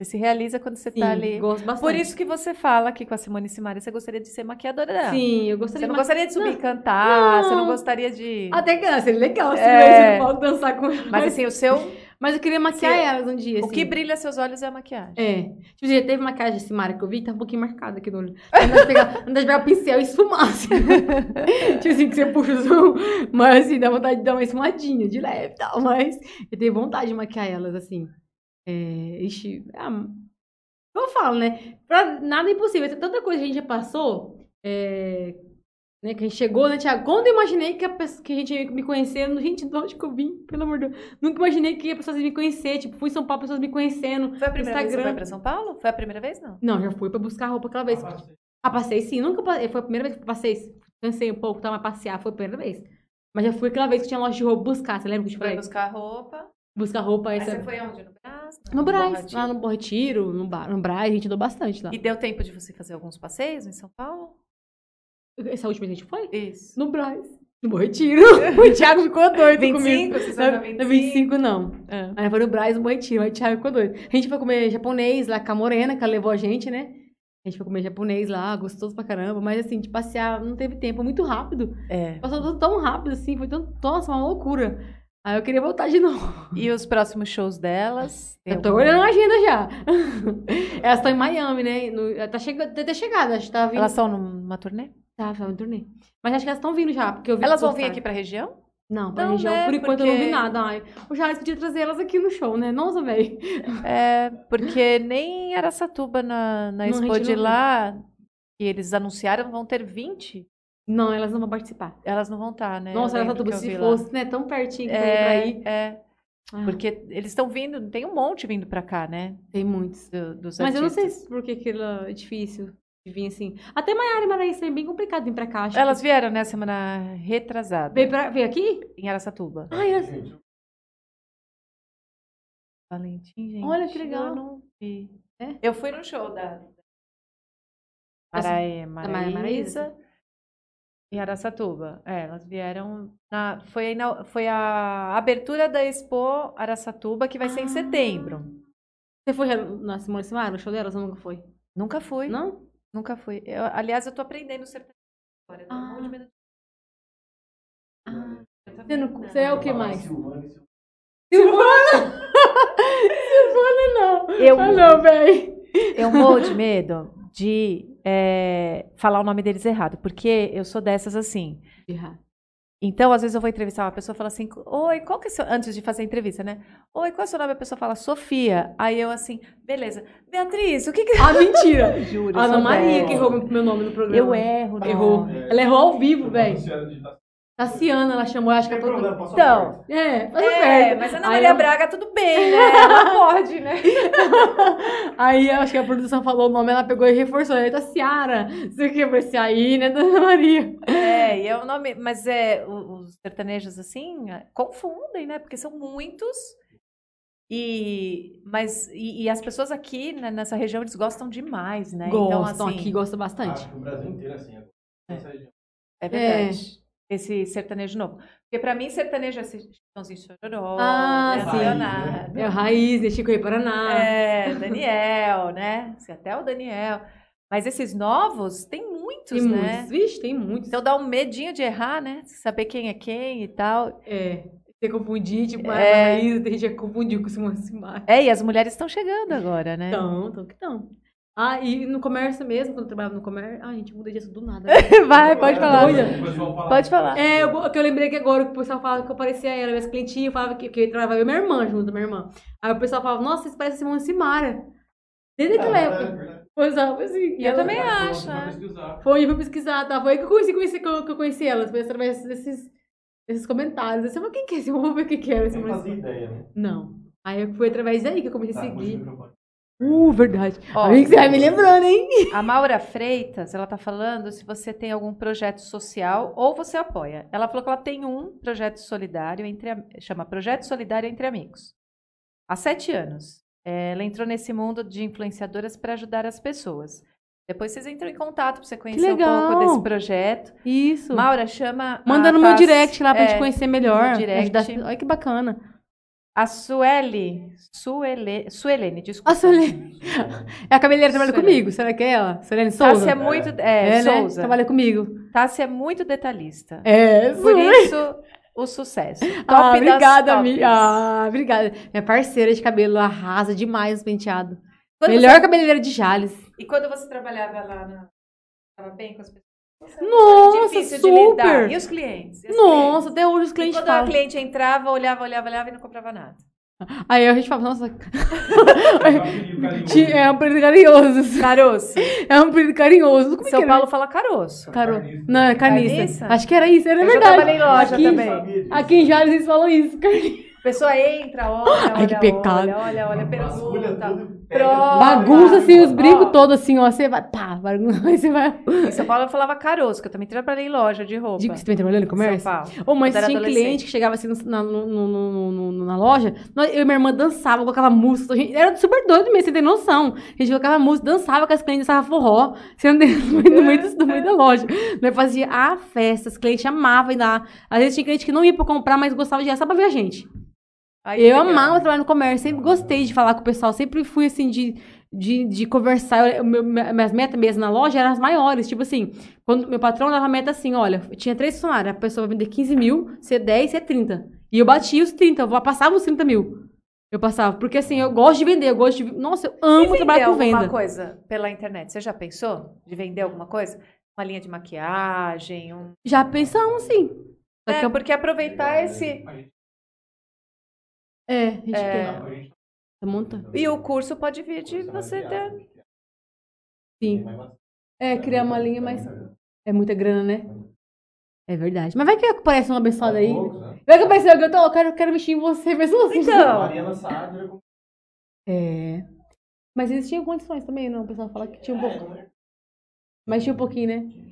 Você se realiza quando você Sim, tá ali. gosto bastante. Por isso que você fala aqui com a Simone Simaria, você gostaria de ser maquiadora dela. Sim, eu gostaria Você não gostaria de subir e Não. cantar, você não Não. gostaria de. Até que seria legal se É. eu palco dançar com ela. Mas assim, o seu. Mas eu queria maquiar elas um dia. O assim. que brilha seus olhos é a maquiagem. É. Tipo, já teve maquiagem esse Mara que eu vi, tá um pouquinho marcada aqui no olho. Andar pegar, andar pegar o pincel e esfumar, assim. [LAUGHS] tipo assim, que você puxa o zoom. Mas assim, dá vontade de dar uma esfumadinha de leve e tal. Mas eu tenho vontade de maquiar elas, assim. É, ixi, ah, eu falo, né? Pra nada é impossível. Tem tanta coisa que a gente já passou. É, né, que a gente chegou, né, Thiago? Quando eu imaginei que a, pessoa, que a gente ia me conhecer, [LAUGHS] gente, de onde que eu vim? Pelo amor de Deus. Nunca imaginei que as pessoas iam me conhecer. Tipo, fui em São Paulo, pessoas me conhecendo. Foi a primeira vez que você Instagram. foi pra São Paulo? Foi a primeira vez, não? Não, já fui pra buscar roupa aquela vez. Ah, passei sim. Nunca passei. Foi a primeira vez que eu passei. Cansei um pouco, tava passear. Foi a primeira vez. Mas já fui aquela vez que tinha loja de roupa buscar. Você lembra que eu te Foi buscar roupa. Buscar roupa. Aí Essa... você foi onde? No Brás? No Braz. Retiro? Lá no Bom Retiro, no, bar, no Braz. A gente andou bastante lá. E deu tempo de você fazer alguns passeios em São Paulo? Essa última a gente foi? Isso. No Braz. No Bom Retiro. [LAUGHS] o Thiago ficou doido 25? comigo. Vocês foram na Na, na 25, não. Aí foi no Braz, no Bom Retiro. Aí o Thiago ficou doido. A gente foi comer japonês lá com a Morena, que ela levou a gente, né? A gente foi comer japonês lá, gostoso pra caramba. Mas assim, de passear, não teve tempo. Muito rápido. É. Passou tudo tão rápido, assim. Foi tão... Nossa, uma loucura. Aí eu queria voltar de [LAUGHS] novo. E os próximos shows delas? Eu tô olhando a agenda já. [LAUGHS] Elas estão em Miami, né? No, tá chegando, deve ter chegado, acho que tá vindo. Elas estão numa turnê? Tá, tá em turnê. Mas acho que elas estão vindo já, porque eu vi Elas que vão vir aqui pra região? Não, pra Não, região, né, por enquanto eu não vi porque- nada. Ai, o Jales podia trazer elas aqui no show, né? Nossa, velho. É, porque nem em Aracatuba, na, na Não, Expo de lá, que eles anunciaram, vão ter 20. Não, elas não vão participar. Elas não vão estar, né? Nossa, Eu que eu se vi lá. fosse, né? Tão pertinho pra ir pra É, aí. é, Ah, porque eles estão vindo, tem um monte vindo pra cá, né? Tem muitos. do- dos Mas eu não sei artistas. se por que aquilo é difícil vir assim. Até Maiara e Maraísa é bem complicado vir pra cá. Acho Elas que... vieram, né, semana retrasada, Veio, pra... Veio aqui? em Aracatuba. Ai, elas... Gente, Valentim, gente. Olha que legal. Eu não vi. É? Eu fui no show da Maraê, Mara- Maraísa Maraísa? em Araçatuba. É, elas vieram na foi a, ina- foi a abertura da Expo Araçatuba que vai ser em Ah. setembro. Você foi na Simone Simara, no show delas ou nunca foi? Nunca fui. Não? Nunca fui. Eu- aliás, eu tô aprendendo sertanejo agora. eu tô Ah. morrendo de medo de- Ah, Eu tô você, não... aprendendo. você é o que mais? Silvana [LAUGHS] Silvana. Não. Eu- Ah, não, véi. Eu morro de medo de é, falar o nome deles errado, porque eu sou dessas assim. Então, às vezes eu vou entrevistar uma pessoa e fala assim: Oi, qual que é seu. Antes de fazer a entrevista, né? Oi, qual é o seu nome? A pessoa fala Sofia. Aí eu assim, beleza. Beatriz, o que que. Ah, mentira. [LAUGHS] Juro, Ana Maria que errou meu nome no programa. Eu erro, né? Errou. É, Ela errou ao vivo, eu velho. Tassiana, ela chamou, acho que tem ela posso Então, É, É, perto. mas a Ana Maria eu- Braga, tudo bem, né? [LAUGHS] Ela pode, né? [LAUGHS] Aí eu acho que a produção falou o nome, ela pegou e reforçou. Aí tá Ciara. Você que vai ser aí, né, Dona Maria? É, e é o nome. Mas é, os sertanejos, assim, é, confundem, né? Porque são muitos. E, mas, e, e as pessoas aqui né, nessa região, eles gostam demais, né? então, Gostam assim, aqui, gostam bastante. Acho que o Brasil inteiro é assim. Essa região. É verdade. Esse sertanejo novo. Porque pra mim, sertanejo é Chitãozinho Chororó, Ah, né, sim. Leonardo, É o Raiz, né, Chico Rei Paraná. é, Daniel, né? Assim, Até o Daniel. Mas esses novos, tem muitos, tem né? muitos. Vixe, tem muitos. Então dá um medinho de errar, né? Saber quem é quem e tal. É. Você confundir, tipo, a É. Raiz, tem gente que confundiu com o Simone Simar. É, e as mulheres estão chegando agora, né? Então, então que estão. Ah, e no comércio mesmo, quando eu trabalhava no comércio. Ah, gente, muda disso do nada. [LAUGHS] Vai, pode falar. O pessoal fala- Pode falar. É, eu, que eu lembrei que agora que o pessoal falava que eu parecia ela, minhas clientinhas falavam que, que eu trabalhava eu e minha irmã junto, minha irmã. Aí o pessoal falava, nossa, vocês parecem Simone Simara. Desde aquela Ah, é época. verdade. Pois é, assim. E eu ela- também acho, pesquisar. Foi, eu fui pesquisar, tá? Foi aí que eu conheci, conheci que, eu, que eu conheci elas. Foi através desses, desses comentários. Eu disse, mas quem que é esse? Vamos ver o que que é esse. Nem Simone fazia ideia, né? Não. Aí eu- foi através daí que eu comecei a Tá, o seguir. Uh, verdade. Ó, Aí você vai me lembrando, hein? A Maura Freitas, ela tá falando se você tem algum projeto social ou você apoia. Ela falou que ela tem um projeto solidário entre am- chama Projeto Solidário entre Amigos. Há sete anos. É, Ela entrou nesse mundo de influenciadoras para ajudar as pessoas. Depois vocês entram em contato para você conhecer um pouco desse projeto. Isso. Maura, chama. Manda no meu direct lá pra é, gente conhecer melhor. direct. Ajudar- Olha que bacana. A Sueli. Suele, Suelene, desculpa. A Suelene. É a cabeleireira que trabalha Suelene. comigo. Será que é ela? Suelene Souza? Tássia é muito. É, É, né? Souza. Trabalha comigo. Tássia é muito detalhista. É, Por isso, o sucesso. Top Ah, obrigada, amiga. Ah, obrigada. Minha parceira de cabelo arrasa demais os penteados. Quando Melhor você- cabeleireira de Jales. E quando você trabalhava lá na. Tava bem com as pessoas? Era Nossa, difícil de super. lidar. E os clientes? E Nossa, até hoje os clientes? E clientes quando a falam. cliente entrava, olhava, olhava, olhava e não comprava nada. Aí a gente fala, nossa, [LAUGHS] é um período carinhoso. Caroço. É um período carinhoso. Como é São? Paulo fala caroço. Caro... Não, é carniça. Carniça? Acho que era isso, era Eu verdade. trabalhei em loja aqui, também. Aqui em Jales eles falam isso. carniça. A pessoa entra, olha, Ai, olha, que pecado. olha, olha, olha, Vasculha pergunta. Bagunça, assim, os brincos todos, assim, ó. Você vai, pá, bagunça, [LAUGHS] aí você vai... Em São Paulo eu falava caroço, que eu também trabalhei em loja de roupa. Digo que você também trabalhou no comércio? São Paulo. Ô, mas tinha cliente que chegava assim na, no- no- no- no- no- na loja, nós- eu e minha irmã dançava, colocava música. a gente- Era super doido mesmo, você tem noção. A gente colocava música, dançava com as clientes, dançava forró, sendo dentro no meio, no meio do- no meio da loja. Nós fazia a festa, os clientes amavam ir lá. Às vezes tinha cliente que não ia pra comprar, mas gostava de ir só pra ver a gente. Ai, eu legal. amava trabalhar no comércio, sempre gostei de falar com o pessoal, sempre fui assim de, de, de conversar. Eu- meu- minha- minhas metas mesmo na loja eram as maiores. Tipo assim, quando meu patrão dava meta assim: olha, eu tinha três funcionários, a pessoa vai vender 15 mil, ser 10, ser 30. E eu batia os 30, eu passava os 30 mil. Eu passava, porque assim, eu gosto de vender, eu gosto de. Nossa, eu amo trabalhar com alguma venda. coisa pela internet? Você já pensou de vender alguma coisa? Uma linha de maquiagem, um... Já pensamos, sim. É, porque aproveitar esse... É, a gente É. quer. Você monta? E o curso pode vir de você ter... Sim. É, criar uma linha, mas. É muita grana, né? É verdade. Mas vai que aparece uma abençoada aí. Vai que aparece alguém, eu, quero, quero mexer em você, pessoa assim. Então, Mariana Saad era É. Mas eles tinham condições também, não? O pessoal fala que tinha um pouco. Mas tinha um pouquinho, né?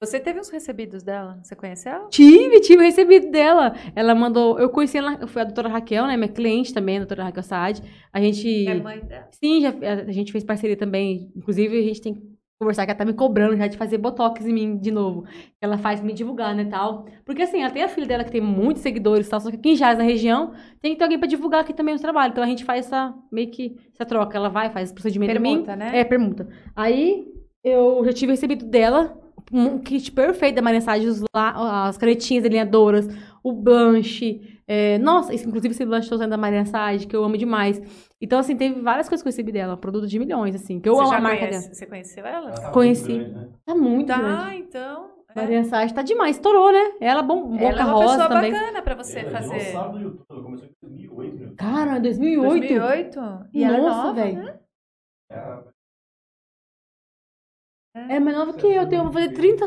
Você teve uns recebidos dela? Você conhece ela? Tive, tive recebido dela. Ela mandou. Eu conheci ela, eu fui a doutora Raquel, né? Minha cliente também, a doutora Raquel Saad. A gente. É mãe dela. Sim, já, a gente fez parceria também. Inclusive, a gente tem que conversar, que ela tá me cobrando já de fazer botox em mim de novo. Ela faz me divulgar, né, tal. Porque assim, ela tem a filha dela que tem muitos seguidores e tal, só que aqui em Jazz, na região, tem que ter alguém pra divulgar aqui também os trabalhos. Então a gente faz essa, meio que, essa troca. Ela vai, faz esse procedimento em mim. Permuta, né? É, permuta. Aí, eu já tive recebido dela um kit perfeito da os lá, as canetinhas alinhadoras, o blanche. é, nossa, esse- inclusive esse blanche tô usando da Maria Sade, que eu amo demais. Então, assim, teve várias coisas que eu recebi dela, produto de milhões, assim, que eu você amo já a marca conhece- dela. Você conheceu ela? Ela tava Conheci. muito grande, né? Tá muito Tá, grande. então... é. Maria Sade tá demais, estourou, né? Ela, bom, boca Ela é uma rosa pessoa também. bacana pra você Ela é fazer. dinossauro do YouTube. Ela começou em 2008, meu. Cara, 2008. 2008? E ela é Nossa, nova, velho. né? É, É mais nova que eu, eu tenho, vou fazer 30.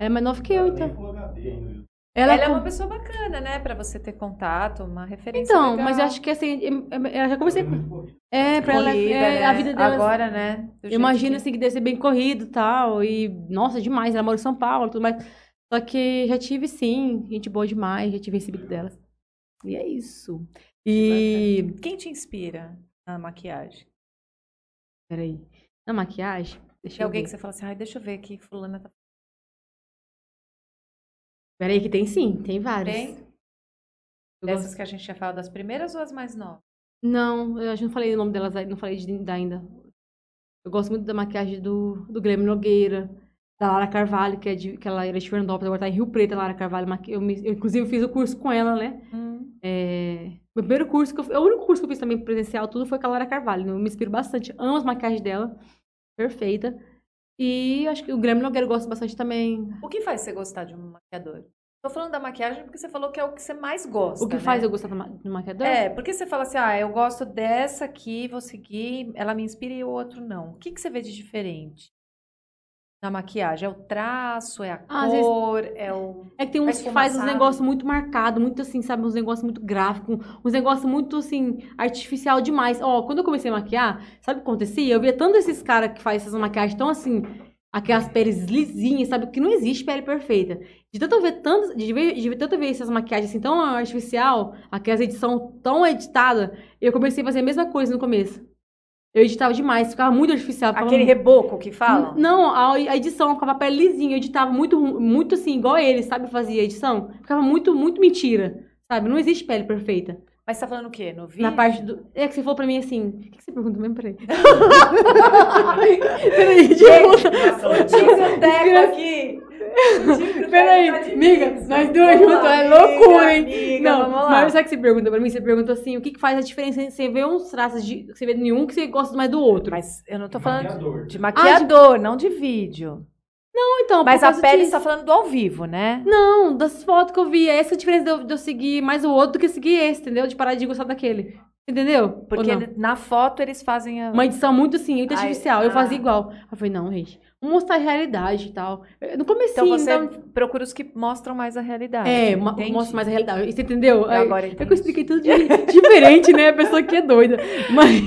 É mais nova que eu, ela nem então. Ainda. viu? Ela, Ela é uma pessoa bacana, né? Pra você ter contato, uma referência Então, legal. mas eu acho que assim, eu, já conversei com. Muito corrido. É, pra ela. Corrida, é, né? A vida dela. Agora, né? do imagino que- assim que deve ser bem corrido e tal. E, nossa, demais. Ela mora em São Paulo e tudo mais. Só que já tive sim, gente boa demais, já tive recebido delas. E é isso. E. Quem te inspira na maquiagem? Peraí. Na maquiagem? Deixa alguém ver. que você fala assim, ai, deixa eu ver aqui, fulana tá... Peraí, que tem sim, tem vários. Tem? Dessas gosto- que a gente tinha falado, das primeiras ou as mais novas? Não, eu acho que não falei o nome delas, não falei de, da ainda. Eu gosto muito da maquiagem do, do Guilherme Nogueira, da Lara Carvalho, que, é de, que ela era de Fernandópolis, agora tá em Rio Preto, a Lara Carvalho. Eu, eu, inclusive, fiz o curso com ela, né? É, meu primeiro curso que eu, o único curso que eu fiz também presencial, tudo foi com a Lara Carvalho. né? Eu me inspiro bastante. Amo as maquiagens dela. Perfeita. E acho que o Guilherme Nogueira eu gosto bastante também. O que faz você gostar de um maquiador? Tô falando da maquiagem porque você falou que é o que você mais gosta, o que né? faz eu gostar do, ma- do maquiador? É, porque você fala assim, ah, eu gosto dessa aqui, vou seguir, ela me inspira e o outro não. O que, que você vê de diferente na maquiagem? É o traço, é a Ah, às vezes- cor, é o... É que tem uns que faz uns negócios muito marcados, muito assim, sabe? Uns negócios muito gráficos, uns negócios muito, assim, artificial demais. Ó, quando eu comecei a maquiar, sabe o que acontecia? Eu via tanto esses caras que fazem essas maquiagens tão assim, aquelas peles lisinhas, sabe? Que não existe pele perfeita. De tanto eu ver tanto, de ver, de ver tanto ver essas maquiagens assim tão artificial, aquelas edição tão editada, eu comecei a fazer a mesma coisa no começo. Eu editava demais, ficava muito artificial. ficava Aquele reboco que falam? N- Não, a, edição ficava papel lisinho, eu editava muito, muito assim, igual ele, sabe, fazia edição. Ficava muito, muito mentira, sabe? Não existe pele perfeita. Mas você tá falando o quê? No vídeo? Na parte do... É que você falou pra mim assim... O que, que você perguntou mesmo? Peraí. [LAUGHS] Peraí, Tigre Teco aqui. [LAUGHS] Peraí, tá de amiga, nós duas juntas, é loucura, hein? amiga, Não, vamos lá. mas sabe o que você perguntou pra mim? Você perguntou assim, o que, que faz a diferença entre você ver uns traços de... Você vê nenhum que você gosta mais do outro. Mas eu não tô falando Maquiador. de maquiador, não de vídeo. Não, então, Mas por a pele disso. você tá falando do ao vivo, né? Não, das fotos que eu vi. Essa é a diferença de eu, de eu seguir mais o outro do que seguir esse, entendeu? De parar de gostar daquele. Entendeu? Porque na foto eles fazem a... Uma edição muito assim, muito Ai, artificial. Eu ah. fazia igual. Eu falei, não, gente. Mostrar a realidade e tal. Eh, No começo, Então você então, procura os que mostram mais a realidade. é, Entendi. mostra mais a realidade. Você entendeu? Eu Aí- agora É que eu entendi. expliquei tudo de- [LAUGHS] diferente, né? A pessoa que é doida. [LAUGHS] Mas,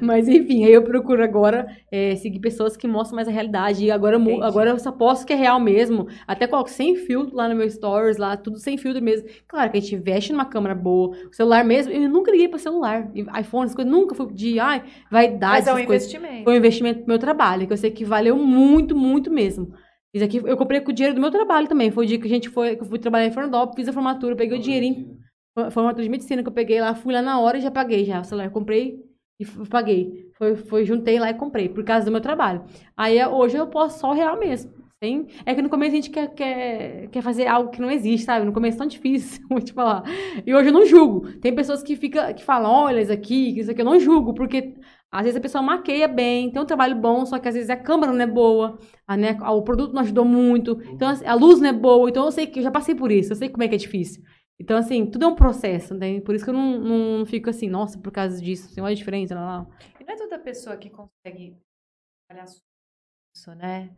mas enfim, aí eu procuro agora é, seguir pessoas que mostram mais a realidade. E agora, eu Entendi. agora eu só posto que é real mesmo. Até coloco sem filtro lá no meu stories, lá, tudo sem filtro mesmo. Claro que a gente investe numa câmera boa. O celular mesmo, eu nunca liguei pra celular. IPhone, essas coisas, nunca fui de, ai, vaidade, Mas é um coisas. investimento. Foi um investimento pro meu trabalho, que eu sei que valeu muito, muito mesmo. Isso aqui eu comprei com o dinheiro do meu trabalho também. Foi o dia que a gente foi, que eu fui trabalhar em Fernandópolis, fiz a formatura, peguei o dinheirinho foi- Formatura de medicina que eu peguei lá, fui lá na hora e já paguei já. O celular comprei e paguei. Foi, foi, juntei lá e comprei, por causa do meu trabalho. Aí é, hoje eu posso só o real mesmo. Sem, é que no começo a gente quer, quer, quer fazer algo que não existe, sabe? No começo é tão difícil, [LAUGHS] vou te falar. E hoje eu não julgo. Tem pessoas que, fica, que falam, olha, isso aqui, isso aqui, eu não julgo, porque às vezes a pessoa maqueia bem, tem um trabalho bom, só que às vezes a câmera não é boa, a, né, o produto não ajudou muito, então assim, a luz não é boa, então eu sei que eu já passei por isso, eu sei como é que é difícil. Então, assim, tudo é um processo, né? Por isso que eu não, não fico assim, nossa, por causa disso, assim, olha a diferença, lá, lá. E não é toda pessoa que consegue trabalhar isso, né?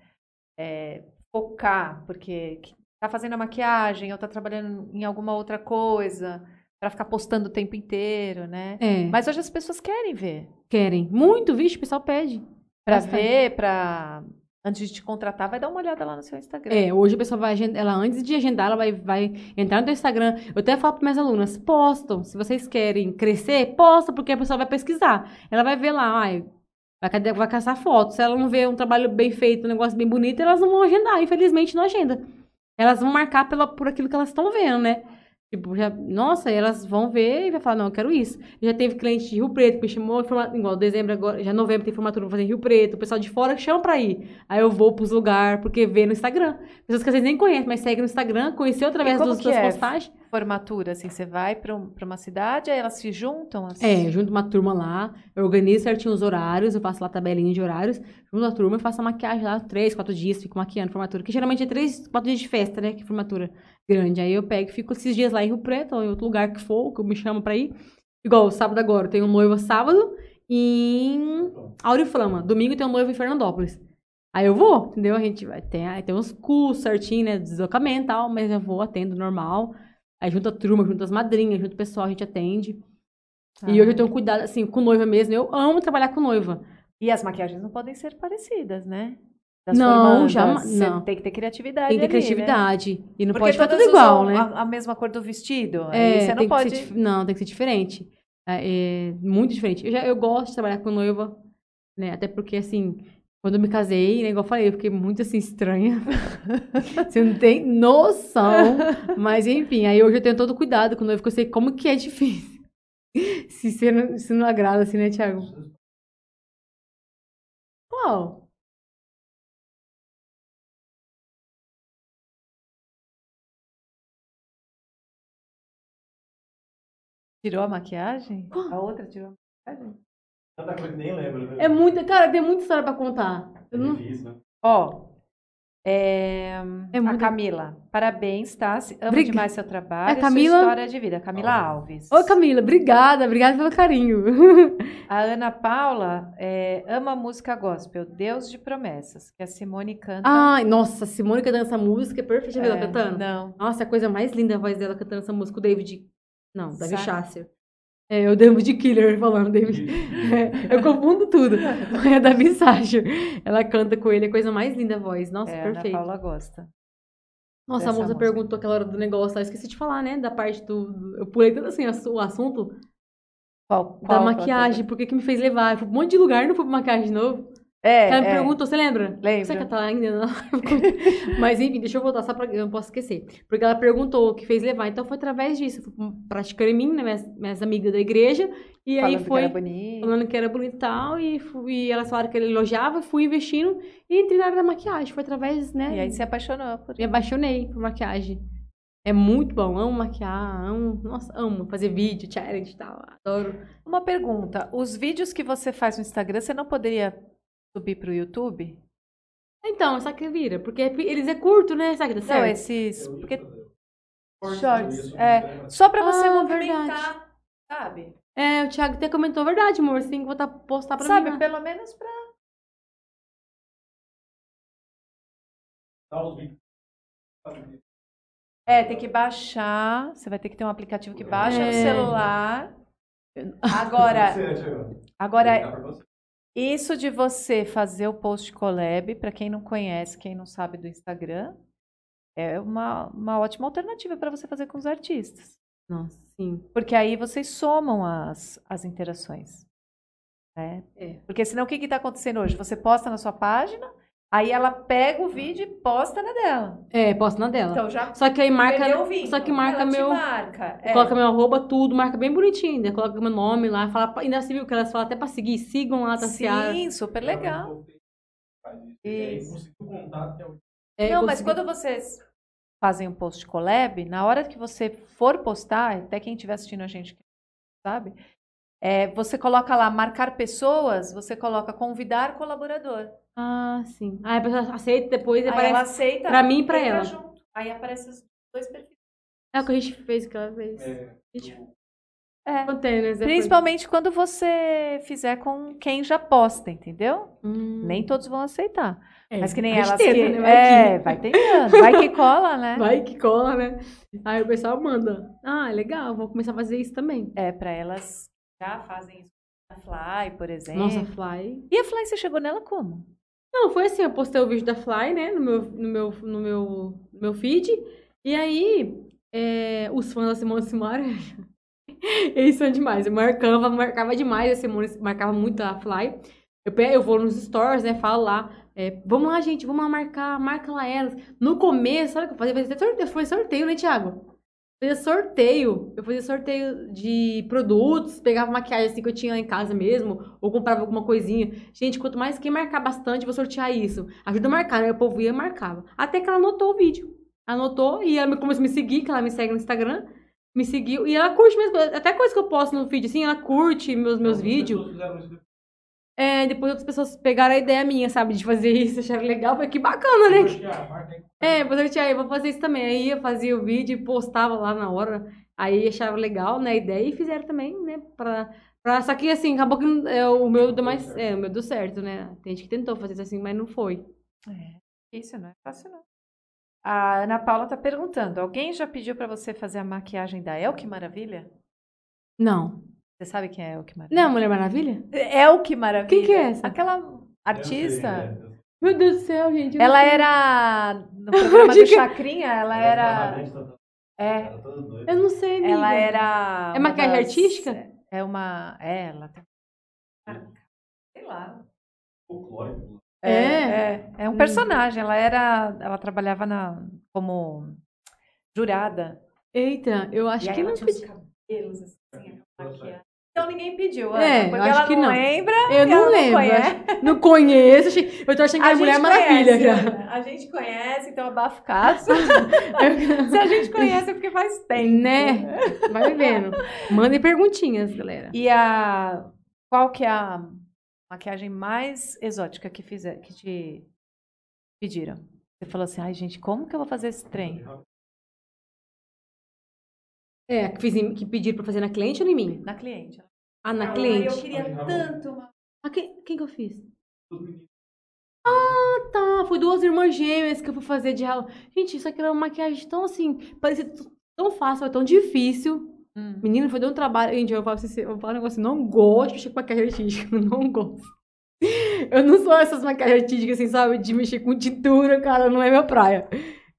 É, focar, porque que tá fazendo a maquiagem ou tá trabalhando em alguma outra coisa para ficar postando o tempo inteiro, né? É, Mas hoje as pessoas querem ver. querem. Muito, vixe, o pessoal pede. Pra Bastante. ver, pra. Antes de te contratar, vai dar uma olhada lá no seu Instagram. É, hoje a pessoa vai ela antes de agendar, ela vai, vai entrar no teu Instagram. Eu até falo para minhas alunas, postam. Se vocês querem crescer, posta, porque a pessoa vai pesquisar. Ela vai ver lá, ai, vai, vai caçar fotos. Se ela não vê um trabalho bem feito, um negócio bem bonito, elas não vão agendar. Infelizmente, não agenda. Elas vão marcar pela, por aquilo que elas estão vendo, né? Tipo, já, nossa, elas vão ver e vai falar, não, eu quero isso. Já teve cliente de Rio Preto que me chamou, igual dezembro agora, já novembro tem formatura pra fazer em Rio Preto, o pessoal de fora chama pra ir. Aí eu vou pros lugares, porque vê no Instagram. Pessoas que às vezes nem conhecem, mas seguem no Instagram, conheceu através dos, que das é? postagens. Formatura, assim, você vai pra, um- pra uma cidade, aí elas se juntam? Assim, É, junto uma turma lá, eu organizo certinho os horários, eu faço lá tabelinha de horários, junto a turma, eu faço a maquiagem lá, três, quatro dias, fico maquiando formatura, que geralmente é três, quatro dias de festa, né, que formatura grande. Aí eu pego e fico esses dias lá em Rio Preto, ou em outro lugar que for, que eu me chamo pra ir. Igual, sábado agora, eu tenho um noivo sábado em Auriflama, domingo tem um noivo em Fernandópolis. Aí eu vou, entendeu? A gente vai aí tem uns cursos certinho, né, de deslocamento e tal, mas eu vou, atendo normal. Aí junto a turma, junto as madrinhas, junto o pessoal, a gente atende. Ah. E hoje eu tenho cuidado, assim, com noiva mesmo. Eu amo trabalhar com noiva. E as maquiagens não podem ser parecidas, né? Não, Você não. Tem que ter criatividade. Tem que ter ali, né? criatividade. E não Porque pode ficar tudo igual, né? A, a mesma cor do vestido. É, você não pode. ser não, tem que ser diferente. É, é muito diferente. Eu, já, eu gosto de trabalhar com noiva, né? Até porque, assim, quando eu me casei, né, igual eu falei, eu fiquei muito, assim, estranha. [LAUGHS] você não tem noção. Mas, enfim, aí hoje eu tenho todo cuidado com noiva, porque eu sei como que é difícil. [LAUGHS] se você não, se não agrada, assim, né, Thiago? Qual? Tirou a maquiagem? [GASPS] A outra tirou a maquiagem? Tanta coisa que nem lembro. né? É muita... Cara, tem muita história pra contar. Eu não... difícil, né? Ó. é, É A muito- Camila, parabéns, tá? Se- Amo Briga- demais seu trabalho. É e Camila? Sua história de vida. Camila Alves. Ô, Camila, obrigada, obrigada pelo carinho. [LAUGHS] A Ana Paula é, ama a música gospel, Deus de Promessas, que a Simone canta. Ai, nossa, a Simone cantando essa música é perfeita. Já viu ela É, cantando? Não. Nossa, é a coisa mais linda a voz dela cantando essa música. O David. Não, David Sabe? Chasser. É, o David Killer falando, David. É, eu confundo tudo. É a Davi Sacher. Ela canta com ele, é a coisa mais linda a voz. Nossa, É, a perfeito. Paula gosta. Nossa, a moça música. perguntou aquela hora do negócio lá. Eu esqueci de falar, né? Da parte do. Eu pulei tanto assim o assunto Qual, da qual- maquiagem. Por que que me fez levar? Eu fui pra um monte de lugar e não fui pra maquiagem de novo. É, Ela me é. perguntou, você lembra? Lembro. Você que tá lá ainda? Não. [LAUGHS] [LAUGHS] Mas enfim, deixa eu voltar só pra. Eu não posso esquecer. Porque ela perguntou o que fez levar. Então foi através disso. Fui praticando em mim, né? Minhas, minhas amigas da igreja. E aí Falando que foi era bonito. falando que era bonito e tal. E, fui, e elas falaram que ele elogiava, fui investindo e entrei na área da maquiagem. Foi através, né? E aí se apaixonou por Me apaixonei por maquiagem. É muito bom, amo maquiar, amo, nossa, amo fazer vídeo, challenge e tal, adoro. Uma pergunta: os vídeos que você faz no Instagram, você não poderia subir pro YouTube? Então, sabe que vira? Porque eles é curto, né? Sabe que dá Não, certo? esses. Porque shorts. É, né? só pra você Ah, movimentar, sabe? É, o Thiago até comentou, verdade, amor, você tem que botar, postar pra Sabe, mim. pelo menos pra. Dá os vídeos. É, tem que baixar. Você vai ter que ter um aplicativo que baixa no É. celular. [LAUGHS] Agora, agora. Isso de você fazer o post collab, para quem não conhece, quem não sabe do Instagram, é uma, uma ótima alternativa para você fazer com os artistas. Nossa, sim. Porque aí vocês somam as, as interações. Né? É. Porque senão o que está acontecendo hoje? Você posta na sua página, aí ela pega o vídeo e posta na dela. É, posto na dela. Então já Só que aí marca. perdeu o vínculo. Só que marca Ela meu. marca. é. Coloca meu arroba, tudo, marca bem bonitinho ainda. Coloca meu nome lá, fala, ainda se viu que elas falam até pra seguir, sigam lá, tá Sim, super legal. Isso. é não, mas quando vocês fazem um post collab, na hora que você for postar, até quem estiver assistindo a gente sabe, é, você coloca lá marcar pessoas, você coloca convidar colaborador. Ah, sim. Aí a pessoa aceita depois e Aí aparece. ela aceita. pra mim e pra ela. junto. Aí aparece os dois perfis. É o que a gente fez aquela vez. É, Gente, É. Containers, depois. Principalmente quando você fizer com quem já posta, entendeu? Hum. Nem todos vão aceitar. É, Mas que nem a elas tenta, que... né? Vai É, que- vai tentando. Vai que cola, né? [LAUGHS] Vai que cola, né? Aí o pessoal manda. Ah, legal, vou começar a fazer isso também. É, pra elas já fazem isso na Fly, por exemplo. Nossa, Fly. E a Fly, você chegou nela como? Não, foi assim, eu postei o vídeo da Fly, né, no meu, no meu, no meu, no meu feed, e aí, é, os fãs da Simone Simara, [LAUGHS] eles são demais, eu marcava, marcava demais a Simone, marcava muito a Fly, eu, eu vou nos stories, né, falo lá, é, vamos lá, gente, vamos lá marcar, marca lá elas. No começo, sabe o que eu fazia? Foi sorteio, né, Thiago? Fazia sorteio, eu fazia sorteio de produtos, pegava maquiagem assim que eu tinha lá em casa mesmo, ou comprava alguma coisinha. Gente, quanto mais quem marcar bastante, eu vou sortear isso. Ajuda a marcar, né? O povo ia e marcava. Até que ela anotou o vídeo. Anotou e ela começou a me seguir, que ela me segue no Instagram. Me seguiu. E ela curte mesmo. Até coisa que eu posto no feed, assim, ela curte meus, meus Algumas vídeos. É, depois outras pessoas pegaram a ideia minha, sabe, de fazer isso, acharam legal. Falei, que bacana, né? É, vou sortear, eu vou fazer isso também. Aí eu fazia o vídeo e postava lá na hora. Aí achava legal, né, a ideia e fizeram também, né, pra... pra só que assim, acabou que é, o meu deu mais... É, o meu deu certo, né? Tem gente que tentou fazer isso assim, mas não foi. É, isso não é fácil, não. A Ana Paula tá perguntando: alguém já pediu pra você fazer a maquiagem da El Que Maravilha? Não. Você sabe quem é El Que Maravilha? Não, Mulher Maravilha? El Que Maravilha. Quem que é essa? Aquela Eu artista. sei? Meu Deus do céu, gente. Ela não sei. era. No [LAUGHS] programa do. Chacrinha, ela era. É, Era toda doida. Eu não sei, amiga. ela era. É uma maquiagem das- artística? É uma. É, ela tem. Sei lá. Folclórico. É, É? é, é um Hum. personagem. Ela era. Ela trabalhava na, como jurada. Eita, eu acho e que ela não tinha uns pedi. cabelos assim, maquiagem. Então ninguém pediu, Ana, É, porque acho ela que não não. lembra. Eu não ela lembro. conhece. acho- Não conheço. Eu tô achando que A é Mulher gente Maravilha conhece, já. Ana. A gente conhece, então abafo caso. [LAUGHS] Se a gente conhece é porque faz tempo. Né? Vai vendo. Mandem perguntinhas, galera. E a qual que é a maquiagem mais exótica que fizer, que te pediram? Você falou assim, ai gente, como que eu vou fazer esse trem? É, que, fiz em- que pediram pra fazer na cliente ou em mim? Na cliente. Ah, na Ai, cliente. Eu queria tanto uma... Ah, quem, quem que eu fiz? Ah, tá. Foi duas irmãs gêmeas que eu fui fazer de Halloween. Gente, isso aqui era uma maquiagem tão assim, parecia t- tão fácil, tão difícil. Hum. Menina, foi de um trabalho. Gente, eu falo, pra eu falo um negócio, não gosto de mexer com maquiagem artística, [LAUGHS] eu não gosto. Eu não sou essas maquiagens artísticas, assim, sabe? De mexer com tintura, cara, não é minha praia.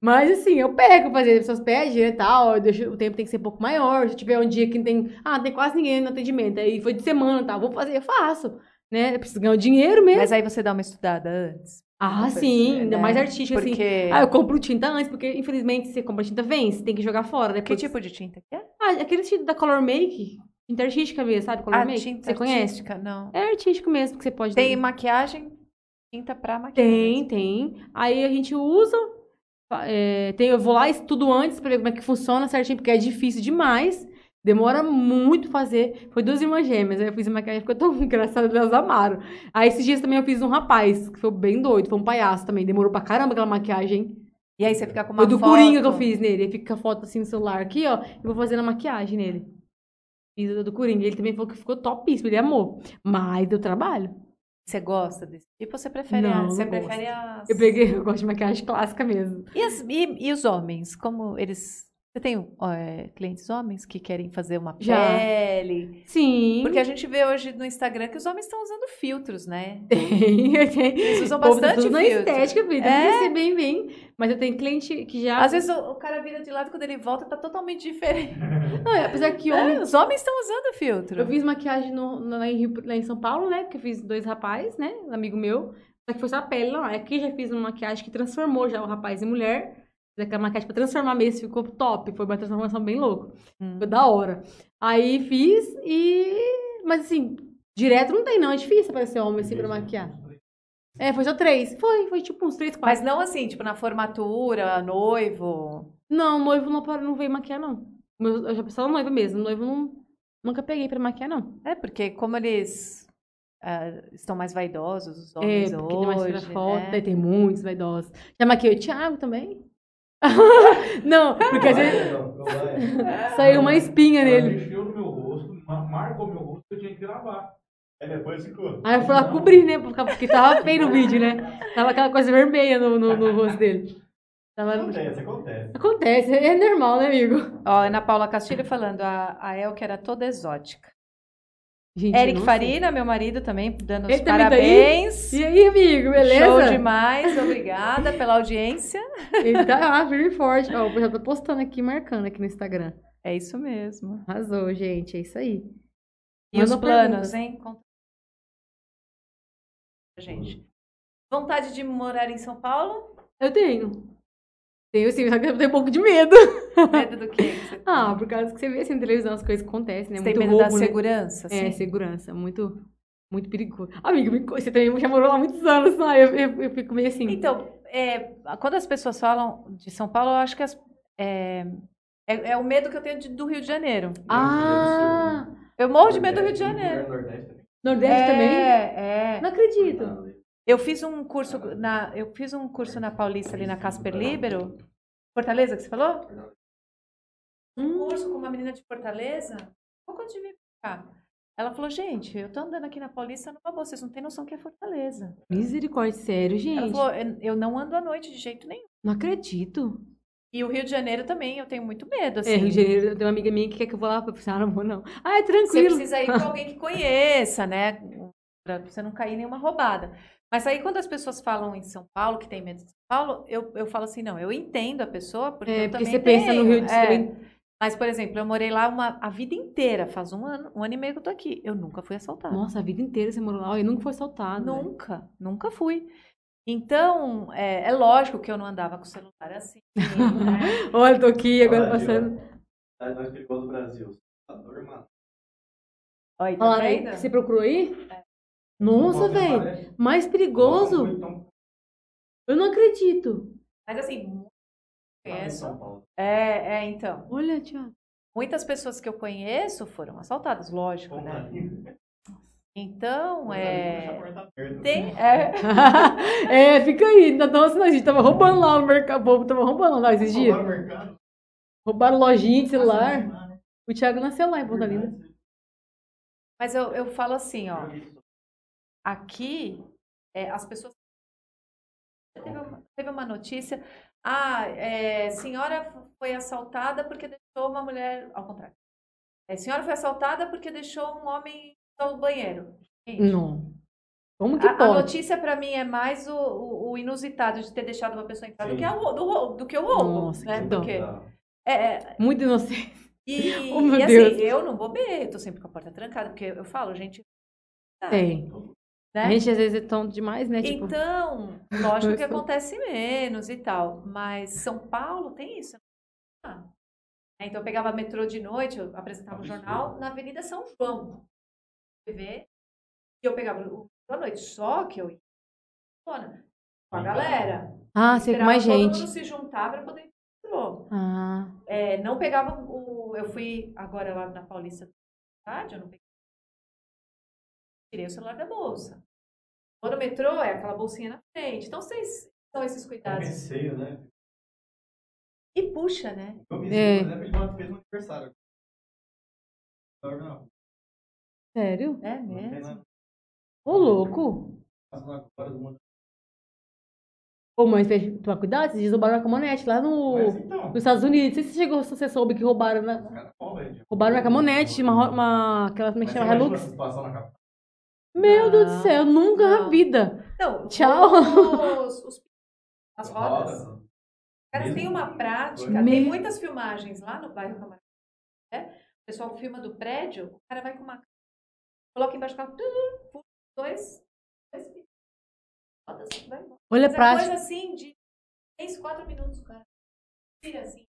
Mas, assim, eu pego fazer, as pessoas pedem e tal, eu deixo, o tempo tem que ser um pouco maior. Se tiver um dia que não tem, ah, tem quase ninguém no atendimento, aí foi de semana e tal, vou fazer, eu faço. Né? Eu preciso ganhar o dinheiro mesmo. Mas aí você dá uma estudada antes. ah, sim, coisa, ainda né? mais artística, assim. Porque... Ah, eu compro tinta antes, porque infelizmente você compra tinta, vem, você tem que jogar fora. Que Depois... tipo de tinta que é? Ah, aquele tinta da Color Make, tinta artística mesmo, sabe? Color Ah, Make, tinta você conhece? artística, não. É artístico mesmo que você pode Tem maquiagem, tinta pra maquiagem. Tem, tem. Aí a gente usa. É, tem, eu vou lá e estudo antes pra ver como é que funciona certinho, porque é difícil demais. Demora muito fazer. Foi duas irmãs gêmeas. Aí eu fiz a maquiagem, ficou tão [LAUGHS] engraçado, elas amaram. Aí esses dias também eu fiz um rapaz, que foi bem doido, foi um palhaço também. Demorou pra caramba aquela maquiagem. E aí você fica com uma Foi do foto... Coringa que eu fiz nele. Aí fica a foto assim no celular aqui, ó. E vou fazendo a maquiagem nele. Fiz a do Coringa. Ele também falou que ficou topíssimo, ele amou. Mas deu trabalho. Você gosta desse tipo ou você prefere, Não, a- você prefere as... Eu peguei, eu gosto de maquiagem clássica mesmo. E, as- e- e os homens, como eles... Você tem é, clientes homens que querem fazer uma Já. pele? Sim. Porque a gente vê hoje no Instagram que os homens estão usando filtros, né? [LAUGHS] Tem, tem. Eles usam tá bastante na estética. Tem É. bem, bem. Mas eu tenho cliente que já. Às vezes o, o cara vira de lado quando ele volta tá totalmente diferente. [LAUGHS] Não, é, apesar que homem. É, os homens estão usando filtro. Eu fiz maquiagem no, no- lá, em Rio- lá em São Paulo, né? Que eu fiz dois rapazes, né? Um amigo meu. Só que foi só a pele lá. Aqui já fiz uma maquiagem que transformou já o rapaz em mulher. Fiz aquela maquiagem pra transformar mesmo, ficou top. Foi uma transformação bem louca. Hum. Foi da hora. Aí fiz e. Mas assim, direto não tem, não. É difícil aparecer homem assim pra maquiar. É, foi só três. Foi, foi tipo uns três, quatro. Mas não assim, tipo na formatura, noivo. Não, noivo não, não veio maquiar, não. Eu já pensava noivo mesmo. Noivo não, nunca peguei pra maquiar, não. É, porque como eles ah, estão mais vaidosos, os É, homens porque tem mais tira hoje, foto, né? tem muitos vaidosos. Já maquiei o Thiago também? [LAUGHS] não, porque às vezes Não, não é. [LAUGHS] saiu uma espinha Ela nele. mexeu no meu rosto, ma- marcou meu rosto, eu tinha que lavar. Aí depois ficou. Aí eu fui lá cobrir, né? Porque porque tava feio no vídeo, né? Tava aquela coisa vermelha no, no, no rosto dele. Tava... Acontece, acontece. Acontece, é normal, né, amigo? Ó, Ana Paula Castilho falando, a, a Elke era toda exótica. Gente, Eric. Farina, meu marido, também dando os Ele também tá aí? parabéns. E aí, amigo, beleza? Show demais, obrigada pela audiência. Ele tá lá, firme e forte. Ó, eu já tô postando aqui, marcando aqui no Instagram. É isso mesmo. Arrasou, gente, é isso aí. E os Manda planos, pergunta. hein? Conta gente. Vontade de morar em São Paulo? Eu tenho. Tenho sim, [LAUGHS] só que eu tenho um pouco de medo. Medo do quê? [LAUGHS] Ah, por causa que você vê assim na televisão as coisas que acontecem, né? você tem muito medo da roubo, né? segurança? É, assim? segurança. Muito, muito perigoso. Amigo, você também já morou lá há muitos anos, não? Eu, eu, eu fico meio assim. Então, é, quando as pessoas falam de São Paulo, eu acho que as- é, é, é o medo que eu tenho de- do Rio de Janeiro. ah! Eu morro de medo do Rio de Janeiro. Nordeste também. Nordeste também? É, é. Não acredito. Eu fiz um curso na, eu fiz um curso na Paulista ali na Casper Libero. Fortaleza que você falou? Um Hum, curso com uma menina de Fortaleza. Pouco antes de vir pra cá. Ela falou, gente, eu tô andando aqui na Paulista numa boa, vocês não têm noção que é Fortaleza. misericórdia, sério, Ela gente. falou, eu eu não ando à noite de jeito nenhum. Não acredito. E o Rio de Janeiro também, eu tenho muito medo, assim. É, Rio de Janeiro, eu tenho uma amiga minha que quer que eu vou lá pra pensar, ah, não vou não. Ah, é Você tranquilo. precisa ir com alguém que conheça, né? Pra você não cair em nenhuma roubada. Mas aí, quando as pessoas falam em São Paulo, que tem medo de São Paulo, eu, eu falo assim, não, eu entendo a pessoa, porque É, eu porque você pensa no tenho. Rio de É. Janeiro. Mas, por exemplo, eu morei lá uma, a vida inteira, faz um ano, um ano e meio que eu tô aqui. Eu nunca fui assaltada. Nossa, a vida inteira você morou lá e nunca foi assaltado. né? Nunca, nunca fui. Então, é, é lógico que eu não andava com o celular assim. né? [LAUGHS] Olha, tô aqui agora Olha, passando. Cidade mais perigosa do Brasil. Salvador, mano. Olha, tá aí você procurou aí? Nossa, Qual que velho. aparece? Mais perigoso? Então, Eu não acredito. Mas assim, conheço. São Paulo. É, é, então. Olha, Tiago. Muitas pessoas que eu conheço foram assaltadas, lógico, né? Então, é. Tem, [LAUGHS] é, [LAUGHS] é, fica aí. Nossa, a gente tava roubando lá no mercado. O povo tava roubando lá esses dias. Roubaram o. Roubaram lojinha de celular. Nossa, né? O Thiago nasceu lá em Ponta Linda. mas eu, eu falo assim, ó. Aqui, é, as pessoas. Teve uma, teve uma notícia. Ah, é, senhora foi assaltada porque deixou uma mulher. Ao contrário. É, senhora foi assaltada porque deixou um homem no banheiro. Gente, Não. Como que A, a pode? notícia pra mim é mais o, o- o inusitado de ter deixado uma pessoa entrar do que, a do, do que o roubo. Nossa, né? que dó. Porque, Não. é, é, Muito inocente. e, [LAUGHS] Oh, meu e Deus. assim, eu não bobei, eu tô sempre com a porta trancada, porque eu falo, gente. tá, Tem. né? A gente às vezes é tonto demais, né? Tipo, Então, lógico que [LAUGHS] acontece menos e tal, mas São Paulo tem isso. Ah. Então eu pegava metrô de noite, eu apresentava um Absurdo. jornal na Avenida São João, TV, e eu pegava o noite, só que eu ia com a galera. ah, sei com mais todo gente. mundo se juntar para poder ir pro metrô. Ah, É, não pegava o. Eu fui agora lá na Paulista tarde, eu não peguei. Tirei o celular da bolsa. Quando no metrô é aquela bolsinha na frente. Então, vocês são esses É cuidados. receio, né? E puxa, né? Eu me É. ele fez um aniversário. Não, não, sério? É tem mesmo. Ô, louco. Ô, tem que tomar cuidado, dias roubaram uma caminhonete lá no, Mas então, nos Estados Unidos. Não sei se você chegou, se você soube que roubaram, na, roubaram uma caminhonete, uma, uma aquela, como é que chama, você Hilux. na? Meu Deus do céu, nunca na vida. Não, Tchau. [LAUGHS] Os, os- as rodas. Caras têm uma prática, Me- tem muitas filmagens lá no bairro Camarão, né? O pessoal filma do prédio, o cara vai com uma coloca embaixo do carro, tum, dois, dois filhos. rodas, vai embora. Olha Mas é coisa assim de 3, 4 minutos, cara. Tira assim.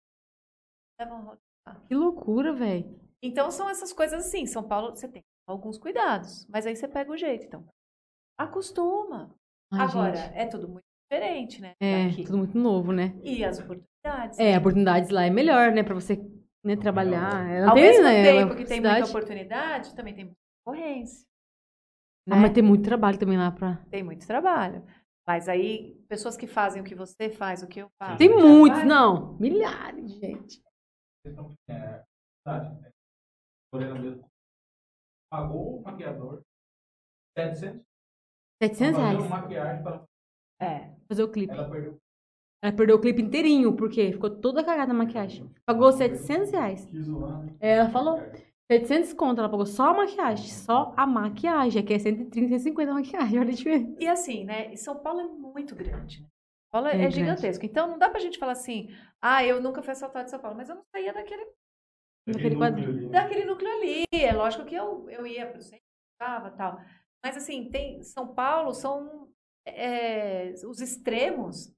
Leva uma roda. Que loucura, velho. Então são essas coisas assim. São Paulo, você tem alguns cuidados, mas aí você pega o jeito. Então, acostuma. Ai, Agora, gente. é tudo muito diferente, né? É, daqui. tudo muito novo, né? E as oportunidades. É, oportunidades lá é melhor, né? Pra você né, trabalhar. É, não Ao tem, mesmo né, tempo que tem cidade. muita oportunidade, também tem concorrência. Ah, né? mas tem muito trabalho também lá pra... Tem muito trabalho. Mas aí, pessoas que fazem o que você faz, o que eu faço. Tem muitos, não. Milhares de gente. é né? Morena mesmo. Pagou o maquiador 700 700 pra fazer reais. uma maquiagem para É. Fazer o clipe. ela perdeu Ela perdeu o clipe inteirinho, porque ficou toda cagada a maquiagem. Pagou 700 reais. né? É, Ela falou. 700 conto, ela pagou só a maquiagem. Só a maquiagem. Aqui é 130, 150 a maquiagem. Olha a diferença. E assim, né? E São Paulo é muito grande. Né? São Paulo é, É grande. gigantesco. Então não dá pra gente falar assim, ah, eu nunca fui assaltado em São Paulo, mas eu não saía daquele, quadrinho. núcleo ali, né? daquele núcleo ali. É lógico que eu, eu ia pro centro, tava tal. Mas assim, tem. São Paulo são é, os extremos,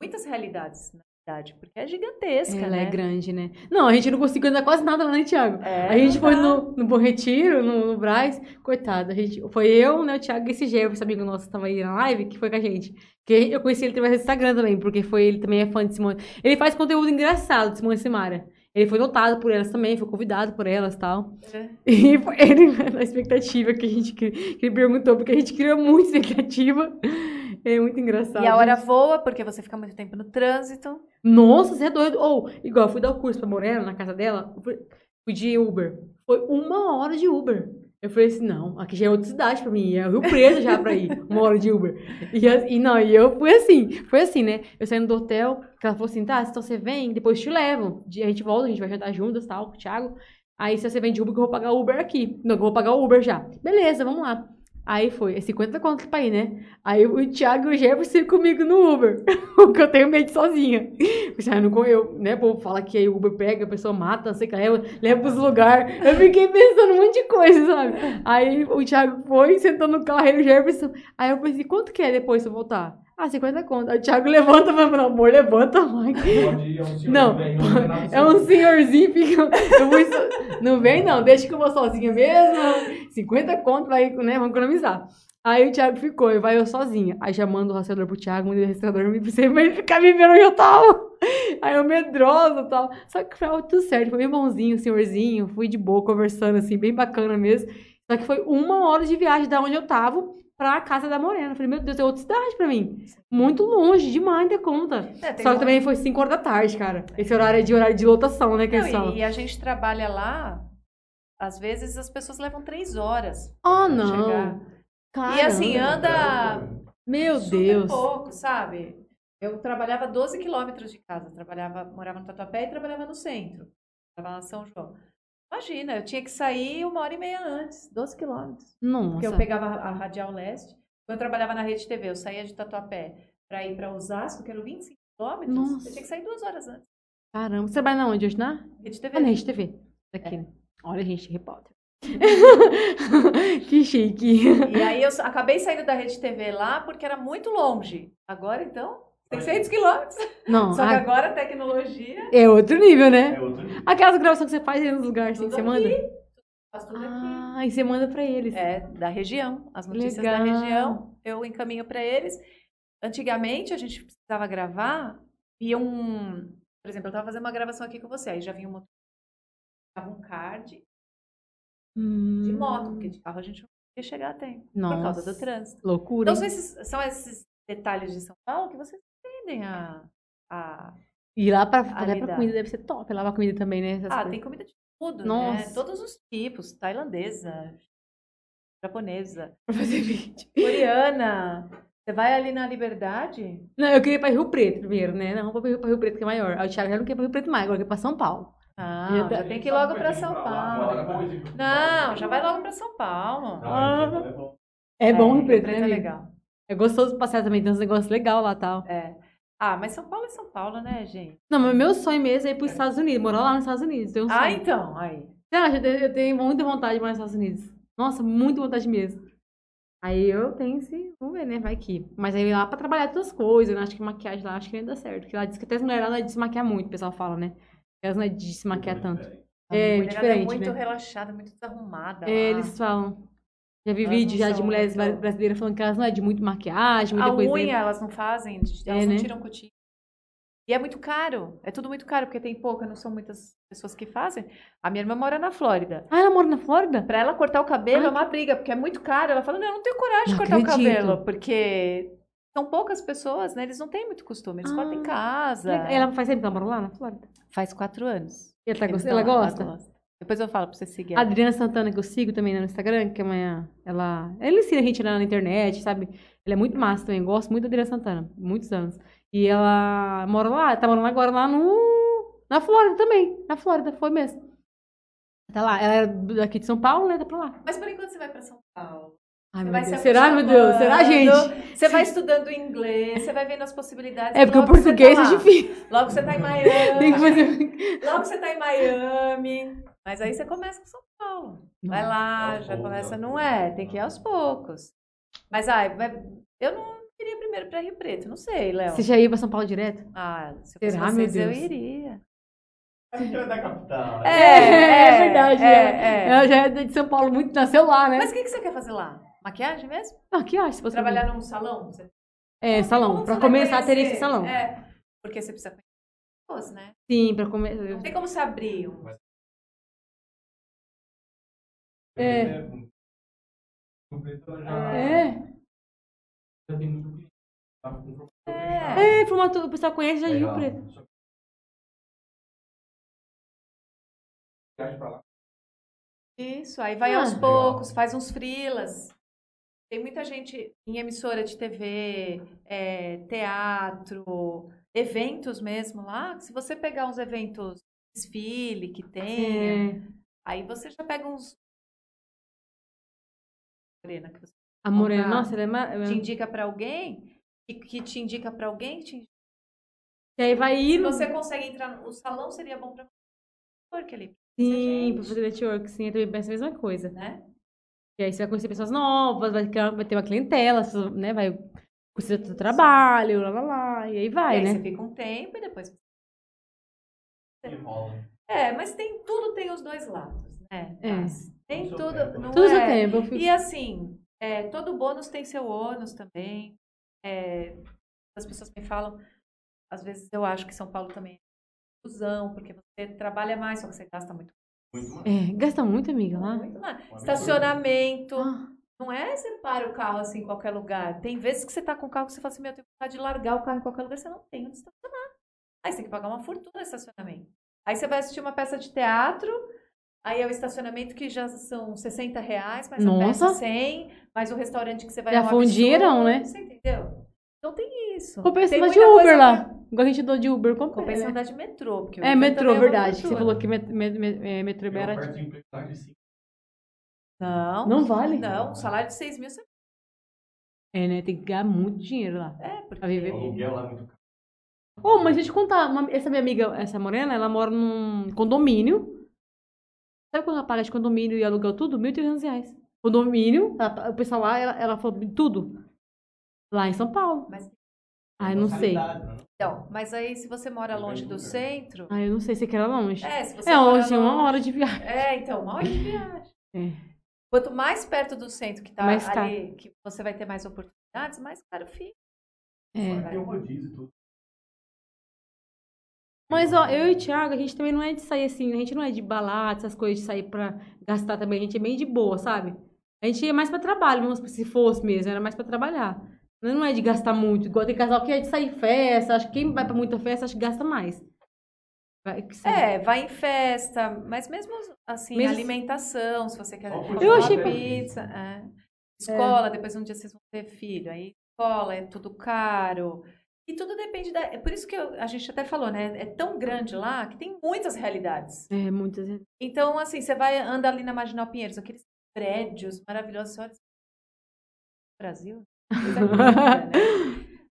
muitas realidades na cidade, porque é gigantesca, Ela né? é grande, né? Não, a gente não conseguiu andar quase nada lá, né, Thiago? É, a gente foi no, no Bom Retiro, no, no Braz. Coitado, a gente, foi eu, né, o Thiago e esse Jefferson, amigo nosso que tava aí na live, que foi com a gente. Que eu conheci ele através do Instagram também, porque foi ele também é fã de Simone. Ele faz conteúdo engraçado de Simone e Simara. Ele foi notado por elas também, foi convidado por elas e tal. É. E foi ele, na expectativa que a gente que ele perguntou, porque a gente criou muita expectativa. É muito engraçado. E a hora voa, porque você fica muito tempo no trânsito. Nossa, você é doido. Ou, igual, eu fui dar o curso pra Morena, na casa dela, fui, de Uber. Foi uma hora de Uber. Eu falei assim, não, aqui já é outra cidade pra mim, é Rio Preto já pra ir, uma hora de Uber. E, e não, e eu fui assim, foi assim, né? Eu saindo do hotel, que ela falou assim, tá, então você vem, depois te levo. A gente volta, a gente vai jantar juntas, tal, com o Thiago. Aí se você vem de Uber, que eu vou pagar Uber aqui. Não, eu vou pagar o Uber já. Beleza, vamos lá. Aí foi, é 50 conto pra ir, né? Aí o Thiago e o Jefferson comigo no Uber. [LAUGHS] Porque eu tenho medo sozinha. Porque aí não eu, né? O povo fala que aí o Uber pega, a pessoa mata, sei que, leva, leva pros lugares. Eu fiquei pensando um monte de coisa, sabe? Aí o Thiago foi, sentou no carro, aí o Jefferson. Aí eu pensei, quanto que é depois se eu voltar? Ah, 50 conto. Aí o Thiago levanta, vai meu amor, levanta mais. Pode ir, é um senhor Não, É um senhorzinho, fica. Eu vou Não vem, não, deixa que eu vou sozinha mesmo. 50 conto, vai, né? Vamos economizar. Aí o Thiago ficou, e vai eu sozinha. Aí já mando o rastreador pro Thiago, mandei o rastreador me pra ele ficar me vendo onde eu tava. Aí eu medrosa e tal. Só que foi tudo certo, foi bem bonzinho, senhorzinho. Fui de boa, conversando assim, bem bacana mesmo. Só que foi uma hora de viagem da onde eu tava pra casa da Morena. Eu falei, meu Deus, é outra cidade pra mim. Muito longe, demais da conta. É, Só que um- também foi 5 horas da tarde, cara. Esse horário é de horário de lotação, né, que Não, eles falam. e, a gente trabalha lá, às vezes as pessoas levam três horas Ah, pra não. chegar. Caramba. E assim, anda Meu Deus. pouco, sabe? Eu trabalhava 12 quilômetros de casa, trabalhava, morava no Tatuapé e trabalhava no centro. Trabalhava na São João. Imagina, eu tinha que sair uma hora e meia antes, 12 quilômetros. Porque eu Nossa. pegava a Radial Leste. Quando eu trabalhava na Rede TV, eu saía de Tatuapé para ir para Osasco, que eram 25 quilômetros. Nossa. Eu tinha que sair duas horas antes. Caramba. Você trabalha na onde hoje, na? Rede TV. Ah, na Rede TV. Daqui, né? Olha, gente, repórter. [LAUGHS] que chique. E aí eu acabei saindo da Rede TV lá porque era muito longe. Agora, então, 600 quilômetros. Não, Só que a- agora a tecnologia, é outro nível, né? É outro nível. Aquelas gravações que você faz aí nos lugares, assim, você manda? aqui. faz tudo aqui. Ah, e você manda pra eles. É, da região. As notícias Legal. da região, eu encaminho para eles. Antigamente, a gente precisava gravar e um... Por exemplo, eu estava fazendo uma gravação aqui com você, aí já vinha um motor, dava um card de Hum. moto, porque de carro a gente não ia chegar a tempo, por Nossa. causa do trânsito. Loucura. Então, são esses, são esses detalhes de São Paulo que vocês entendem a... a... E lá pra, a até pra lidar. comida deve ser top. Lá pra comida também, né? Essas Ah, coisas. tem comida de tudo, Nossa. né? Todos os tipos, tailandesa, japonesa. Pra fazer [LAUGHS] vídeo. Coreana. Você vai ali na Liberdade? Não, eu queria ir pra Rio Preto primeiro, né? Não, vou pra Rio, pra Rio Preto, que é maior. O Thiago já não quer ir pra Rio Preto mais, agora quer ir pra São Paulo. Ah, Já tá- já tem que ir logo pra São Paulo. Não, já vai logo pra São Paulo. É bom Rio Preto, né, é legal. É gostoso passear também, tem uns negócios legais lá e tal. É. Ah, mas São Paulo é São Paulo, né, gente? Não, mas meu sonho mesmo é ir pros Estados Unidos, morar lá nos Estados Unidos. Tem um sonho. Ah, então, aí. Eu tenho- muita vontade de morar nos Estados Unidos. Nossa, muita vontade mesmo. Aí eu tenho esse. Vamos ver, né? Vai que. Mas aí lá pra trabalhar outras coisas, né? Acho que maquiagem lá acho que nem dá certo. Porque lá diz que até as mulheres lá não é de se maquiar muito, o pessoal fala, né? Elas não é de se maquiar tanto. A É, mulherada diferente, muito né? relaxada, muito desarrumada. É, eles falam. Já vi Elas vídeo já de mulheres muito- brasileiras falando que elas não é de muito maquiagem, muita A coisa. unha elas não fazem, elas É, não né? tiram cutícula. E é muito caro. É tudo muito caro, porque tem pouca, não são muitas pessoas que fazem. A minha irmã mora na Flórida. Ah, ela mora na Flórida? Pra ela cortar o cabelo Ai, é uma briga, porque é muito caro. Ela fala, não, eu não tenho coragem de Não cortar acredito. o cabelo, porque são poucas pessoas, né? Eles não têm muito costume, eles cortam em Ah, casa. Ela faz tempo que ela mora lá na Flórida? Faz quatro anos. E ela, tá gost- ela gosta? gosta. Depois eu falo pra você seguir. A ela. Adriana Santana, que eu sigo também no Instagram, que amanhã ela. Ela ensina a gente lá na internet, sabe? Ela é muito massa também. Gosto muito da Adriana Santana, muitos anos. E ela mora lá, tá morando agora lá no. Na Flórida também. Na Flórida, foi mesmo. Tá lá. Ela é daqui de São Paulo, né? Tá pra lá. Mas por enquanto você vai pra São Paulo. Ai, meu Deus. se Será, meu Deus? Será, gente? Você vai estudando inglês, você vai vendo as possibilidades. É porque o português tá é difícil. Logo você tá em Miami. Tem que fazer. Logo você tá em Miami. Mas aí você começa com São Paulo. Vai lá, Aos já começa, não é? Tem que ir aos poucos. Mas, ai, eu não iria primeiro pra Rio Preto, não sei, Léo. Você já ia pra São Paulo direto? Ah, se eu fosse Será, vocês, eu iria. A gente é da capital. É, verdade. é, É, é. Ela já é de São Paulo, muito nasceu lá, né? Mas o que, que você quer fazer lá? Maquiagem mesmo? Acho, se você Trabalhar num salão? Você... É, salão. Vai começar, teria esse salão. É, porque você precisa conhecer pessoas, né? Sim, pra começar. Não tem como você abrir um. É. Já, É. já tem muito cliente. Tá com professor É. É, formato, o pessoal conhece já de Rio Legal. Preto. Isso, aí vai Ah. aos Legal. poucos, faz uns frilas. Tem muita gente em emissora de TV, é, teatro, eventos mesmo lá. Se você pegar uns eventos desfile que tem, É. aí você já pega uns. Morena, que você A Morena, Comprar. nossa, ela é. ma- te indica pra alguém, que, que te indica pra alguém, que te indica. E aí vai Se ir. você consegue entrar no o salão, seria bom pra você. Ali, Sim, pra fazer network, sim, eu também penso a mesma coisa. né? E aí você vai conhecer pessoas novas, vai ter, vai ter uma clientela, né? Vai conhecer o seu trabalho, lá, lá, lá. E aí vai, e aí né? você fica um tempo e depois Enrola. É, mas tem tudo tem os dois lados, né? É. Mas Tem tudo, tempo. não Tudo é? tempo. Eu fico... E assim, é, todo bônus tem seu ônus também. É, as pessoas me falam, às vezes eu acho que São Paulo também é confusão, porque você trabalha mais, só que você gasta muito, Muito mais. É, gasta muito, amiga, lá. muito mais. Estacionamento. Ah, Não é você para o carro assim em qualquer lugar. Tem vezes que você tá com o carro que você fala assim, meu, eu tenho vontade de largar o carro em qualquer lugar, você não tem onde estacionar. Aí você tem que pagar uma fortuna no estacionamento. Aí você vai assistir uma peça de teatro, aí é o estacionamento que já são 60 reais, mais a Nossa. peça 100, mais o restaurante que você vai Já dinheirão, né? Você entendeu? Então tem isso. Compensa andar de Uber lá. pra- Igual a gente andou de Uber, compensa. Compensa né? andar de metrô. Porque o É, metrô, é verdade. Você falou que met, met, met- é, metrô é cinco. Não. Não vale? Não, um salário de 6 mil você... É, né? Tem que ganhar muito dinheiro lá. É, porque... Pra viver. O aluguel lá é muito caro. Ô, mas deixa eu te contar. uma- essa minha amiga, essa morena, ela mora num condomínio. Sabe quando ela paga de condomínio e aluguel tudo? 1.300 reais. Condomínio, ela- o pessoal lá, ela, ela falou tudo. Lá em São Paulo. Mas- Ai, não sei. Né? Então, mas aí se você mora Depende longe do centro... Ai, eu não sei se que era longe. É, se você É, mora longe, uma longe- hora de viagem. É, então, uma hora de viagem. É. Quanto mais perto do centro que tá Mais ali, que você vai ter mais oportunidades, mais caro fica. É. Tem um rodízio e tudo. Mas, ó, eu e o Thiago, a gente também não é de sair assim, a gente não é de balada, essas coisas de sair pra gastar também, a gente é bem de boa, sabe? A gente ia mais pra trabalho, mesmo se fosse mesmo, era mais pra trabalhar. Não é de gastar muito, igual tem casal que é de sair festa, acho que quem vai pra muita festa, acho que gasta mais. Vai. É, vai em festa, mas mesmo assim, Mesmo- alimentação, se você quer Eu achei- pizza, é. escola, depois um dia vocês vão ter filho, aí escola é tudo caro. E tudo depende da. É por isso que eu- a gente até falou, né? É tão grande lá que tem muitas realidades. É, muitas vezes. Então, assim, você vai anda ali na Marginal Pinheiros, aqueles prédios maravilhosos, você olha Brasil, né?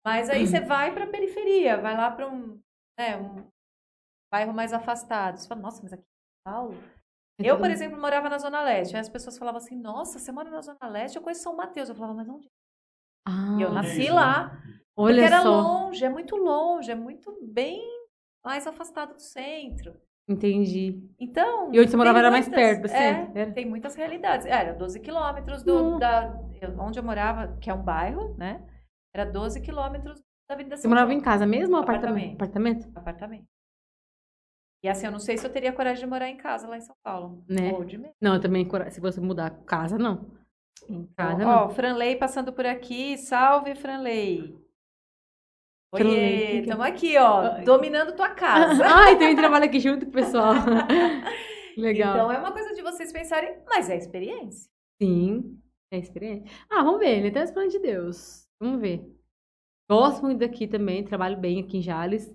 Mas aí você vai para a periferia, vai lá para um, né, um bairro mais afastado. Você fala, nossa, mas aqui em São Paulo. É Eu, por exemplo, morava na Zona Leste. Aí as pessoas falavam assim, nossa, você mora na Zona Leste? Eu conheço São Mateus. Eu falava, mas onde? Ah, eu nasci isso, lá. Olha porque era só. longe, é muito longe, é muito bem mais afastado do centro. Entendi. Então. E onde você morava tem era mais muitas- perto do é, centro? Era? Tem muitas realidades. É, Era 12 quilômetros do, Hum. da, onde eu morava, que é um bairro, né? Era 12 quilômetros da Avenida Você morava em casa mesmo ou apartamento? Apartamento. Apartamento? E assim, eu não sei se eu teria coragem de morar em casa lá em São Paulo. Né? Ou de medo. Não, eu também, se você mudar casa, não. Em casa, Ó, não. ó, Franley passando por aqui. Salve, Franley. Oiê, que é? estamos aqui, ó, dominando tua casa. [LAUGHS] Ai, também trabalho aqui junto com o pessoal. [LAUGHS] Legal. Então é uma coisa de vocês pensarem, mas é experiência. Sim, é experiência. Ah, vamos ver, ele tá esperando de Deus. Vamos ver. Gosto muito daqui também, trabalho bem aqui em Jales.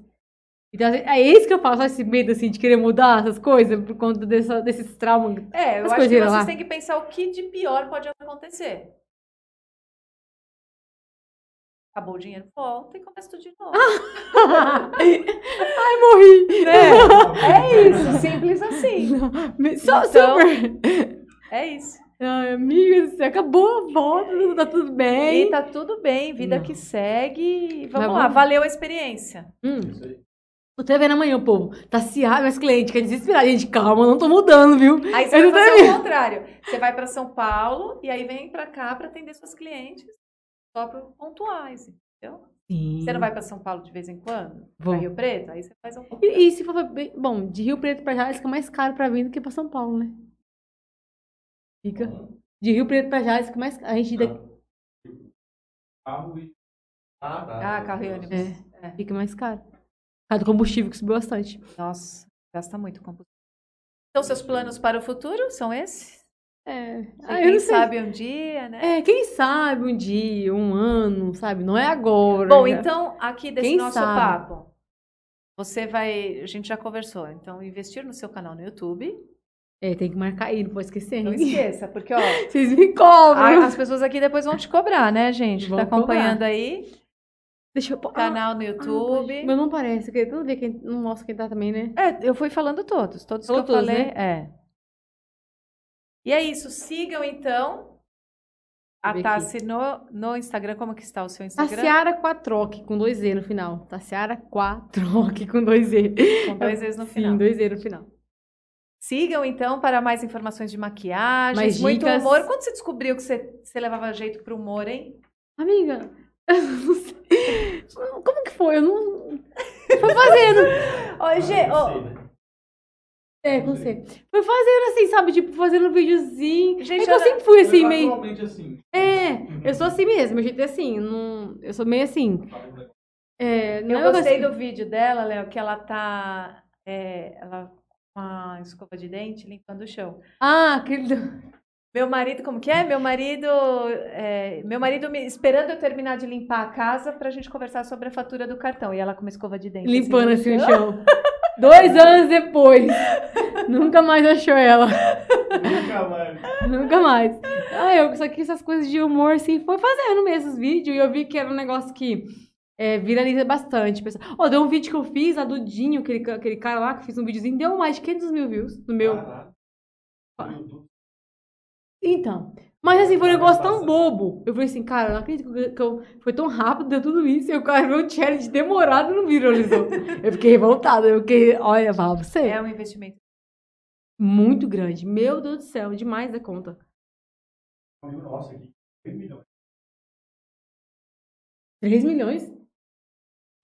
Então, assim, é isso que eu faço, esse medo, assim, de querer mudar essas coisas, por conta dessa, desses traumas. É, eu acho que vocês lá. têm que pensar o que de pior pode acontecer. Acabou o dinheiro, volta e começa tudo de novo. Ai, morri! É isso, simples assim. Só Então- super! É isso. Ai, amiga do céu, acabou, volta, tá tudo bem. E tá tudo bem, vida Não. que segue. Vamos Mas lá, vamos- valeu a experiência. Hum. Isso aí. Eu tô vendo amanhã, o povo. Tá se ah, meus clientes, que é desesperado. Gente, calma, não tô mudando, viu? Aí você Eu vai não fazer o contrário. Você vai para São Paulo e aí vem para cá para atender seus clientes só para pontuais, entendeu? Sim. Você não vai para São Paulo de vez em quando? Vou. Pra Rio Preto? Aí você faz um E, e se for bem- bom, de Rio Preto pra Jales fica mais caro pra vir do que pra São Paulo, né? Fica. De Rio Preto pra Jales fica mais caro. A gente daqui, Carro e Ah, tá. Ah, carro e ônibus. É. É. fica mais caro. Por causa do combustível que subiu bastante. Nossa, gasta muito combustível. Então, seus planos para o futuro são esses? É. Ah, quem sabe um dia, né? É, quem sabe um dia, um ano, sabe? Não é agora. Bom, né? então, aqui desse Quem nosso sabe? papo, você vai. A gente já conversou. Então, investir no seu canal no YouTube. É, tem que marcar aí, não pode esquecer. Não [LAUGHS] esqueça, porque, ó, Vocês me cobram. as pessoas aqui depois vão te cobrar, né, gente? Vão tá acompanhando aí. Deixa eu... Canal no Ah, YouTube. Mas não parece, porque tudo ver quem não mostra quem tá também, né? É, eu fui falando todos, todos Falou que eu todos, falei. né? É. E é isso, sigam então a Tassi no, no Instagram. Como que está o seu Instagram? Tassiara Quatroque, com dois E no final. Tassiara Quatroque, com dois E. Com dois vezes no Sim, final. dois E no final. Sigam então para mais informações de maquiagem, Mais muito dicas. humor. Quando você descobriu que você, você levava jeito pro humor, hein? Amiga, [LAUGHS] eu não sei. Como que foi? Eu não... Foi fazendo. Ô, Gê, Não ô, sei, né? É, com você. Foi fazendo assim, sabe? Tipo, fazendo videozinho. Gente, é que eu sempre fui assim, meio... Assim. É, eu sou assim mesmo. Meu jeito é assim. Não... Eu sou meio assim. É, não eu é gostei coisa do vídeo dela, Léo, que ela tá. é, ela com a escova de dente limpando o chão. Ah, aquele... Meu marido, como que é? Meu marido, é, meu marido me esperando eu terminar de limpar a casa pra gente conversar sobre a fatura do cartão. E ela com uma escova de dente. Limpando no assim o chão. [LAUGHS] Dois anos depois. Nunca mais achou ela. Nunca mais. Nunca mais. Ah, eu só que essas coisas de humor, assim, foi fazendo mesmo os vídeos. E eu vi que era um negócio que é, viraliza bastante. Pessoal. Ó, deu um vídeo que eu fiz, a do Dinho, aquele, aquele cara lá que fiz um videozinho, deu mais de 500 mil views no meu. YouTube. Então. Mas assim, foi um negócio tão bobo. Eu falei assim, cara, eu não acredito que eu- que eu, foi tão rápido, deu tudo isso. E o cara viu um challenge demorado e não viralizou. [LAUGHS] Eu fiquei revoltada. Eu fiquei, olha, pra você. É um investimento. Muito grande. Meu Deus do céu, demais da conta. Nosso aqui, 3 milhões. 3 milhões?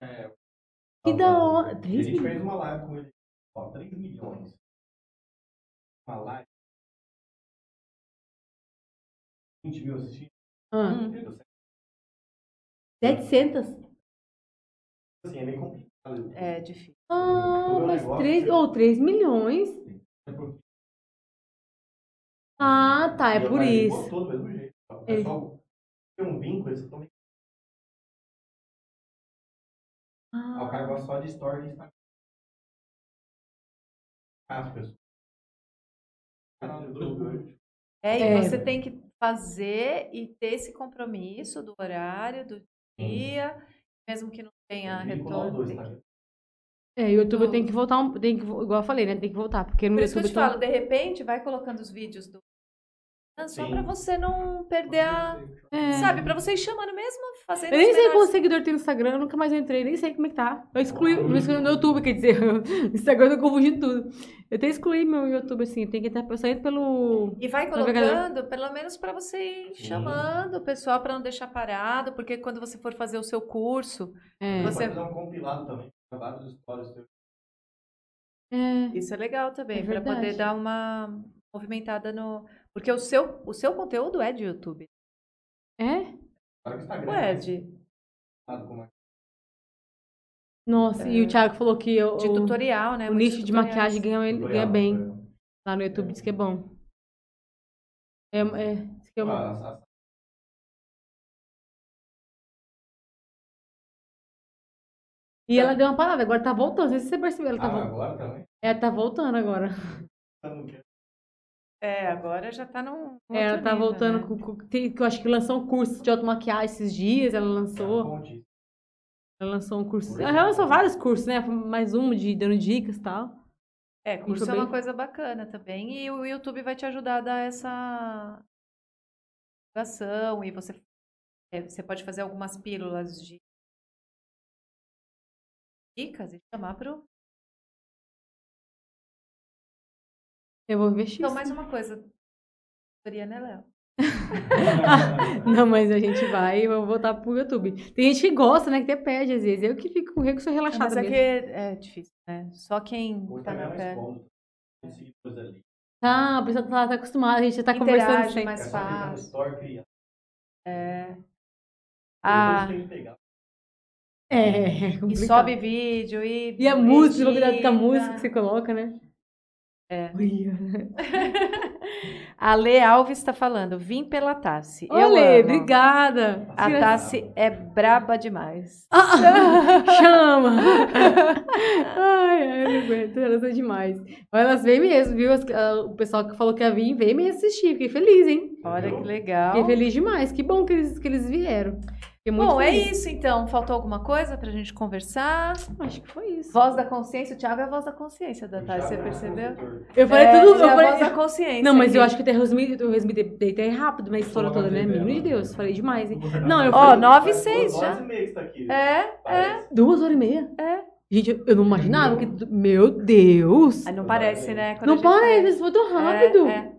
É, Que da hora. A 3 gente milhões? fez uma live com ele. Ó, 3 milhões. Uma live. 20 mil assistindo. Ah, Hum. Meu Deus. 700? Assim, é meio complicado. É difícil. Ah, O mas negócio 3, é- ou 3 milhões. É porque Ah, tá, é por isso. botou do mesmo jeito. O Ele- pessoal tem um vínculo, eles estão Ah, o cara gosta só de story de Instagram. As pessoas. É, e É. você tem que fazer e ter esse compromisso do horário, do dia, mesmo que não tenha retorno. dois, tem tá? que- É, o YouTube tem que voltar, um, tem que, igual eu falei, né? Tem que voltar, porque no Por isso que eu YouTube te tá- falo, de repente, vai colocando os vídeos do só Sim. pra você não perder a. É. Sabe, pra você ir chamando mesmo, fazendo Eu nem sei quantos seguidores tem no Instagram, eu nunca mais entrei, nem sei como é que tá. Eu excluí no Instagram- no YouTube, quer dizer, [LAUGHS] no Instagram eu tô confundindo tudo. Eu até excluí meu YouTube, assim, tem que estar, entro pelo... E vai colocando, pelo menos pra você ir Sim. chamando o pessoal pra não deixar parado, porque quando você for fazer o seu curso, É, Você- Pode fazer um compilado também. Vários stories. é, isso é legal também, É pra poder dar uma movimentada no. Porque o seu, o seu conteúdo é de YouTube. é? Para o Instagram. Ué, é de, é. Nossa, e o Thiago falou que o, de o- tutorial, né? o nicho de tutoriais. maquiagem ganha, ganha Tutorial, bem. tutorial. Lá no YouTube diz que é bom. É, é, diz que é uma- Ah, E ela deu uma parada, agora tá voltando. Não sei se você percebeu, ela tá, Ah, vol- agora também? ela tá voltando agora. Tá no quê? É, agora já tá num. É, ela tá nível, voltando né? com, com- tem- que eu acho que lançou um curso de automaquiagem esses dias, ela É lançou. uma fonte. Ela lançou um curso. Ela lançou vários cursos, né? Mais um de dando dicas e tal. É, curso é uma bem- coisa bacana também. E o YouTube vai te ajudar a dar essa divulgação. E você, é, você pode fazer algumas pílulas de dicas e chamar pro. Eu vou investir. Então, mais uma coisa. Tutoria, né, Léo? [LAUGHS] Não, mas a gente vai e vamos voltar pro YouTube. Tem gente que gosta, né? Que até pede às vezes. Eu que fico com o sou relaxada mas é mesmo. que é difícil, né? Só quem O tá é na pé. seguidores ali. Tá, a pessoa tá, tá acostumada, a gente já tá conversando Interage sempre. mais É fácil. É. Ah. Ah. É, [LAUGHS] é e complicado. sobe vídeo e. E a música, vou cuidar com a música que você coloca, né? É. [LAUGHS] A Lê Alves está falando, vim pela Tassi. Eu Olê, amo. obrigada. A Tassi é braba demais. Ah, [LAUGHS] chama! Ai, ai, eu não aguento, elas são demais. Mas elas vêm mesmo, viu? As- ah, O pessoal que falou que ia vir, veio me assistir. Fiquei feliz, hein? Olha que legal. Fiquei feliz demais. Que bom que eles, que eles vieram. Bom, é feliz. isso então. Faltou alguma coisa pra gente conversar? Acho que foi isso. Voz da consciência. O Thiago é a voz da consciência da O Tassi, você é percebeu? Eu falei É, tudo. ele Eu é a falei... voz da consciência. Não, mas eu aqui. acho que até resumi, eu resumi deitei rápido na história toda, né? Menino de Deus, falei demais, hein? Não, eu Ó, falei. nove e Faz seis duas já. horas e meia tá aqui. É, é. Duas horas e meia? É. Gente, eu- eu não imaginava que. Meu Deus! Aí não parece, né? Quando Não parece, foi tão rápido. É,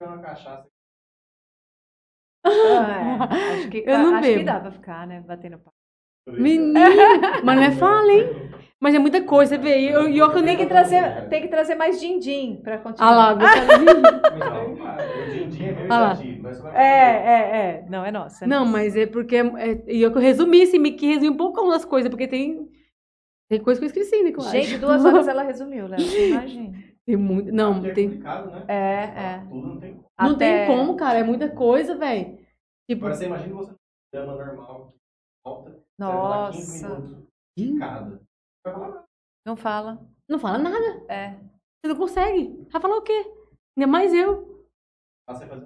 é. Uma cachaça. Ah, é. Acho que, Eu não acho que bebo. dá pra ficar, né? Batendo papo. Menino! Mas não é fala, hein? [LAUGHS] Mas é muita coisa, você vê. E eu, eu, que eu nem Tem que trazer, tem que trazer mais din-din pra continuar. Ah lá, [LAUGHS] gostava de. O din-din é Ah vai É, é, é. Não, é nossa. é Não, nossa. mas é porque. É, e eu que eu resumi, assim, meio que resumi um pouco das coisas, porque tem. Tem coisa que eu esqueci, né? que eu acho. Gente, [LAUGHS] duas horas ela resumiu, Léo. Imagina. Tem muito. Não, é tem. complicado, né? É, Falar é. Tudo não tem como. Não Até- tem como, cara. É muita coisa, velho. Tipo, Agora você imagina você drama normal, volta, você vai falar 15 Nossa. minutos de cada. Nada. Não fala. não fala nada. É. Você não consegue. Vai falar o quê? Ainda mais eu. Ah, você faz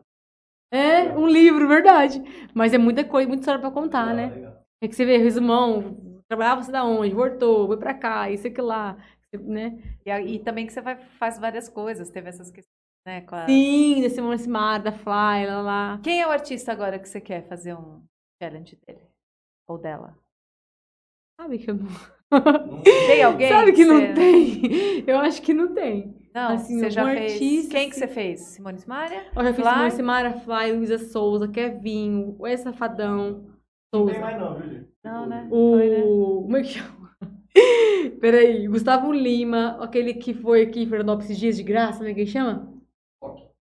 É, um livro, verdade. Mas é muita coisa, muita história pra contar, Ah, né? legal. É que você vê, resumão, trabalhava você da onde, voltou, foi pra cá, isso aqui lá, né? E, e também que você vai, faz várias coisas. Teve essas questões, né? Com a... Sim, da Simone Simara, da Fly, lá, lá. Quem é o artista agora que você quer fazer um challenge dele? Ou dela? Sabe que eu não... [LAUGHS] Tem alguém? Sabe que não você- tem? Eu acho que não tem. Não, Assim, você já fez. artista, Quem que assim. você fez? Simone Simaria? Eu já fiz Fly? Simone Simara, Fly, Luísa Souza, Kevinho, o Safadão, Não tem Souza. mais não, viu, gente? Não, né? O. Foi, né? Como é que chama? [LAUGHS] Peraí, Gustavo Lima, aquele que foi aqui em Fernandópolis esses dias de graça, como é que ele chama?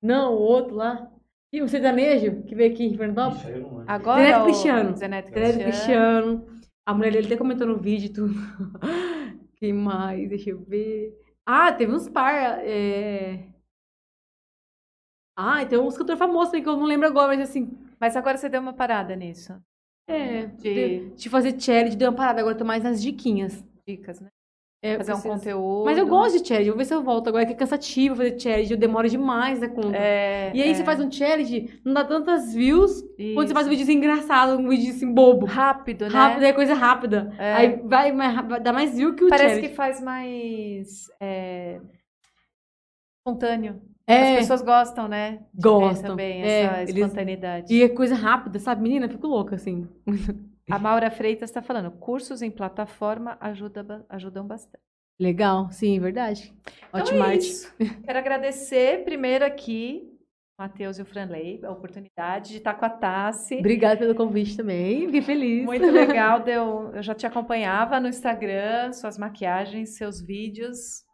Não, o outro lá. E o sertanejo, que veio aqui em Fernandópolis? Lembro. Agora Zeneto o Cristiano. Zeneto Cristiano. Cristiano. A mulher dele até comentou no vídeo e tudo. [LAUGHS] que mais? Deixa eu ver. Ah, teve uns par. É... Ah, tem um cantor famoso também que eu não lembro agora, mas assim. Mas agora você deu uma parada nisso. É. De- De, de fazer challenge, deu uma parada. Agora eu tô mais nas diquinhas. Dicas, né? É, Fazer um preciso- conteúdo. Mas eu gosto de challenge. Vou ver se eu volto agora, que é cansativo fazer challenge. Eu demoro demais da conta. É, E aí é, você faz um challenge, não dá tantas views quando você faz um isso. vídeo engraçado, um vídeo assim bobo. rápido, né? Rápido é coisa rápida. É. Aí vai, mais dá mais view que o Parece challenge. que faz mais é, espontâneo. É, As pessoas gostam, né? Gostam. também É, essa eles- espontaneidade. e é coisa rápida, sabe? Menina, eu fico louca, assim. [LAUGHS] A Maura Freitas está falando, cursos em plataforma ajuda, ajudam bastante. Legal, sim, verdade. Então Ótima é arte. isso. Quero agradecer primeiro aqui Matheus e o Franley a oportunidade de estar com a Tassi. Obrigada pelo convite também, fiquei feliz. Muito legal, [LAUGHS] deu, eu já te acompanhava no Instagram, suas maquiagens, seus vídeos.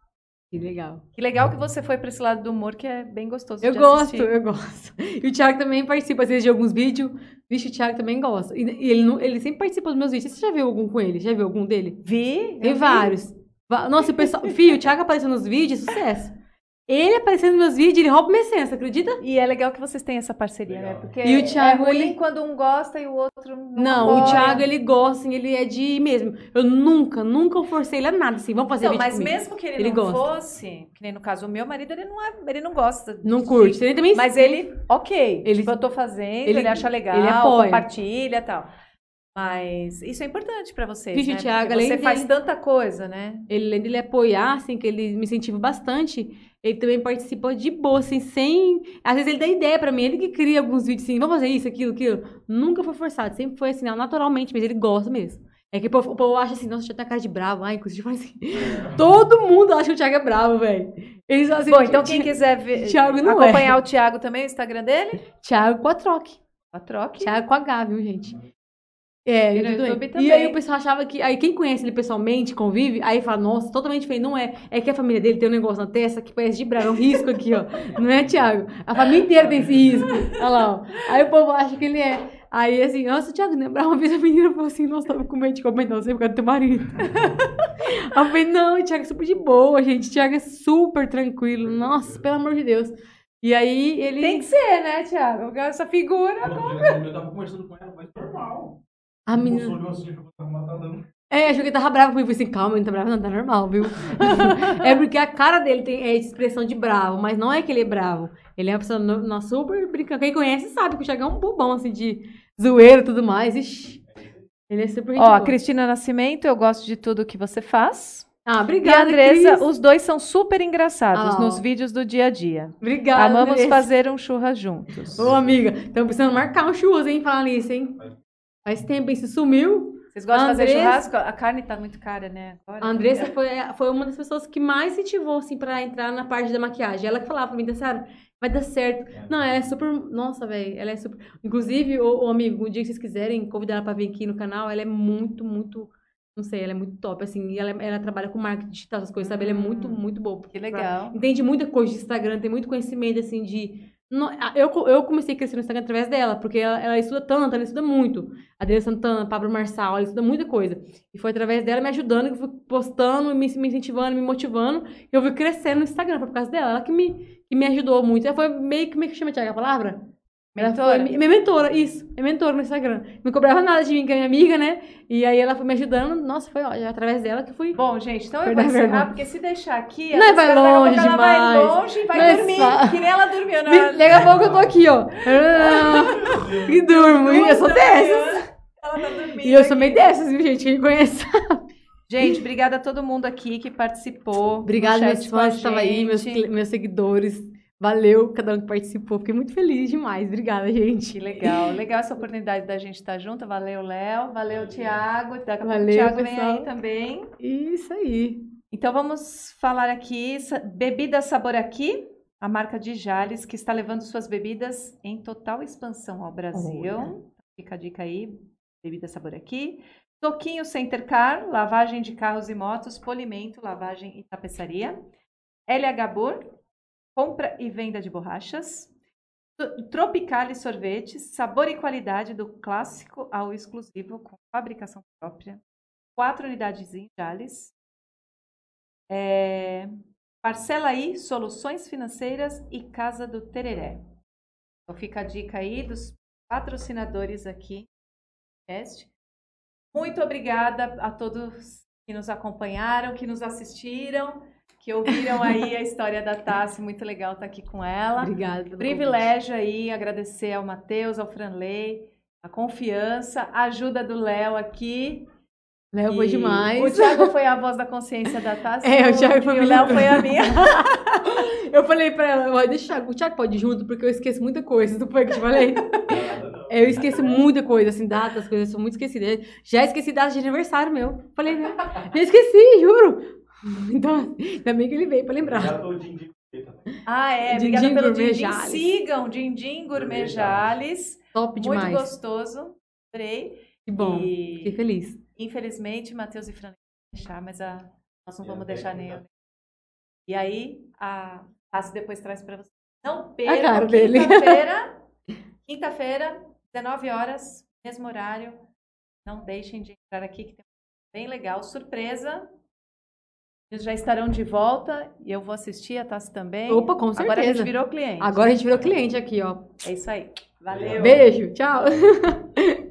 Que legal. Que legal que você foi para esse lado do humor, que é bem gostoso Eu gosto, assistir. eu gosto. E o Thiago também participa, às vezes, de alguns vídeos. Vixe, o Thiago também gosta. E, ele, ele sempre participa dos meus vídeos. Você já viu algum com ele? Já viu algum dele? Vi? Tem vi. vários. Va- Nossa, o pessoal. Fio, o Thiago aparecendo nos vídeos, sucesso. Ele aparecendo nos meus vídeos, ele rouba minha essência, acredita? E é legal que vocês têm essa parceria, né? Legal. Porque E o Thiago, é ruim ele- quando um gosta e o outro não Não, o apoia. Thiago, ele gosta, assim, ele é de mesmo. Eu nunca, nunca forcei ele a nada, assim, vamos fazer Não, vídeo mas comigo. mesmo que ele, Ele não gosta. fosse, que nem no caso o meu marido, ele não, é, ele não gosta. Não de- curte. Ele também Mas ele, ok. Ele- tipo, eu tô fazendo, ele, ele- acha legal, ele apoia. compartilha e tal. Mas isso é importante pra vocês, Vixe, né? o Thiago, você faz tanta coisa, né? Ele, além dele apoiar, assim, que ele me incentiva bastante, ele também participa de boa, assim, sem... Às vezes ele dá ideia pra mim, ele que cria alguns vídeos assim, vamos fazer isso, aquilo, aquilo. Nunca foi forçado, sempre foi assim, naturalmente, mas ele gosta mesmo. É que o povo, o povo acha assim, nossa, já tá cara de bravo, ai, inclusive fala assim. Todo mundo acha que o Thiago é bravo, velho. Eles assim, Bom, então quem quiser ver, Thiago não acompanhar o Thiago também, o Instagram dele, Thiago com a troque. a troque. Thiago com H, viu, gente? É, E no YouTube também. E aí o pessoal achava que. Aí quem conhece ele pessoalmente, convive, aí fala, nossa, totalmente diferente. Não é. É que a família dele tem um negócio na testa que parece de bravo, é um risco aqui, ó. [LAUGHS] Não é, Thiago? A família inteira tem esse risco. Olha lá, ó. Aí o povo acha que ele é. Aí assim, nossa, Thiago, lembrar uma vez a menina falou assim, nossa, tava com medo de comentar você por causa do teu marido. [LAUGHS] Aí eu falei, não, o Thiago é super de boa, gente. O Thiago é super tranquilo. Nossa, pelo amor de Deus. E aí ele. Tem que ser, né, Thiago? Porque Essa figura. Eu tava conversando com ela. A menina. Olhou assim. É, achou que ele tava bravo comigo. Eu falei assim, calma, ele não tá bravo, não, tá normal, viu? [LAUGHS] é porque a cara dele tem é expressão de bravo, mas não é que ele é bravo. Ele é uma pessoa no- na super brincando. Quem conhece sabe que o Thiago é um bobão, assim, de zoeiro e tudo mais. Ixi. Ele é super Ó, boa. Cristina Nascimento, eu gosto de tudo que você faz. Ah, E a obrigada, Andressa, Cris. os dois são super engraçados Ah, nos vídeos do dia a dia. Obrigada, Amamos Andressa. fazer um churras juntos. Ô, amiga, estamos precisando marcar um churras, hein, falar nisso, hein? Faz tempo, hein? Se sumiu. Vocês gostam de fazer Andressa- churrasco? A carne tá muito cara, né? Agora. A Andressa foi, foi uma das pessoas que mais incentivou, assim, pra entrar na parte da maquiagem. Ela que falava pra mim, Sarah, vai dar certo. Não, ela é super. Nossa, velho, ela é super. Inclusive, o, amigo, um dia que vocês quiserem convidar ela pra vir aqui no canal, ela é muito, muito. Não sei, ela é muito top, assim. E ela, ela trabalha com marketing digital, essas coisas, sabe? Ela é muito, muito boa. Que legal. Entende muita coisa de Instagram, tem muito conhecimento, assim, de. Eu, eu comecei a crescer no Instagram através dela, porque ela, ela estuda tanto, ela estuda muito. Adriana Santana, Pablo Marçal, ela estuda muita coisa. E foi através dela me ajudando, que eu fui postando, me, me incentivando, me motivando. E eu fui crescendo no Instagram, por causa dela. Ela que me, que me ajudou muito. Ela foi meio que, como é que chama, Tiago, a palavra? Ela Mentora? foi mi- minha mentora, isso. Minha mentora no Instagram. Não cobrava nada de mim, que é minha amiga, né? E aí ela foi me ajudando. Nossa, foi ó, através dela que fui. Bom, gente, então eu vou encerrar, porque se deixar aqui... Não, a vai pouco longe ela vai demais. longe e vai Não é dormir, só- que nem ela dormiu. Me- Daqui a [LAUGHS] pouco eu tô aqui, ó. [LAUGHS] E durmo. E eu sou dessas. Ela tá dormindo E eu sou aqui. meio dessas, viu, gente? Quem conhece. Gente, obrigada a todo mundo aqui que participou. Obrigada, meus fãs que estavam aí, meus, meus seguidores. Valeu, cada um que participou. Fiquei muito feliz demais. Obrigada, gente. Que legal. Legal essa oportunidade da gente estar junto. Valeu, Léo. Valeu, Tiago. Daqui a pouco o Valeu, Tiago vem aí também. Isso aí. Então vamos falar aqui, Bebida Sabor Aqui, a marca de Jales, que está levando suas bebidas em total expansão ao Brasil. Olha. Fica a dica aí, Bebida Sabor Aqui. Toquinho Center Car, lavagem de carros e motos, polimento, lavagem e tapeçaria. LH Bur, compra e venda de borrachas. Tropicale Sorvetes, sabor e qualidade do clássico ao exclusivo, com fabricação própria. Quatro unidades em Jales. É, Parcela aí, Soluções Financeiras e Casa do Tereré. Então fica a dica aí dos patrocinadores aqui. Muito obrigada a todos que nos acompanharam, que nos assistiram, que ouviram aí a história da Tassi. Muito legal estar aqui com ela. Obrigada. Privilégio aí agradecer ao Matheus, ao Franley, a confiança, a ajuda do Léo aqui. convite. Léo foi demais. O Thiago foi a voz da consciência da [LAUGHS] Tassi. É, o Thiago foi e o me Léo foi a minha. [LAUGHS] Eu falei pra ela, "Ó, deixa o Thiago, o Thiago pode ir junto, porque eu esqueço muita coisa. Não [LAUGHS] foi que eu te falei? Eu esqueço muita coisa, assim, datas, coisas, sou muito esquecida. Já esqueci data de aniversário meu. Falei, né? Já esqueci, juro. [LAUGHS] Então, ainda bem que ele veio pra lembrar. De indico também. Ah, é. Dindim Obrigada pelo Dindim. Sigam Dindim Gourmet Gourmet Jales. Top Muito demais. gostoso. Adorei. Que bom. E, Fiquei feliz. infelizmente, Matheus e Fran deixar, mas a, nós não E vamos deixar nem eu. E aí, a Tassi depois traz para você. Não A percam, cara dele. quinta-feira, quinta-feira, 19 horas, mesmo horário. Não deixem de entrar aqui, que tem bem legal. Surpresa. Eles já estarão de volta e eu vou assistir, a Tassi também. Opa, com certeza. Agora a gente virou cliente. Agora a gente virou cliente aqui, ó. É isso aí. Valeu. Beijo, tchau. [LAUGHS]